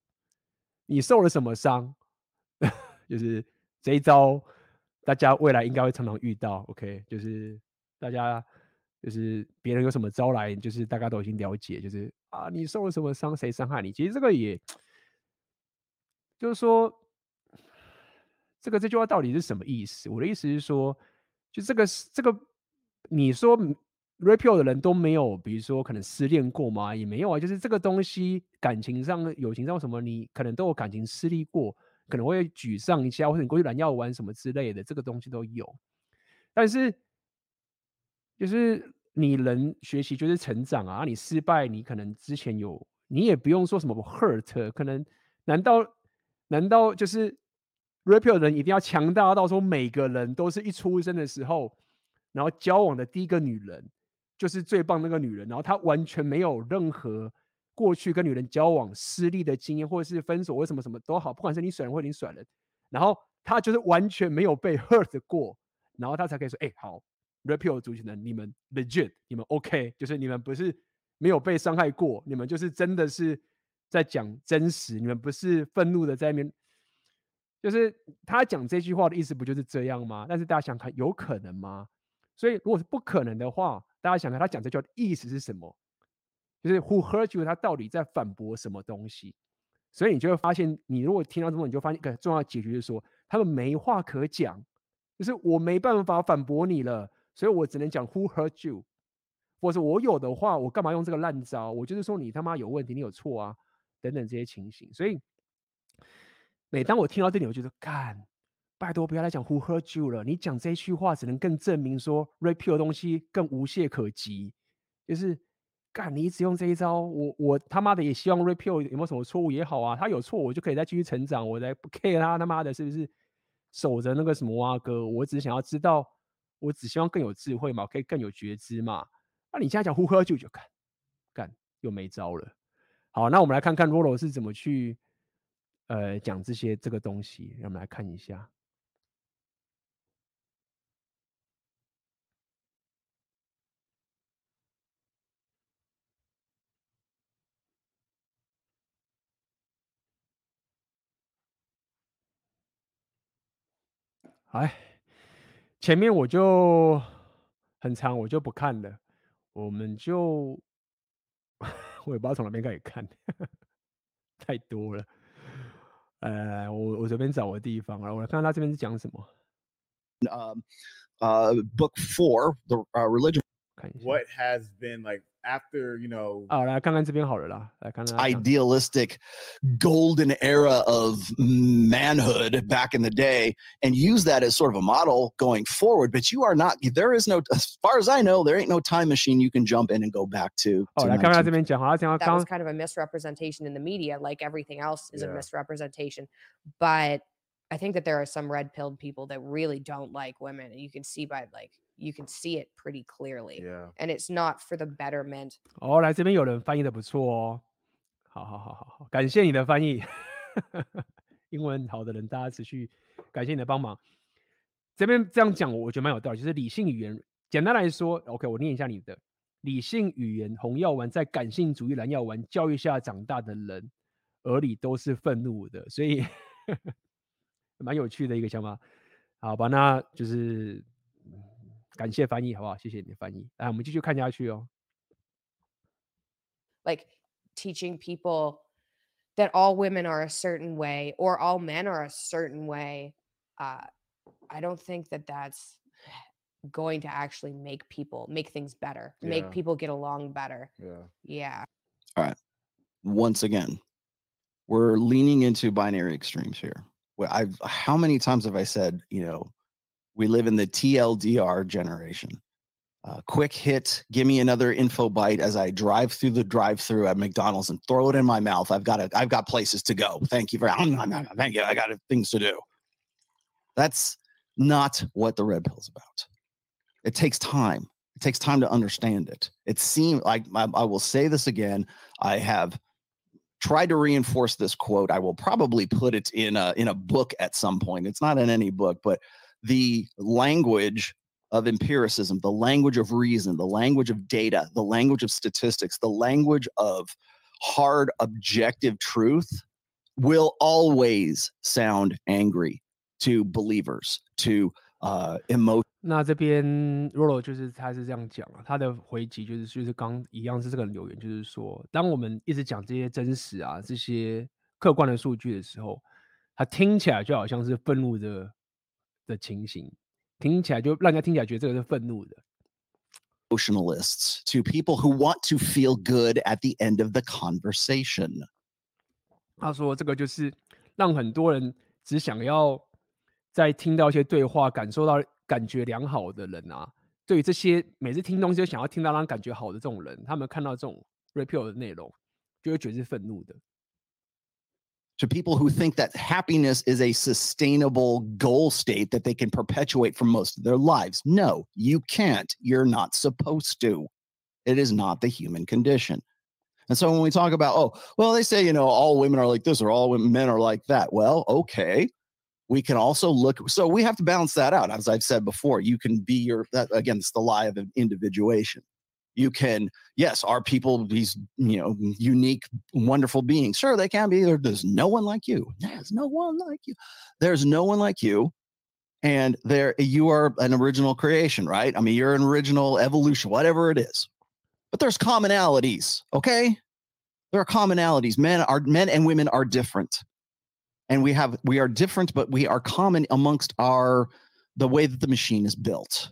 你受了什么伤？就是这一招，大家未来应该会常常遇到。OK，就是大家。就是别人有什么招来，就是大家都已经了解，就是啊，你受了什么伤，谁伤害你？其实这个也，就是说，这个这句话到底是什么意思？我的意思是说，就这个这个，你说 rapio 的人都没有，比如说可能失恋过吗？也没有啊。就是这个东西，感情上、友情上什么，你可能都有感情失利过，可能会沮丧一下，或者你过去蓝药丸什么之类的，这个东西都有。但是，就是。你人学习就是成长啊！你失败，你可能之前有，你也不用说什么 hurt，可能难道难道就是 rapio 人一定要强大到说每个人都是一出生的时候，然后交往的第一个女人就是最棒那个女人，然后他完全没有任何过去跟女人交往失利的经验，或者是分手为什么什么都好，不管是你甩人或者你甩人，然后他就是完全没有被 hurt 过，然后他才可以说，哎、好。Repeal 族群的你们 legit，你们 OK，就是你们不是没有被伤害过，你们就是真的是在讲真实，你们不是愤怒的在那边，就是他讲这句话的意思不就是这样吗？但是大家想看，有可能吗？所以如果是不可能的话，大家想看他讲这句话的意思是什么？就是 Who hurt you？他到底在反驳什么东西？所以你就会发现，你如果听到这种，你就发现一个重要的结局就是说，他们没话可讲，就是我没办法反驳你了。所以我只能讲 Who hurt you？或者我有的话，我干嘛用这个烂招？我就是说你他妈有问题，你有错啊，等等这些情形。所以每当我听到这里，我觉得干，拜托不要来讲 Who hurt you 了。你讲这一句话，只能更证明说 rapio 的东西更无懈可击。就是干，你一直用这一招，我我他妈的也希望 “Repeal” 有没有什么错误也好啊，他有错我就可以再继续成长，我再不 care 他他妈的是不是守着那个什么蛙哥？我只想要知道。我只希望更有智慧嘛，可以更有觉知嘛。那、你现在讲呼喝就就干干又没招了。好，那我们来看看 Rolo 是怎么去呃讲这些这个东西，让我们来看一下。哎，前面我就很长，我就不看了。我们就 我也不知道从哪边开始看，太多了。呃，我我随便找个地方啊，我来看看他这边是讲什么。呃呃，Book Four, the religion. What has been like? after you know 啊，来看看这边好了啦，来看看 idealistic golden era of manhood back in the day and use that as sort of a model going forward but you are not there is no as far as I know there ain't no time machine you can jump in and go back to, to 来看看这边讲，好，像 that was kind of a misrepresentation in the media like everything else is yeah. a misrepresentation but I think that there are some red pilled people that really don't like women and you can see by like you can see it pretty clearly. Yeah. And it's not for the betterment. 哦，来这边有人翻译的不错哦，好好好好好，感谢你的翻译，英文好的人，大家持续感谢你的帮忙。这边这样讲，我觉得蛮有道理，就是理性语言，简单来说，OK，我念一下你的理性语言。红药丸在感性主义蓝药丸教育下长大的人耳里都是愤怒的，所以 蛮有趣的一个想法。好吧，那就是。感谢翻译，好不好？谢谢你的翻译。来，我们继续看下去哦。Like teaching people that all women are a certain way or all men are a certain way. Uh, I don't think that that's going to actually make people make things better, yeah. make people get along better. Yeah. Yeah. All right. Once again, we're leaning into binary extremes here. I've how many times have I said, you know, we live in the TLDR generation. Uh, quick hit, give me another info bite as I drive through the drive-through at McDonald's and throw it in my mouth. I've got a, I've got places to go. Thank you for, thank you. I got things to do. That's not what the red pill is about. It takes time. It takes time to understand it. It seems like I, I will say this again. I have tried to reinforce this quote. I will probably put it in a in a book at some point. It's not in any book, but the language of empiricism, the language of reason, the language of data, the language of statistics, the language of hard objective truth will always sound angry to believers, to uh, emotion. 那这边 Rolo 就是他是这样讲啊，他的回击就是就是刚一样是这个留言，就是说，当我们一直讲这些真实啊、这些客观的数据的时候，它听起来就好像是愤怒的。 的情形听起来就让人家听起来觉得这个是愤怒的。Emotionalists to people who want to feel good at the end of the conversation。他说这个就是让很多人只想要在听到一些对话，感受到感觉良好的人啊，对于这些每次听东西就想要听到让感觉好的这种人，他们看到这种 repeal 的内容，就会觉得是愤怒的。To people who think that happiness is a sustainable goal state that they can perpetuate for most of their lives. No, you can't. You're not supposed to. It is not the human condition. And so when we talk about, oh, well, they say, you know, all women are like this or all men are like that. Well, okay. We can also look, so we have to balance that out. As I've said before, you can be your, that, again, it's the lie of individuation you can yes are people these you know unique wonderful beings? Sure they can be. There's no one like you. There's no one like you. There's no one like you. And there you are an original creation right? I mean you're an original evolution whatever it is. But there's commonalities okay? There are commonalities. Men are men and women are different. And we have we are different but we are common amongst our the way that the machine is built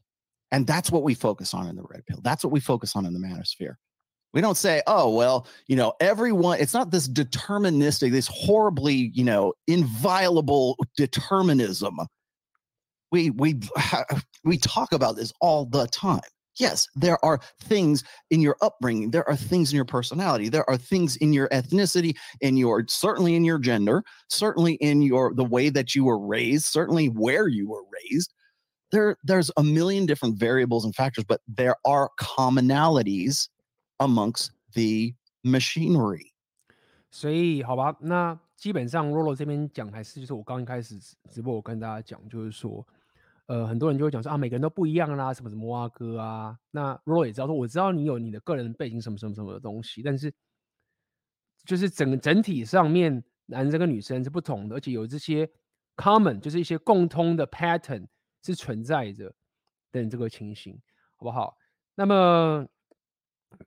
and that's what we focus on in the red pill. That's what we focus on in the manosphere. We don't say, oh, well, you know, everyone, it's not this deterministic, this horribly, you know, inviolable determinism. We we we talk about this all the time. Yes, there are things in your upbringing, there are things in your personality, there are things in your ethnicity, in your certainly in your gender, certainly in your the way that you were raised, certainly where you were raised there there's a million different variables and factors but there are commonalities amongst the machinery 所以好吧，那基本上 Rolo 这边讲还是就是我刚一开始直播我跟大家讲，就是说，呃，很多人就会讲说啊，每个人都不一样啦，什么什么啊哥啊。那 Rolo 也知道说，我知道你有你的个人背景什么什么什么的东西，但是就是整整体上面男生跟女生是不同的，而且有这些 common 就是一些共通的 pattern 是存在着等这个情形，好不好？那么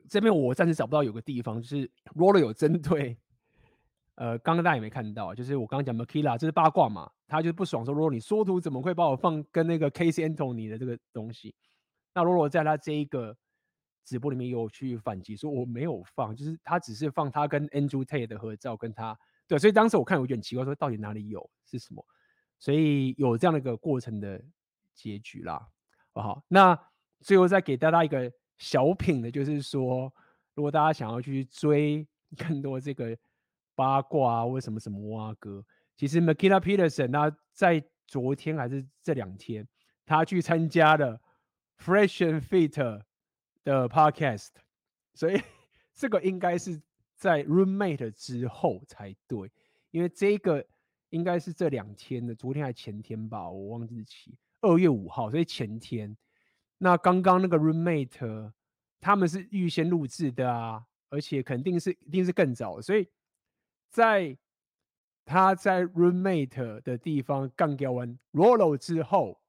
这边我暂时找不到有个地方，就是 ROLLO 有针对。呃，刚刚大家也没看到，就是我刚刚讲 Makila，这是八卦嘛，他就不爽说，罗罗你缩图怎么会把我放跟那个 Case Anthony 的这个东西？那 ROLLO 在他这一个直播里面有去反击，说我没有放，就是他只是放他跟 Andrew Tate 的合照，跟他对，所以当时我看有点奇怪，说到底哪里有是什么？所以有这样的一个过程的结局啦，好？那最后再给大家一个小品的，就是说，如果大家想要去追 更多这个。八卦啊，为什么什么蛙哥？其实 Makila Peterson 他在昨天还是这两天，他去参加了 Fresh and Fit 的 Podcast，所以 这个应该是在 Roommate 之后才对，因为这个应该是这两天的，昨天还前天吧，我忘记日期，二月五号，所以前天。那刚刚那个 Roommate 他们是预先录制的啊，而且肯定是一定是更早，所以。在他在 roommate 的地方干掉完 Rolo 之后，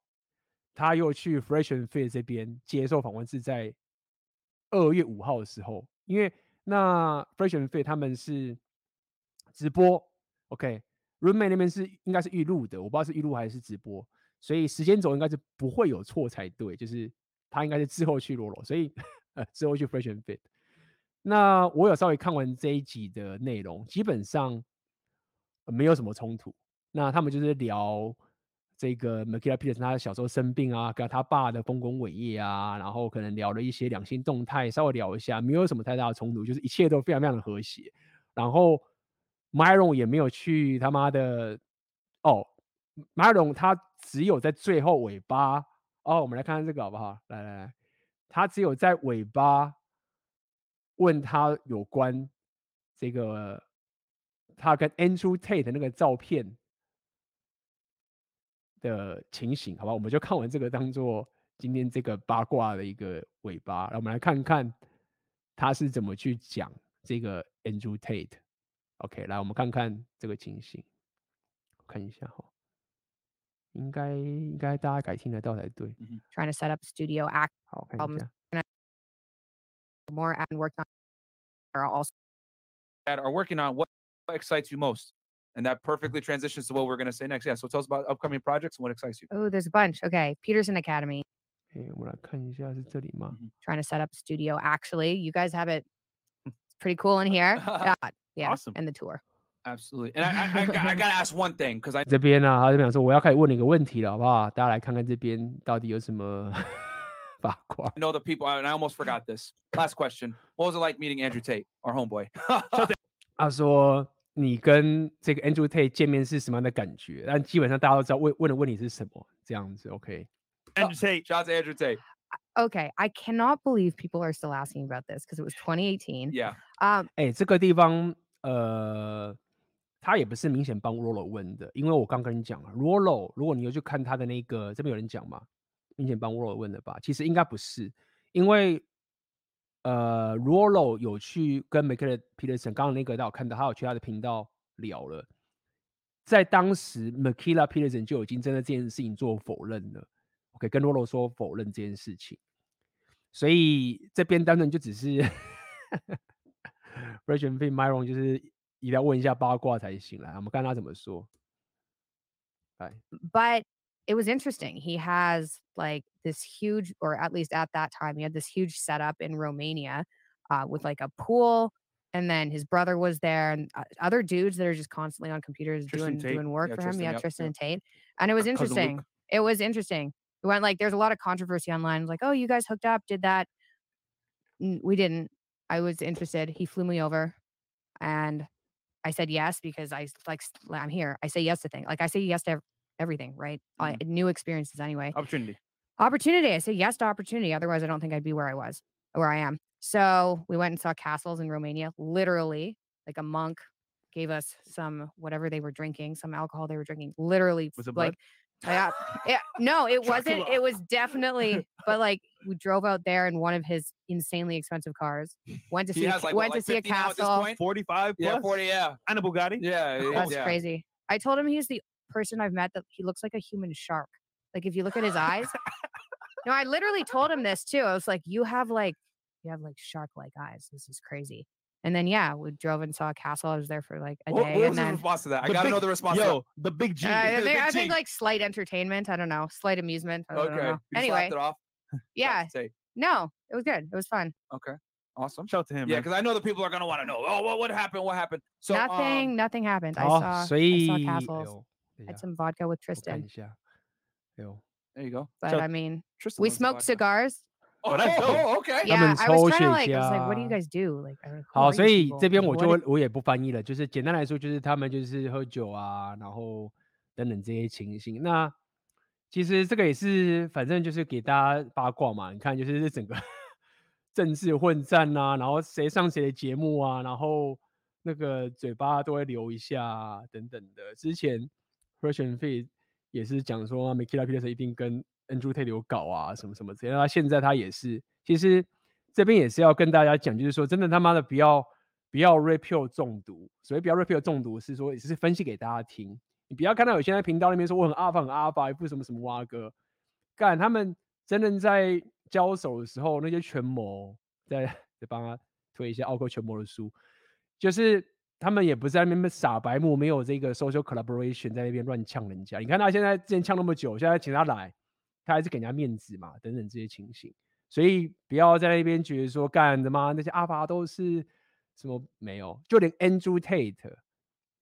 他又去 Fresh and Fit 这边接受访问，是在二月五号的时候。因为那 Fresh and Fit 他们是直播，OK，roommate 那边是应该是预录的，我不知道是预录还是直播，所以时间轴应该是不会有错才对，就是他应该是之后去罗罗所以呃之后去 Fresh and Fit。那我有稍微看完这一集的内容，基本上没有什么冲突。那他们就是聊这个 Makila Peterson 他小时候生病啊，跟他爸的丰功伟业啊，然后可能聊了一些两性动态，稍微聊一下，没有什么太大的冲突，就是一切都非常非常的和谐。然后 Myron 也没有去他妈的哦，Myron 他只有在最后尾巴哦，我们来看看这个好不好？来来来，他只有在尾巴。问他有关这个他跟 Andrew Tate 那个照片的情形，好吧，我们就看完这个当做今天这个八卦的一个尾巴，然后我们来看看他是怎么去讲这个 Andrew Tate。OK，来我们看看这个情形，看一下哈，应该应该大家改听得到才对。Trying to set up studio act，好，看一下。more and work on are also that are working on what excites you most. And that perfectly transitions to what we're going to say next. Yeah. So tell us about upcoming projects and what excites you. Oh, there's a bunch. Okay. Peterson Academy. Hey, Trying to set up studio. Actually, you guys have it pretty cool in here. yeah. yeah. Awesome. And the tour. Absolutely. And I, I, I, I got to ask one thing because I 这边呢、啊，他这边说我要开始问你一个问题了，好不好？大家来看看这边到底有什么。八卦。I know the people, and I almost forgot this. Last question: What was it like meeting Andrew Tate, our homeboy? 他说你跟这个 Andrew Tate 见面是什么样的感觉？但基本上大家都知道问问的问题是什么，这样子 OK。Andrew Tate, shout out to Andrew Tate. Okay, I cannot believe people are still asking about this because it was 2018. Yeah. Um. 哎，这个地方呃， 他也不是明显帮 Rollo 问的，因为我刚跟你讲了，Rollo，如果你有去看他的那个，这边有人讲嘛。明显帮 Rollo 问的吧，其实应该不是，因为呃，Rollo 有去跟 Makila Peterson，刚刚那个大家有看到，他有去他的频道聊了，在当时 Makila Peterson 就已经针对这件事情做否认了，OK，跟 Rollo 说否认这件事情，所以这边当然就只是 Fresh and Fit Myron 就是一定要问一下八卦才行来，我们看他怎么说，来，But。it was interesting. He has like this huge, or at least at that time, he had this huge setup in Romania uh, with like a pool. And then his brother was there, and uh, other dudes that are just constantly on computers Tristan doing Tate. doing work yeah, for Tristan, him. Yeah, yep, Tristan yep. and Tate. And it was interesting. It was interesting. It went like there's a lot of controversy online. Like, oh, you guys hooked up, did that? We didn't. I was interested. He flew me over, and I said yes because I like I'm here. I say yes to things. Like I say yes to everything, right? Mm-hmm. I, new experiences anyway. Opportunity. Opportunity. I say yes to opportunity. Otherwise, I don't think I'd be where I was, where I am. So we went and saw castles in Romania, literally like a monk gave us some whatever they were drinking, some alcohol they were drinking. Literally, Was it like, yeah, yeah, no, it wasn't. It was definitely, but like we drove out there in one of his insanely expensive cars. Went to He see, a, has, like, went what, to like see a 50 now at this castle. point? 45 Yeah, 40, yeah. And a Bugatti? Yeah, That's yeah. crazy. I told him he's the person I've met that he looks like a human shark. Like if you look at his eyes. no, I literally told him this too. I was like, you have like you have like shark like eyes. This is crazy. And then yeah, we drove and saw a castle. I was there for like a what, day. What was then, the response to that? I gotta know the response. Yo, the big G. Uh, I, think, big think like slight entertainment. I don't know, slight amusement. okay. Anyway, yeah. no, it was good. It was fun. Okay. Awesome. Shout out to him. Yeah, because I know the people are gonna want to know. Oh, what what happened? What happened? So nothing. Um, nothing happened. I oh, saw. See. I saw castles. Yeah. Had some vodka with Tristan. Okay, yeah. Yo. There you go. But I mean, Tristan we smoked vodka. cigars. 哦，那时候 OK，他们抽血茄。好，所以这边我就我也不翻译了，就是简单来说，就是他们就是喝酒啊，然后等等这些情形。那其实这个也是，反正就是给大家八卦嘛。你看，就是这整个 政治混战啊，然后谁上谁的节目啊，然后那个嘴巴都会留一下、啊、等等的。之前 Russian Fit 也是讲说，Mikita Peterson 一定跟 Andrew Tate 有搞啊，什么什么之类的。那现在他也是，其实这边也是要跟大家讲，就是说真的他妈的不要不要 Repeal 中毒，所谓不要 Repeal 中毒是说也是分析给大家听，你不要看到有些在频道那边说我很阿法很阿法，一副什么什么蛙哥，干他们真的在交手的时候，那些权谋在在帮他推一些奥克权谋的书，就是他们也不在那边傻白目，没有这个 social collaboration 在那边乱呛人家。你看他现在之前呛那么久，现在请他来，他还是给人家面子嘛，等等这些情形。所以不要在那边觉得说干的嘛，那些阿法都是什么没有，就连 Andrew Tate，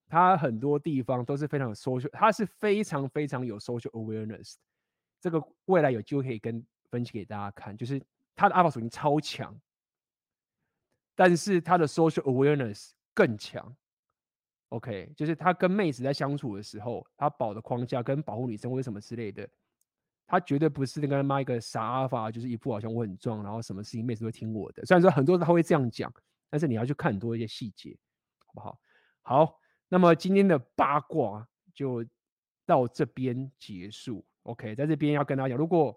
他很多地方都是非常有 social，他是非常非常有 social awareness。这个未来有机会可以跟分析给大家看，就是他的阿法属性超强，但是他的 social awareness 更强。OK，就是他跟妹子在相处的时候，他保的框架跟保护女生或什么之类的，他绝对不是那个他妈一个傻阿法，就是一副好像我很壮，然后什么事情妹子都听我的。虽然说很多人他会这样讲，但是你要去看很多一些细节，好不好？好，那么今天的八卦就到这边结束。OK，在这边要跟大家讲，如果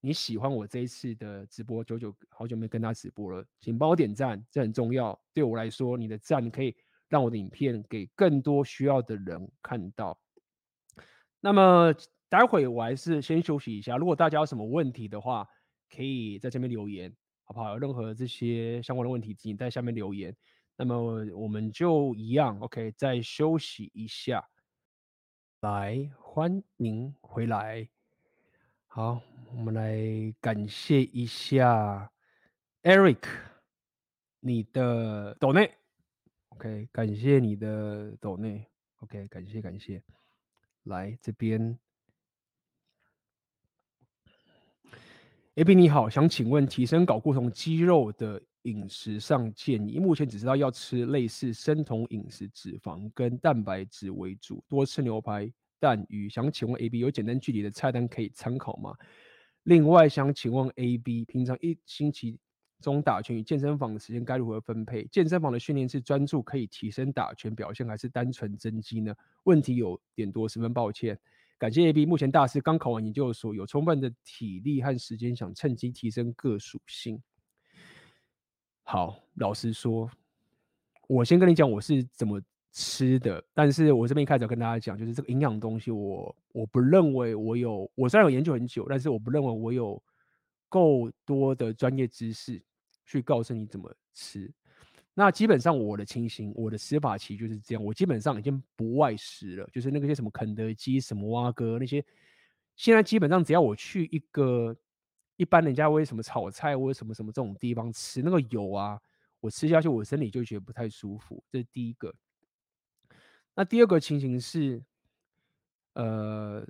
你喜欢我这一次的直播，久久好久没跟大家直播了，请帮我点赞，这很重要。对我来说，你的赞可以让我的影片给更多需要的人看到。那么待会我还是先休息一下，如果大家有什么问题的话，可以在这边留言，好不好？有任何这些相关的问题，请在下面留言。那么我们就一样，OK，再休息一下。来，欢迎回来。好，我们来感谢一下 Eric，你的抖内，OK，感谢你的抖内，OK，感谢感谢。来这边，AB 你好，想请问提升睾固酮肌肉的饮食上建议，目前只知道要吃类似生酮饮食，脂肪跟蛋白质为主，多吃牛排、蛋、鱼。想请问 AB 有简单具体的菜单可以参考吗？另外想请问 AB，平常一星期中打拳与健身房的时间该如何分配？健身房的训练是专注可以提升打拳表现，还是单纯增肌呢？问题有点多，十分抱歉。感谢 AB，目前大四刚考完研究所，有充分的体力和时间，想趁机提升各属性。好，老实说，我先跟你讲我是怎么吃的，但是我这边一开始要跟大家讲，就是这个营养东西，我我不认为我有，我虽然有研究很久，但是我不认为我有够多的专业知识去告诉你怎么吃。那基本上我的情形，我的吃法其实就是这样，我基本上已经不外食了，就是那个些什么肯德基、什么蛙哥那些，现在基本上只要我去一个。一般人家为什么炒菜或什么什么这种地方吃那个油啊，我吃下去我身体就觉得不太舒服，这是第一个。那第二个情形是，呃，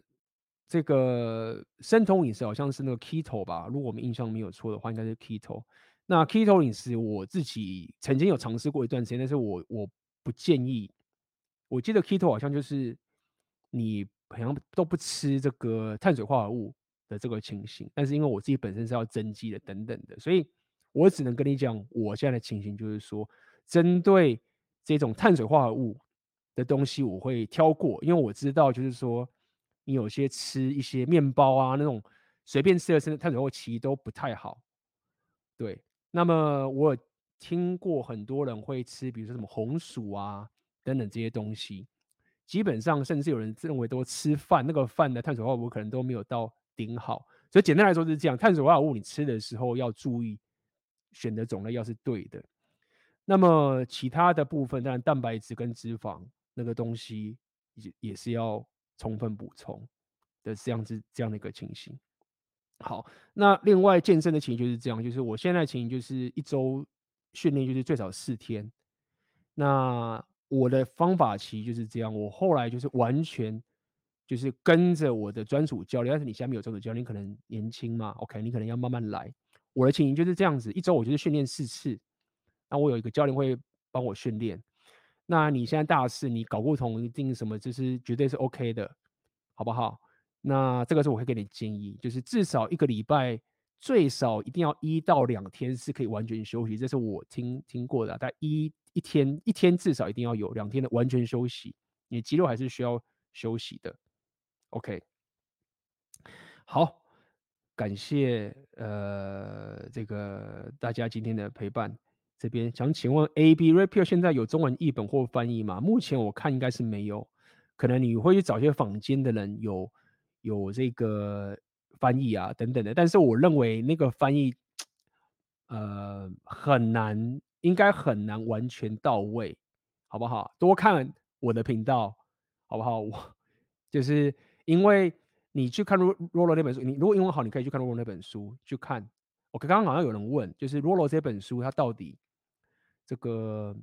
这个生酮饮食好像是那个 keto 吧，如果我们印象没有错的话，应该是 keto。那 keto 饮食我自己曾经有尝试过一段时间，但是我我不建议。我记得 keto 好像就是你好像都不吃这个碳水化合物。的这个情形，但是因为我自己本身是要增肌的等等的，所以我只能跟你讲，我现在的情形就是说，针对这种碳水化合物的东西我会挑过，因为我知道就是说你有些吃一些面包啊那种随便吃的碳水化合物其实都不太好。对，那么我听过很多人会吃，比如说什么红薯啊等等这些东西，基本上甚至有人认为都吃饭那个饭的碳水化合物可能都没有到顶好。所以简单来说就是这样，碳水化合物你吃的时候要注意选的种类要是对的。那么其他的部分，当然蛋白质跟脂肪那个东西也也是要充分补充的，这样子这样的一个情形。好，那另外健身的情形就是这样，就是我现在情形就是一周训练就是最少四天。那我的方法其实就是这样，我后来就是完全就是跟着我的专属教练，但是你下面有专属教练，可能年轻嘛，OK，你可能要慢慢来。我的情形就是这样子，一周我就是训练四次。那我有一个教练会帮我训练。那你现在大四，你睾固酮一定什么，就是绝对是 OK 的，好不好？那这个是我会给你建议，就是至少一个礼拜最少一定要一到两天是可以完全休息，这是我听听过的。但一一天一天至少一定要有两天的完全休息，你肌肉还是需要休息的。OK，好，感谢呃这个大家今天的陪伴。这边想请问，AB Red Pill 现在有中文译本或翻译吗？目前我看应该是没有，可能你会去找一些坊间的人有有这个翻译啊等等的。但是我认为那个翻译，呃，很难，应该很难完全到位，好不好？多看我的频道，好不好？我就是因为你去看 Rollo 那本书，你如果英文好，你可以去看 Rollo 那本书去看。我刚刚好像有人问，就是 Rollo 这本书它到底？这个，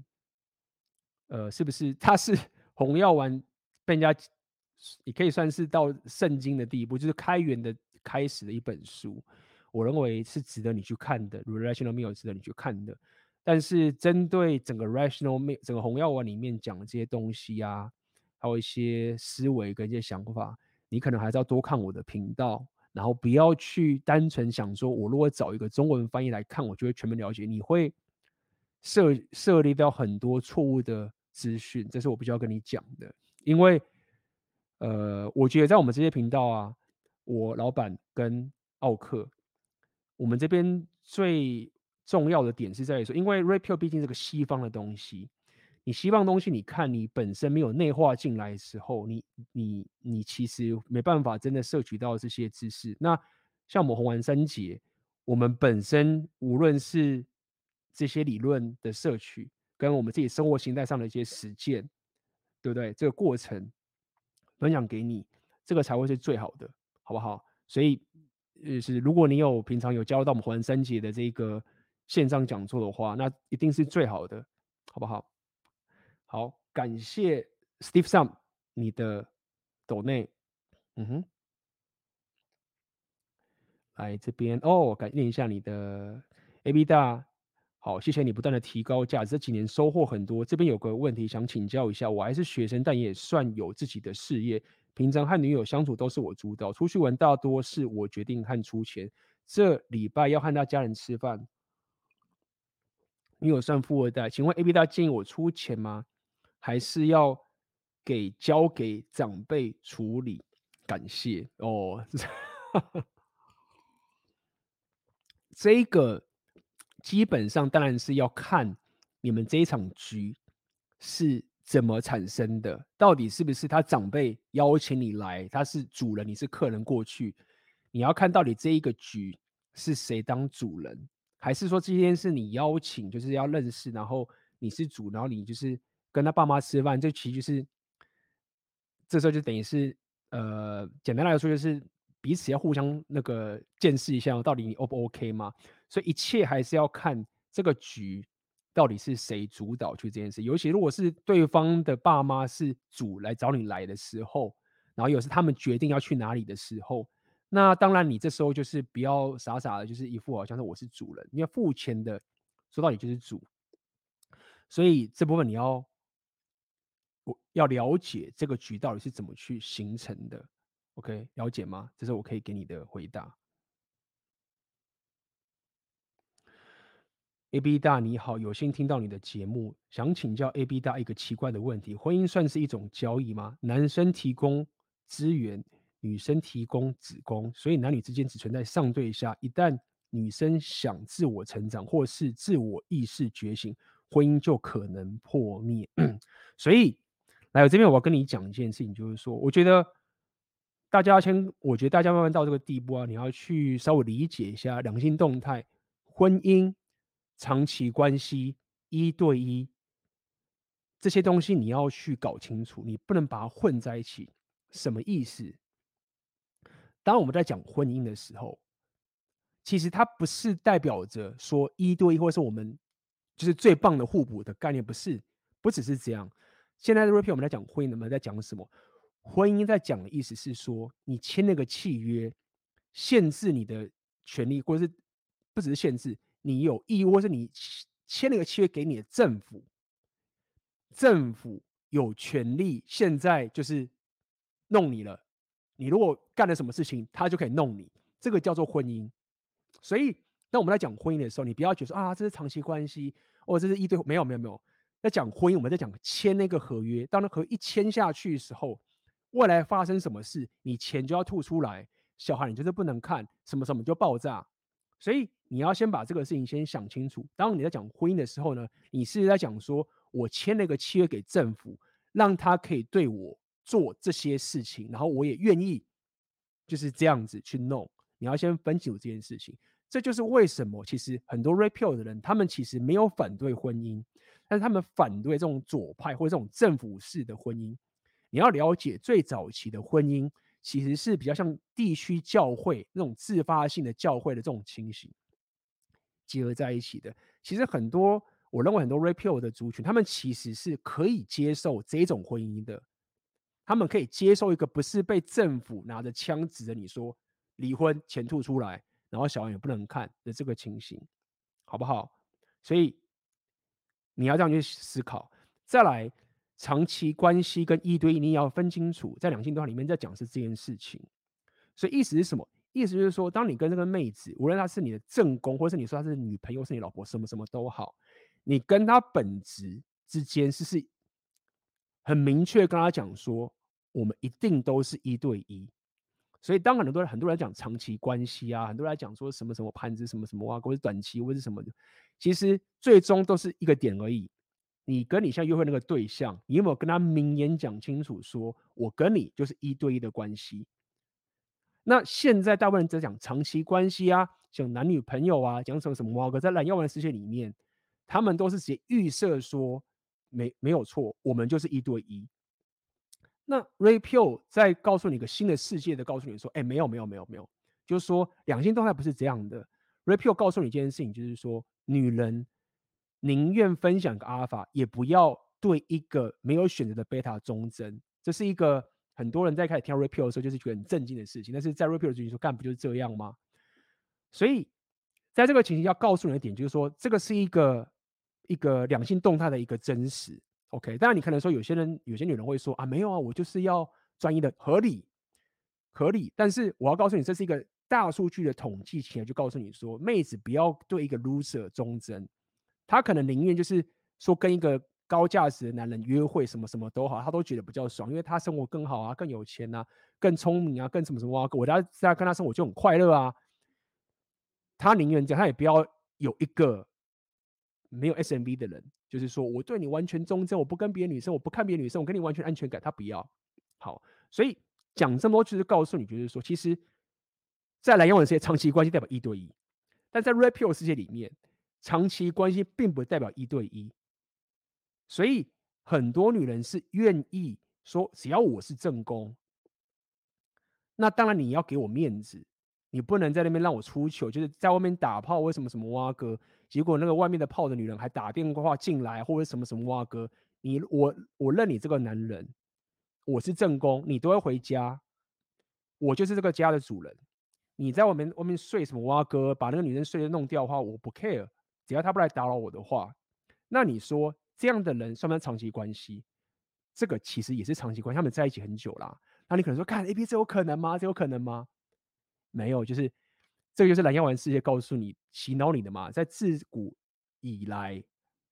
呃，是不是它是 红药丸被人家也可以算是到圣经的地步，就是开源的开始的一本书，我认为是值得你去看的。Rational Meal 值得你去看的。但是针对整个 Rational Meal 整个红药丸里面讲的这些东西啊，还有一些思维跟一些想法，你可能还是要多看我的频道，然后不要去单纯想说，我如果找一个中文翻译来看，我就会全面了解，你会。设设立到很多错误的资讯，这是我必须要跟你讲的。因为，呃，我觉得在我们这些频道啊，我老板跟奥克，我们这边最重要的点是在于说，因为 Red Pill 毕竟是个西方的东西，你西方东西，你看你本身没有内化进来的时候，你你你其实没办法真的摄取到这些知识。那像我们红丸三杰，我们本身无论是这些理论的摄取，跟我们自己生活形态上的一些实践，对不对？这个过程分享给你，这个才会是最好的，好不好？所以，是如果你有平常有加入到我们红丸三杰的这个线上讲座的话，那一定是最好的，好不好？好，感谢 Steve Sam 你的抖内，嗯哼，来这边哦，感念一下你的 AB 大。好，谢谢你不断的提高价值，这几年收获很多。这边有个问题想请教一下，我还是学生，但也算有自己的事业。平常和女友相处都是我主导，出去玩大多是我决定和出钱。这礼拜要和他家人吃饭，女友算富二代，请问 AB 大建议我出钱吗？还是要给交给长辈处理？感谢哦，这个。基本上当然是要看你们这一场局是怎么产生的，到底是不是他长辈邀请你来，他是主人，你是客人过去，你要看到底这一个局是谁当主人，还是说今天是你邀请，就是要认识，然后你是主，然后你就是跟他爸妈吃饭，这其实就是这时候就等于是呃，简单来说就是彼此要互相那个见识一下，到底你 O 不 OK 吗？所以一切还是要看这个局到底是谁主导去这件事，尤其如果是对方的爸妈是主来找你来的时候，然后有时他们决定要去哪里的时候，那当然你这时候就是不要傻傻的，就是一副好像是我是主人，因为付钱的说到底就是主，所以这部分你要我要了解这个局到底是怎么去形成的，OK？了解吗？这是我可以给你的回答。A B 大你好，有幸听到你的节目，想请教 A B 大一个奇怪的问题：婚姻算是一种交易吗？男生提供资源，女生提供子宫，所以男女之间只存在上对下。一旦女生想自我成长或是自我意识觉醒，婚姻就可能破灭。所以，来我这边我要跟你讲一件事情，就是说，我觉得大家先，我觉得大家慢慢到这个地步啊，你要去稍微理解一下两性动态，婚姻。长期关系一对一这些东西你要去搞清楚，你不能把它混在一起。什么意思？当我们在讲婚姻的时候，其实它不是代表着说一对一，或者是我们就是最棒的互补的概念，不是，不只是这样。现在的 repeat 我们在讲婚姻，我们在讲什么？婚姻在讲的意思是说，你签那个契约，限制你的权利，或者是不只是限制。你有义务，或是你签了个契约给你的政府，政府有权利现在就是弄你了。你如果干了什么事情，他就可以弄你。这个叫做婚姻。所以，当我们在讲婚姻的时候，你不要觉得说啊，这是长期关系，哦，这是一对，没有没有没有。在讲婚姻，我们在讲签那个合约。当那合约一签下去的时候，未来发生什么事，你钱就要吐出来，小孩你就是不能看，什么什么就爆炸。所以你要先把这个事情先想清楚。当你在讲婚姻的时候呢，你是在讲说，我签了一个契约给政府，让他可以对我做这些事情，然后我也愿意就是这样子去弄。你要先分清楚这件事情。这就是为什么其实很多 repeal 的人，他们其实没有反对婚姻，但是他们反对这种左派或者这种政府式的婚姻。你要了解最早期的婚姻。其实是比较像地区教会那种自发性的教会的这种情形结合在一起的。其实很多，我认为很多 Repeal 的族群，他们其实是可以接受这种婚姻的。他们可以接受一个不是被政府拿着枪指着你说离婚，钱吐出来，然后小孩也不能看的这个情形，好不好？所以你要这样去思考。再来。长期关系跟一对一，你也要分清楚，在两性对话里面在讲是这件事情。所以意思是什么？意思就是说，当你跟这个妹子，无论她是你的正宫，或是你说她是女朋友，是你老婆，什么什么都好，你跟她本质之间是是很明确跟她讲说，我们一定都是一对一。所以当很多人很多人讲长期关系啊，很多人讲说什么什么盘子什么什么啊，或者短期或者什么的，其实最终都是一个点而已。你跟你现在约会那个对象，你有没有跟他明言讲清楚说，我跟你就是一对一的关系？那现在大部分人在讲长期关系啊，讲男女朋友啊，讲什么什么啊？哥在蓝药丸的世界里面，他们都是直接预设说没没有错，我们就是一对一。那 Ray Pio 在告诉你一个新的世界的，告诉你说，哎，没有没有没有没有，就是说两性动态不是这样的。Ray Pio 告诉你一件事情，就是说女人。宁愿分享个阿尔法，也不要对一个没有选择的贝塔忠贞。这是一个很多人在开始听 repeal 的时候，就是觉得很震惊的事情。但是在 repeal 的时候说，干不就是这样吗？所以在这个情形要告诉你的点，就是说这个是一个一个两性动态的一个真实。OK，当然你可能说有些人有些女人会说啊，没有啊，我就是要专一的合理合理。但是我要告诉你，这是一个大数据的统计起来就告诉你说，妹子不要对一个 loser 忠贞。他可能宁愿就是说跟一个高价值的男人约会，什么什么都好，他都觉得比较爽，因为他生活更好啊，更有钱啊，更聪明啊，更什么什么啊，我在在跟他生活就很快乐啊。他宁愿这样，他也不要有一个没有 SMV 的人，就是说我对你完全忠贞，我不跟别的女生，我不看别的女生，我跟你完全安全感，他不要。好，所以讲这么多就是告诉你，就是说，其实，在蓝药丸世界，长期关系代表一对一，但在 Red Pill 世界里面。长期关系并不代表一对一，所以很多女人是愿意说，只要我是正宫，那当然你要给我面子，你不能在那边让我出糗，就是在外面打炮，为什么什么挖哥，结果那个外面的炮的女人还打电话进来，或者什么什么挖哥，你我我认你这个男人，我是正宫，你都要回家，我就是这个家的主人，你在外面外面睡什么挖哥，把那个女人睡的弄掉的话，我不 care。只要他不来打扰我的话，那你说这样的人算不算长期关系？这个其实也是长期关系，他们在一起很久啦。那你可能说，看 A B 这有可能吗？这有可能吗？没有，就是这个就是蓝药丸世界告诉你洗脑你的嘛。在自古以来，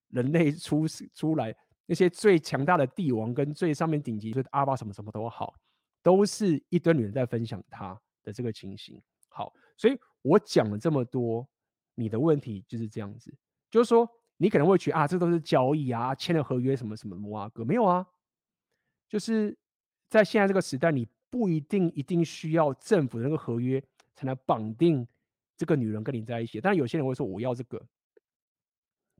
人类出出来那些最强大的帝王跟最上面顶级，就是阿巴什么什么都好，都是一堆女人在分享他的这个情形。好，所以我讲了这么多，你的问题就是这样子，就是说你可能会觉得啊，这都是交易啊，签了合约什么什么摩阿哥没有啊，就是在现在这个时代，你不一定一定需要政府的那个合约才能绑定这个女人跟你在一起。但有些人会说我要这个，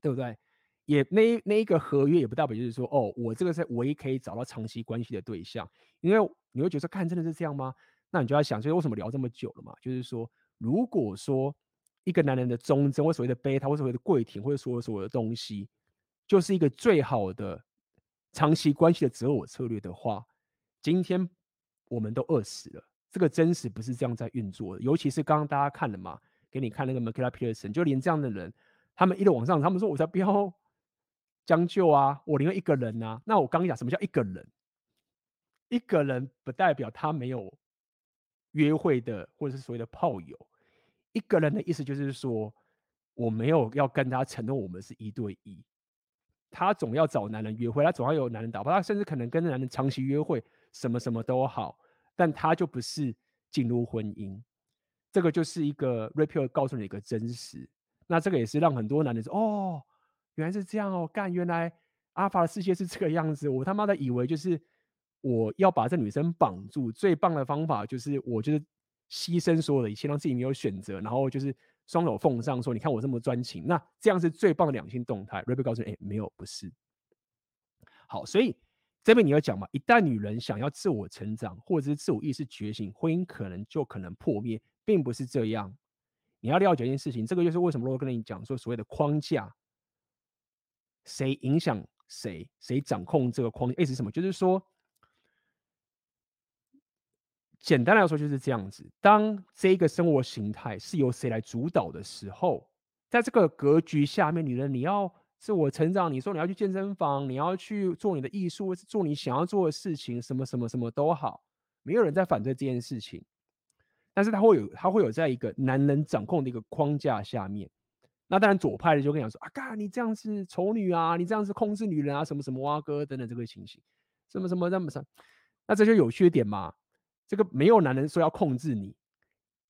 对不对？也那那一个合约也不代表就是说，哦，我这个是唯一可以找到长期关系的对象，因为你会觉得，看真的是这样吗？那你就要想，所以为什么聊这么久了嘛？就是说，如果说一个男人的忠贞，或所谓的备胎，或所谓的跪舔，或者所有所有的东西，就是一个最好的长期关系的择偶策略的话，今天我们都饿死了。这个真实不是这样在运作的，尤其是刚刚大家看了嘛，给你看那个 Mikhaila Peterson，就连这样的人，他们一路往上，他们说我才不要。将就啊，我宁愿一个人啊。那我刚讲什么叫一个人？一个人不代表他没有约会的，或者是所谓的炮友。一个人的意思就是说，我没有要跟他承诺我们是一对一。他总要找男人约会，他总要有男人打包，他甚至可能跟男人长期约会，什么什么都好，但他就不是进入婚姻。这个就是一个 Red 告诉你一个真实。那这个也是让很多男人说哦。原来是这样哦，干！原来阿法的世界是这个样子。我他妈的以为就是我要把这女生绑住，最棒的方法就是我就是牺牲所有的一切，让自己没有选择，然后就是双手奉上，说你看我这么专情，那这样是最棒的两性动态。瑞贝告诉你，哎，没有，不是。好，所以这边你要讲嘛，一旦女人想要自我成长或者是自我意识觉醒，婚姻可能就可能破灭，并不是这样。你要了解一件事情，这个就是为什么我跟你讲说所谓的框架。谁影响谁，谁掌控这个框架？意思是什么？就是说，简单来说就是这样子。当这个生活形态是由谁来主导的时候，在这个格局下面，女人你要自我成长，你说你要去健身房，你要去做你的艺术，做你想要做的事情，什么什么什么都好，没有人在反对这件事情。但是他会有，他会有在一个男人掌控的一个框架下面。那当然，左派的就跟你讲说啊，嘎，你这样是丑女啊，你这样是控制女人啊，什么什么哇哥等等这个情形，什么什么那么什么，那这就有缺点嘛。这个没有男人说要控制你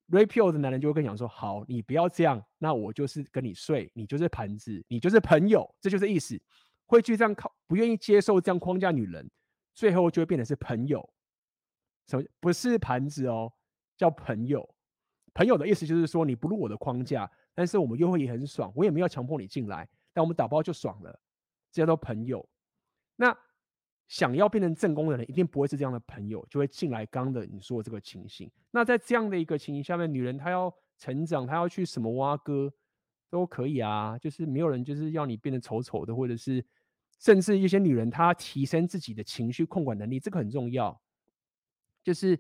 ，Rapio 的男人就会跟你讲说，好，你不要这样，那我就是跟你睡，你就是盘子，你就是朋友，这就是意思。会去这样靠，不愿意接受这样框架女人，最后就会变成是朋友，什么不是盘子哦，叫朋友。朋友的意思就是说，你不入我的框架。但是我们约会也很爽，我也没有强迫你进来，但我们打包就爽了，这叫做朋友。那想要变成正宫的人，一定不会是这样的朋友，就会进来刚的你说的这个情形。那在这样的一个情形下面，女人她要成长，她要去什么挖哥都可以啊，就是没有人就是要你变得丑丑的，或者是甚至一些女人她提升自己的情绪控管能力，这个很重要。就是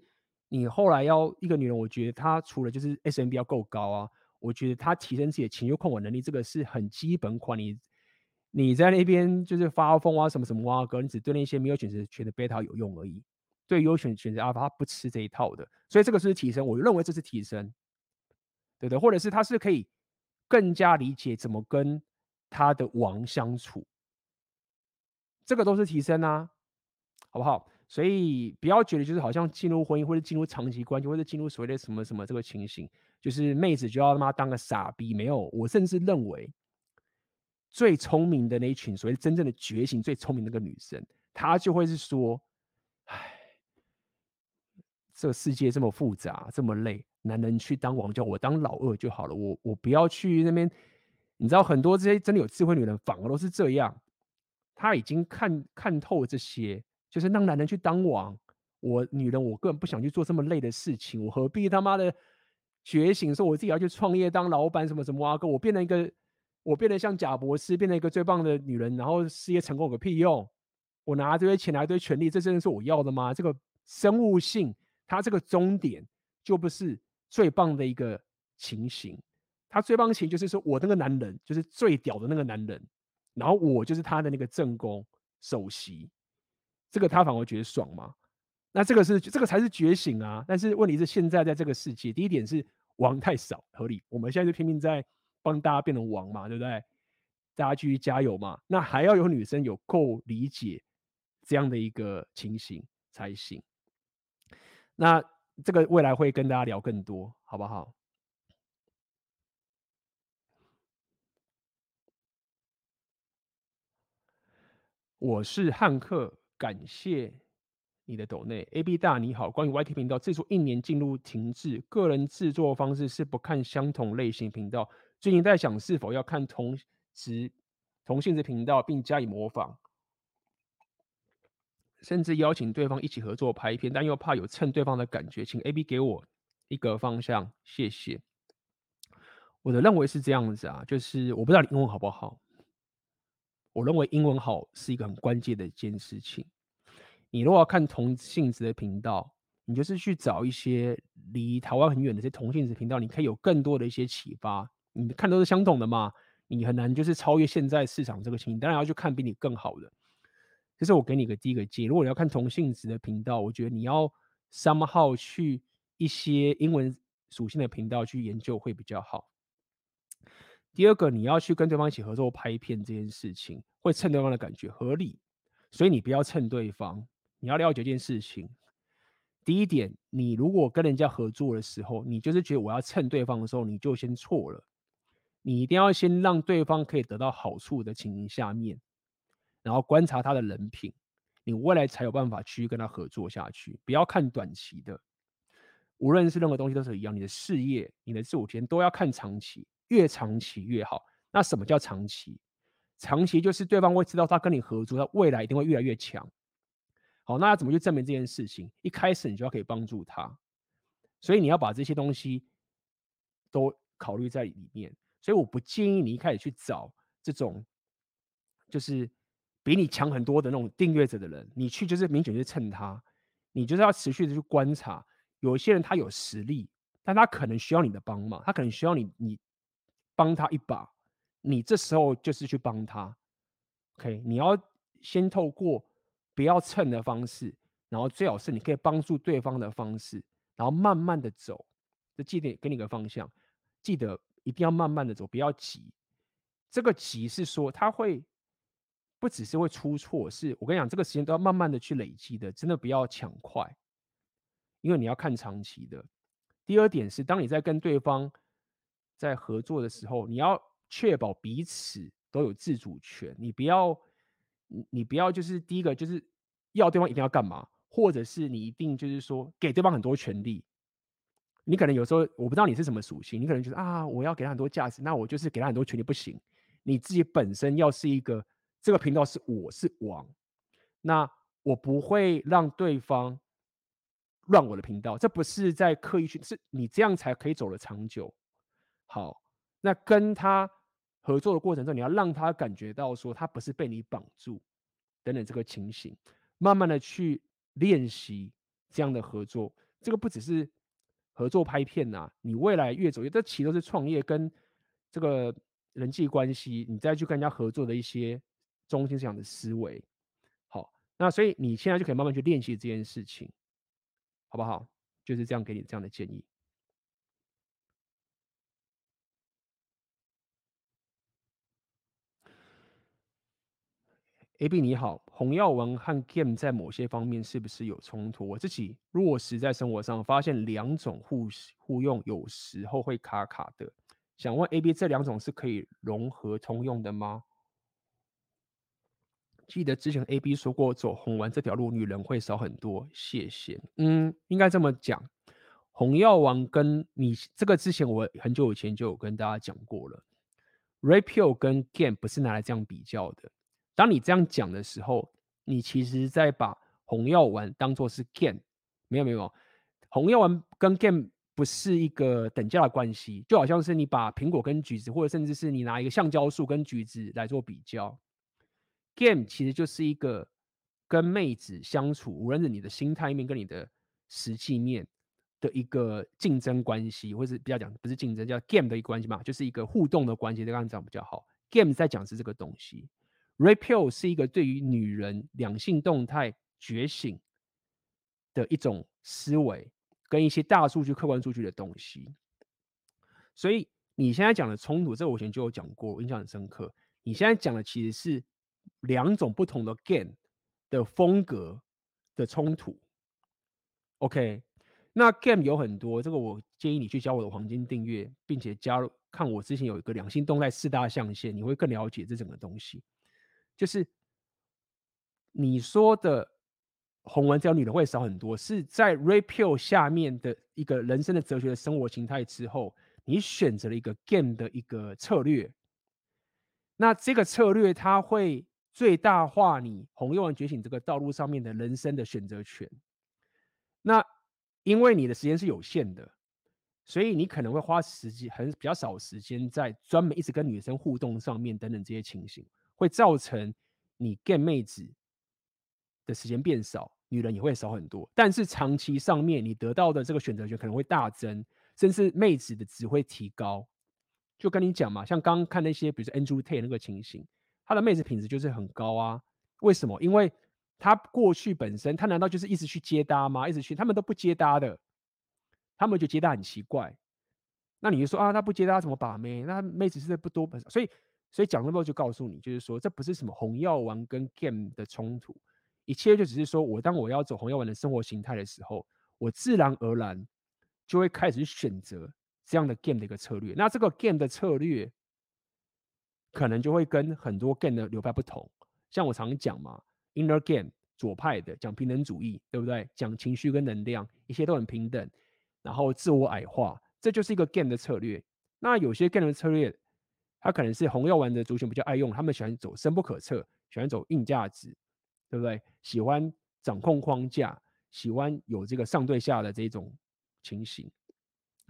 你后来要一个女人，我觉得她除了就是 SMB 要够高啊。我觉得她提升自己的情绪控管能力，这个是很基本款。你你在那边就是发疯啊，什么什么啊，哥，你只对那些没有选择权的贝塔有用而已。对优选选择阿尔法，他不吃这一套的。所以这个是提升，我认为这是提升，对不对？或者是他是可以更加理解怎么跟他的王相处，这个都是提升啊，好不好？所以不要觉得就是好像进入婚姻或者进入长期关系或者进入所谓的什么什么这个情形。就是妹子就要他妈当个傻逼，没有，我甚至认为最聪明的那一群，所谓真正的觉醒最聪明那个女生，她就会是说：“哎，这个世界这么复杂，这么累，男人去当王，叫我当老二就好了。我我不要去那边。你知道，很多这些真的有智慧女人，反而都是这样。她已经看看透这些，就是让男人去当王。我女人，我根本不想去做这么累的事情，我何必他妈的？”觉醒说我自己要去创业当老板什么什么啊哥，我变成一个，我变得像贾博士，变成一个最棒的女人，然后事业成功有个屁用？我拿这些钱，拿一堆权力，这真的是我要的吗？这个生物性，它这个终点就不是最棒的一个情形。他最棒的情就是说我那个男人就是最屌的那个男人，然后我就是他的那个正宫首席，这个他反而觉得爽吗？那这个是这个才是觉醒啊！但是问题是现在在这个世界，第一点是王太少，合理。我们现在就拼命在帮大家变成王嘛，对不对？大家继续加油嘛。那还要有女生有够理解这样的一个情形才行。那这个未来会跟大家聊更多，好不好？我是汉克，感谢你的抖内。AB 大你好，关于 YT 频道制作一年进入停滞，个人制作方式是不看相同类型频道。最近在想是否要看同时同性质频道，并加以模仿，甚至邀请对方一起合作拍片，但又怕有蹭对方的感觉，请 AB 给我一个方向，谢谢。我的认为是这样子啊，就是我不知道你英文好不好。我认为英文好是一个很关键的一件事情。你如果要看同性质的频道，你就是去找一些离台湾很远的这些同性质频道，你可以有更多的一些启发。你看都是相同的嘛，你很难就是超越现在市场这个情形。当然要去看比你更好的。这是我给你个第一个建议。如果你要看同性质的频道，我觉得你要 somehow 去一些英文属性的频道去研究会比较好。第二个，你要去跟对方一起合作拍片这件事情，会蹭对方的感觉合理，所以你不要蹭对方。你要了解一件事情。第一点，你如果跟人家合作的时候，你就是觉得我要蹭对方的时候，你就先错了。你一定要先让对方可以得到好处的情形下面，然后观察他的人品，你未来才有办法去跟他合作下去。不要看短期的，无论是任何东西都是一样，你的事业、你的自我体验都要看长期。越长期越好。那什么叫长期？长期就是对方会知道他跟你合作，他未来一定会越来越强。好，那要怎么去证明这件事情？一开始你就要可以帮助他，所以你要把这些东西都考虑在里面。所以我不建议你一开始去找这种就是比你强很多的那种订阅者的人，你去就是明显去蹭他。你就是要持续的去观察，有一些人他有实力，但他可能需要你的帮忙，他可能需要你你。帮他一把，你这时候就是去帮他，OK？你要先透过不要蹭的方式，然后最好是你可以帮助对方的方式，然后慢慢的走。就记得给你个方向，记得一定要慢慢的走，不要急。这个急是说他会不只是会出错，是我跟你讲，这个时间都要慢慢的去累积的，真的不要抢快，因为你要看长期的。第二点是，当你在跟对方。在合作的时候，你要确保彼此都有自主权。你不要，你你不要就是第一个就是要对方一定要干嘛，或者是你一定就是说给对方很多权利。你可能有时候我不知道你是什么属性，你可能就是啊，我要给他很多价值，那我就是给他很多权利不行。你自己本身要是一个这个频道是我是王，那我不会让对方乱我的频道。这不是在刻意去，是你这样才可以走得长久。好，那跟他合作的过程中，你要让他感觉到说他不是被你绑住等等这个情形，慢慢的去练习这样的合作。这个不只是合作拍片呐、啊，你未来越走越，这其实都是创业跟这个人际关系，你再去跟人家合作的一些中心思想的思维。好，那所以你现在就可以慢慢去练习这件事情，好不好？就是这样给你这样的建议。AB 你好，洪耀文和 Game 在某些方面是不是有冲突？我自己落实在生活上，发现两种互互用，有时候会卡卡的。想问 AB，这两种是可以融合通用的吗？记得之前 AB 说过，走红丸这条路，女人会少很多。谢谢。嗯，应该这么讲，洪耀文跟你这个之前我很久以前就有跟大家讲过了 Rapio 跟 Game 不是拿来这样比较的。当你这样讲的时候，你其实在把红药丸当做是 game，没有没有，红药丸跟 game 不是一个等价的关系，就好像是你把苹果跟橘子，或者甚至是你拿一个橡胶树跟橘子来做比较，game 其实就是一个跟妹子相处，无论是你的心态面跟你的实际面的一个竞争关系，或是比较讲不是竞争，叫 game 的一个关系嘛，就是一个互动的关系，这样讲比较好。game 在讲是这个东西。Red Pill 是一个对于女人两性动态觉醒的一种思维，跟一些大数据、客观数据的东西。所以你现在讲的冲突，这个我以前就有讲过，我印象很深刻。你现在讲的其实是两种不同的 game 的风格的冲突。OK，那 game 有很多，这个我建议你去教我的黄金订阅，并且加入看我之前有一个两性动态四大象限，你会更了解这整个东西。就是你说的红文这样女人会少很多，是在 Rapio 下面的一个人生的哲学的生活形态之后，你选择了一个 game 的一个策略。那这个策略它会最大化你红药丸觉醒这个道路上面的人生的选择权。那因为你的时间是有限的，所以你可能会花时间很比较少时间在专门一直跟女生互动上面等等这些情形，会造成你 get 妹子的时间变少，女人也会少很多。但是长期上面你得到的这个选择权可能会大增，甚至妹子的值会提高。就跟你讲嘛，像刚刚看那些，比如说 Andrew Tate 那个情形，他的妹子品质就是很高啊。为什么？因为他过去本身，他难道就是一直去接搭吗？一直去，他们都不接搭的，他们觉得接搭很奇怪。那你就说啊，他不接搭怎么把妹？那妹子是不多，所以所以讲那么多就告诉你，就是说这不是什么红药丸跟 game 的冲突，一切就只是说我当我要走红药丸的生活形态的时候，我自然而然就会开始选择。这样的 game 的一个策略，那这个 game 的策略可能就会跟很多 game 的流派不同。像我常讲嘛，inner game 左派的讲平等主义，对不对？讲情绪跟能量，一切都很平等，然后自我矮化，这就是一个 game 的策略。那有些 game 的策略，他可能是红药丸的族群比较爱用，他们喜欢走深不可测，喜欢走硬价值，对不对？喜欢掌控框架，喜欢有这个上对下的这种情形。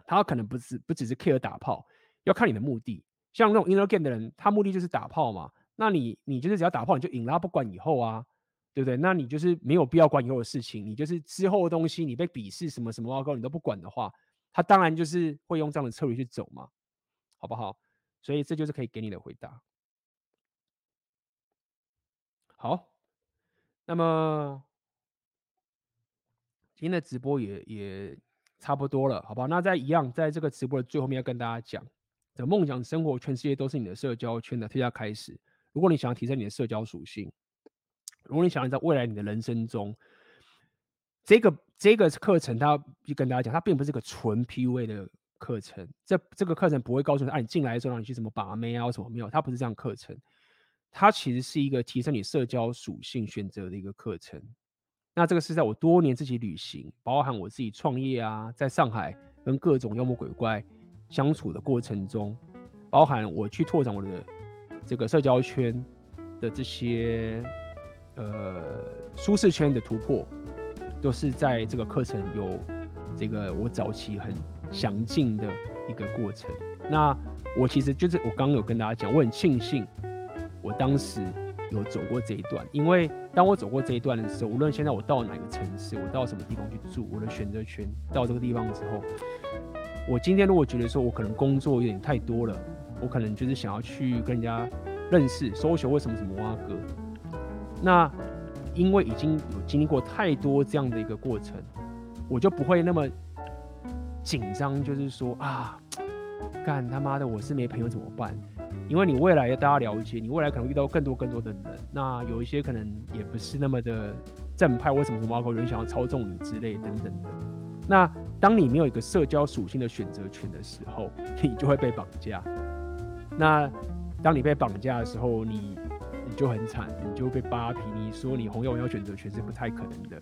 他可能不是不只是 care 打炮，要看你的目的。像那种 inner game 的人，他目的就是打炮嘛。那你你就是只要打炮你就赢了，不管以后啊，对不对？那你就是没有必要管以后的事情，你就是之后的东西，你被鄙视什么什么报告你都不管的话，他当然就是会用这样的策略去走嘛，好不好？所以这就是可以给你的回答。好，那么今天的直播也也。差不多了，好吧？那在一样，在这个直播的最后面要跟大家讲，这个梦想生活，全世界都是你的社交圈的推下开始。如果你想要提升你的社交属性，如果你想要在未来你的人生中，这个这个课程，它就跟大家讲，它并不是个纯 PUA 的课程。这这个课程不会告诉你，啊，你进来的时候让你去什么把妹啊，什么没有，它不是这样课程。它其实是一个提升你社交属性选择的一个课程。那这个是在我多年自己旅行，包含我自己创业啊，在上海跟各种妖魔鬼怪相处的过程中，包含我去拓展我的这个社交圈的这些呃舒适圈的突破，都是在这个课程有这个我早期很详尽的一个过程。那我其实就是我刚刚有跟大家讲，我很庆幸我当时。有走过这一段，因为当我走过这一段的时候，无论现在我到哪个城市，我到什么地方去住，我的选择权到这个地方之后，我今天如果觉得说我可能工作有点太多了，我可能就是想要去跟人家认识、搜求为什么什么挖哥，那因为已经有经历过太多这样的一个过程，我就不会那么紧张，就是说啊，干他妈的，我是没朋友怎么办？因为你未来大家了解，你未来可能遇到更多更多的人，那有一些可能也不是那么的正派，为什么什么有人想要操纵你之类等等的。那当你没有一个社交属性的选择权的时候，你就会被绑架。那当你被绑架的时候，你你就很惨，你就被扒皮。你说你红有要选择权是不太可能的。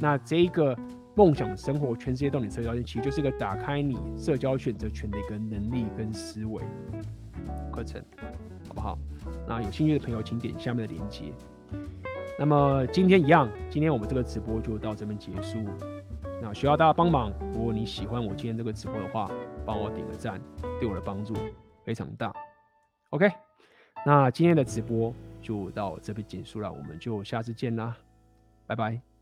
那这一个梦想生活，全世界都你社交圈，其实就是一个打开你社交选择权的一个能力跟思维。课程，好不好？那有兴趣的朋友，请点下面的链接。那么今天一样，今天我们这个直播就到这边结束。那需要大家帮忙，如果你喜欢我今天这个直播的话，帮我点个赞，对我的帮助非常大。OK，那今天的直播就到这边结束了，我们就下次见啦，拜拜。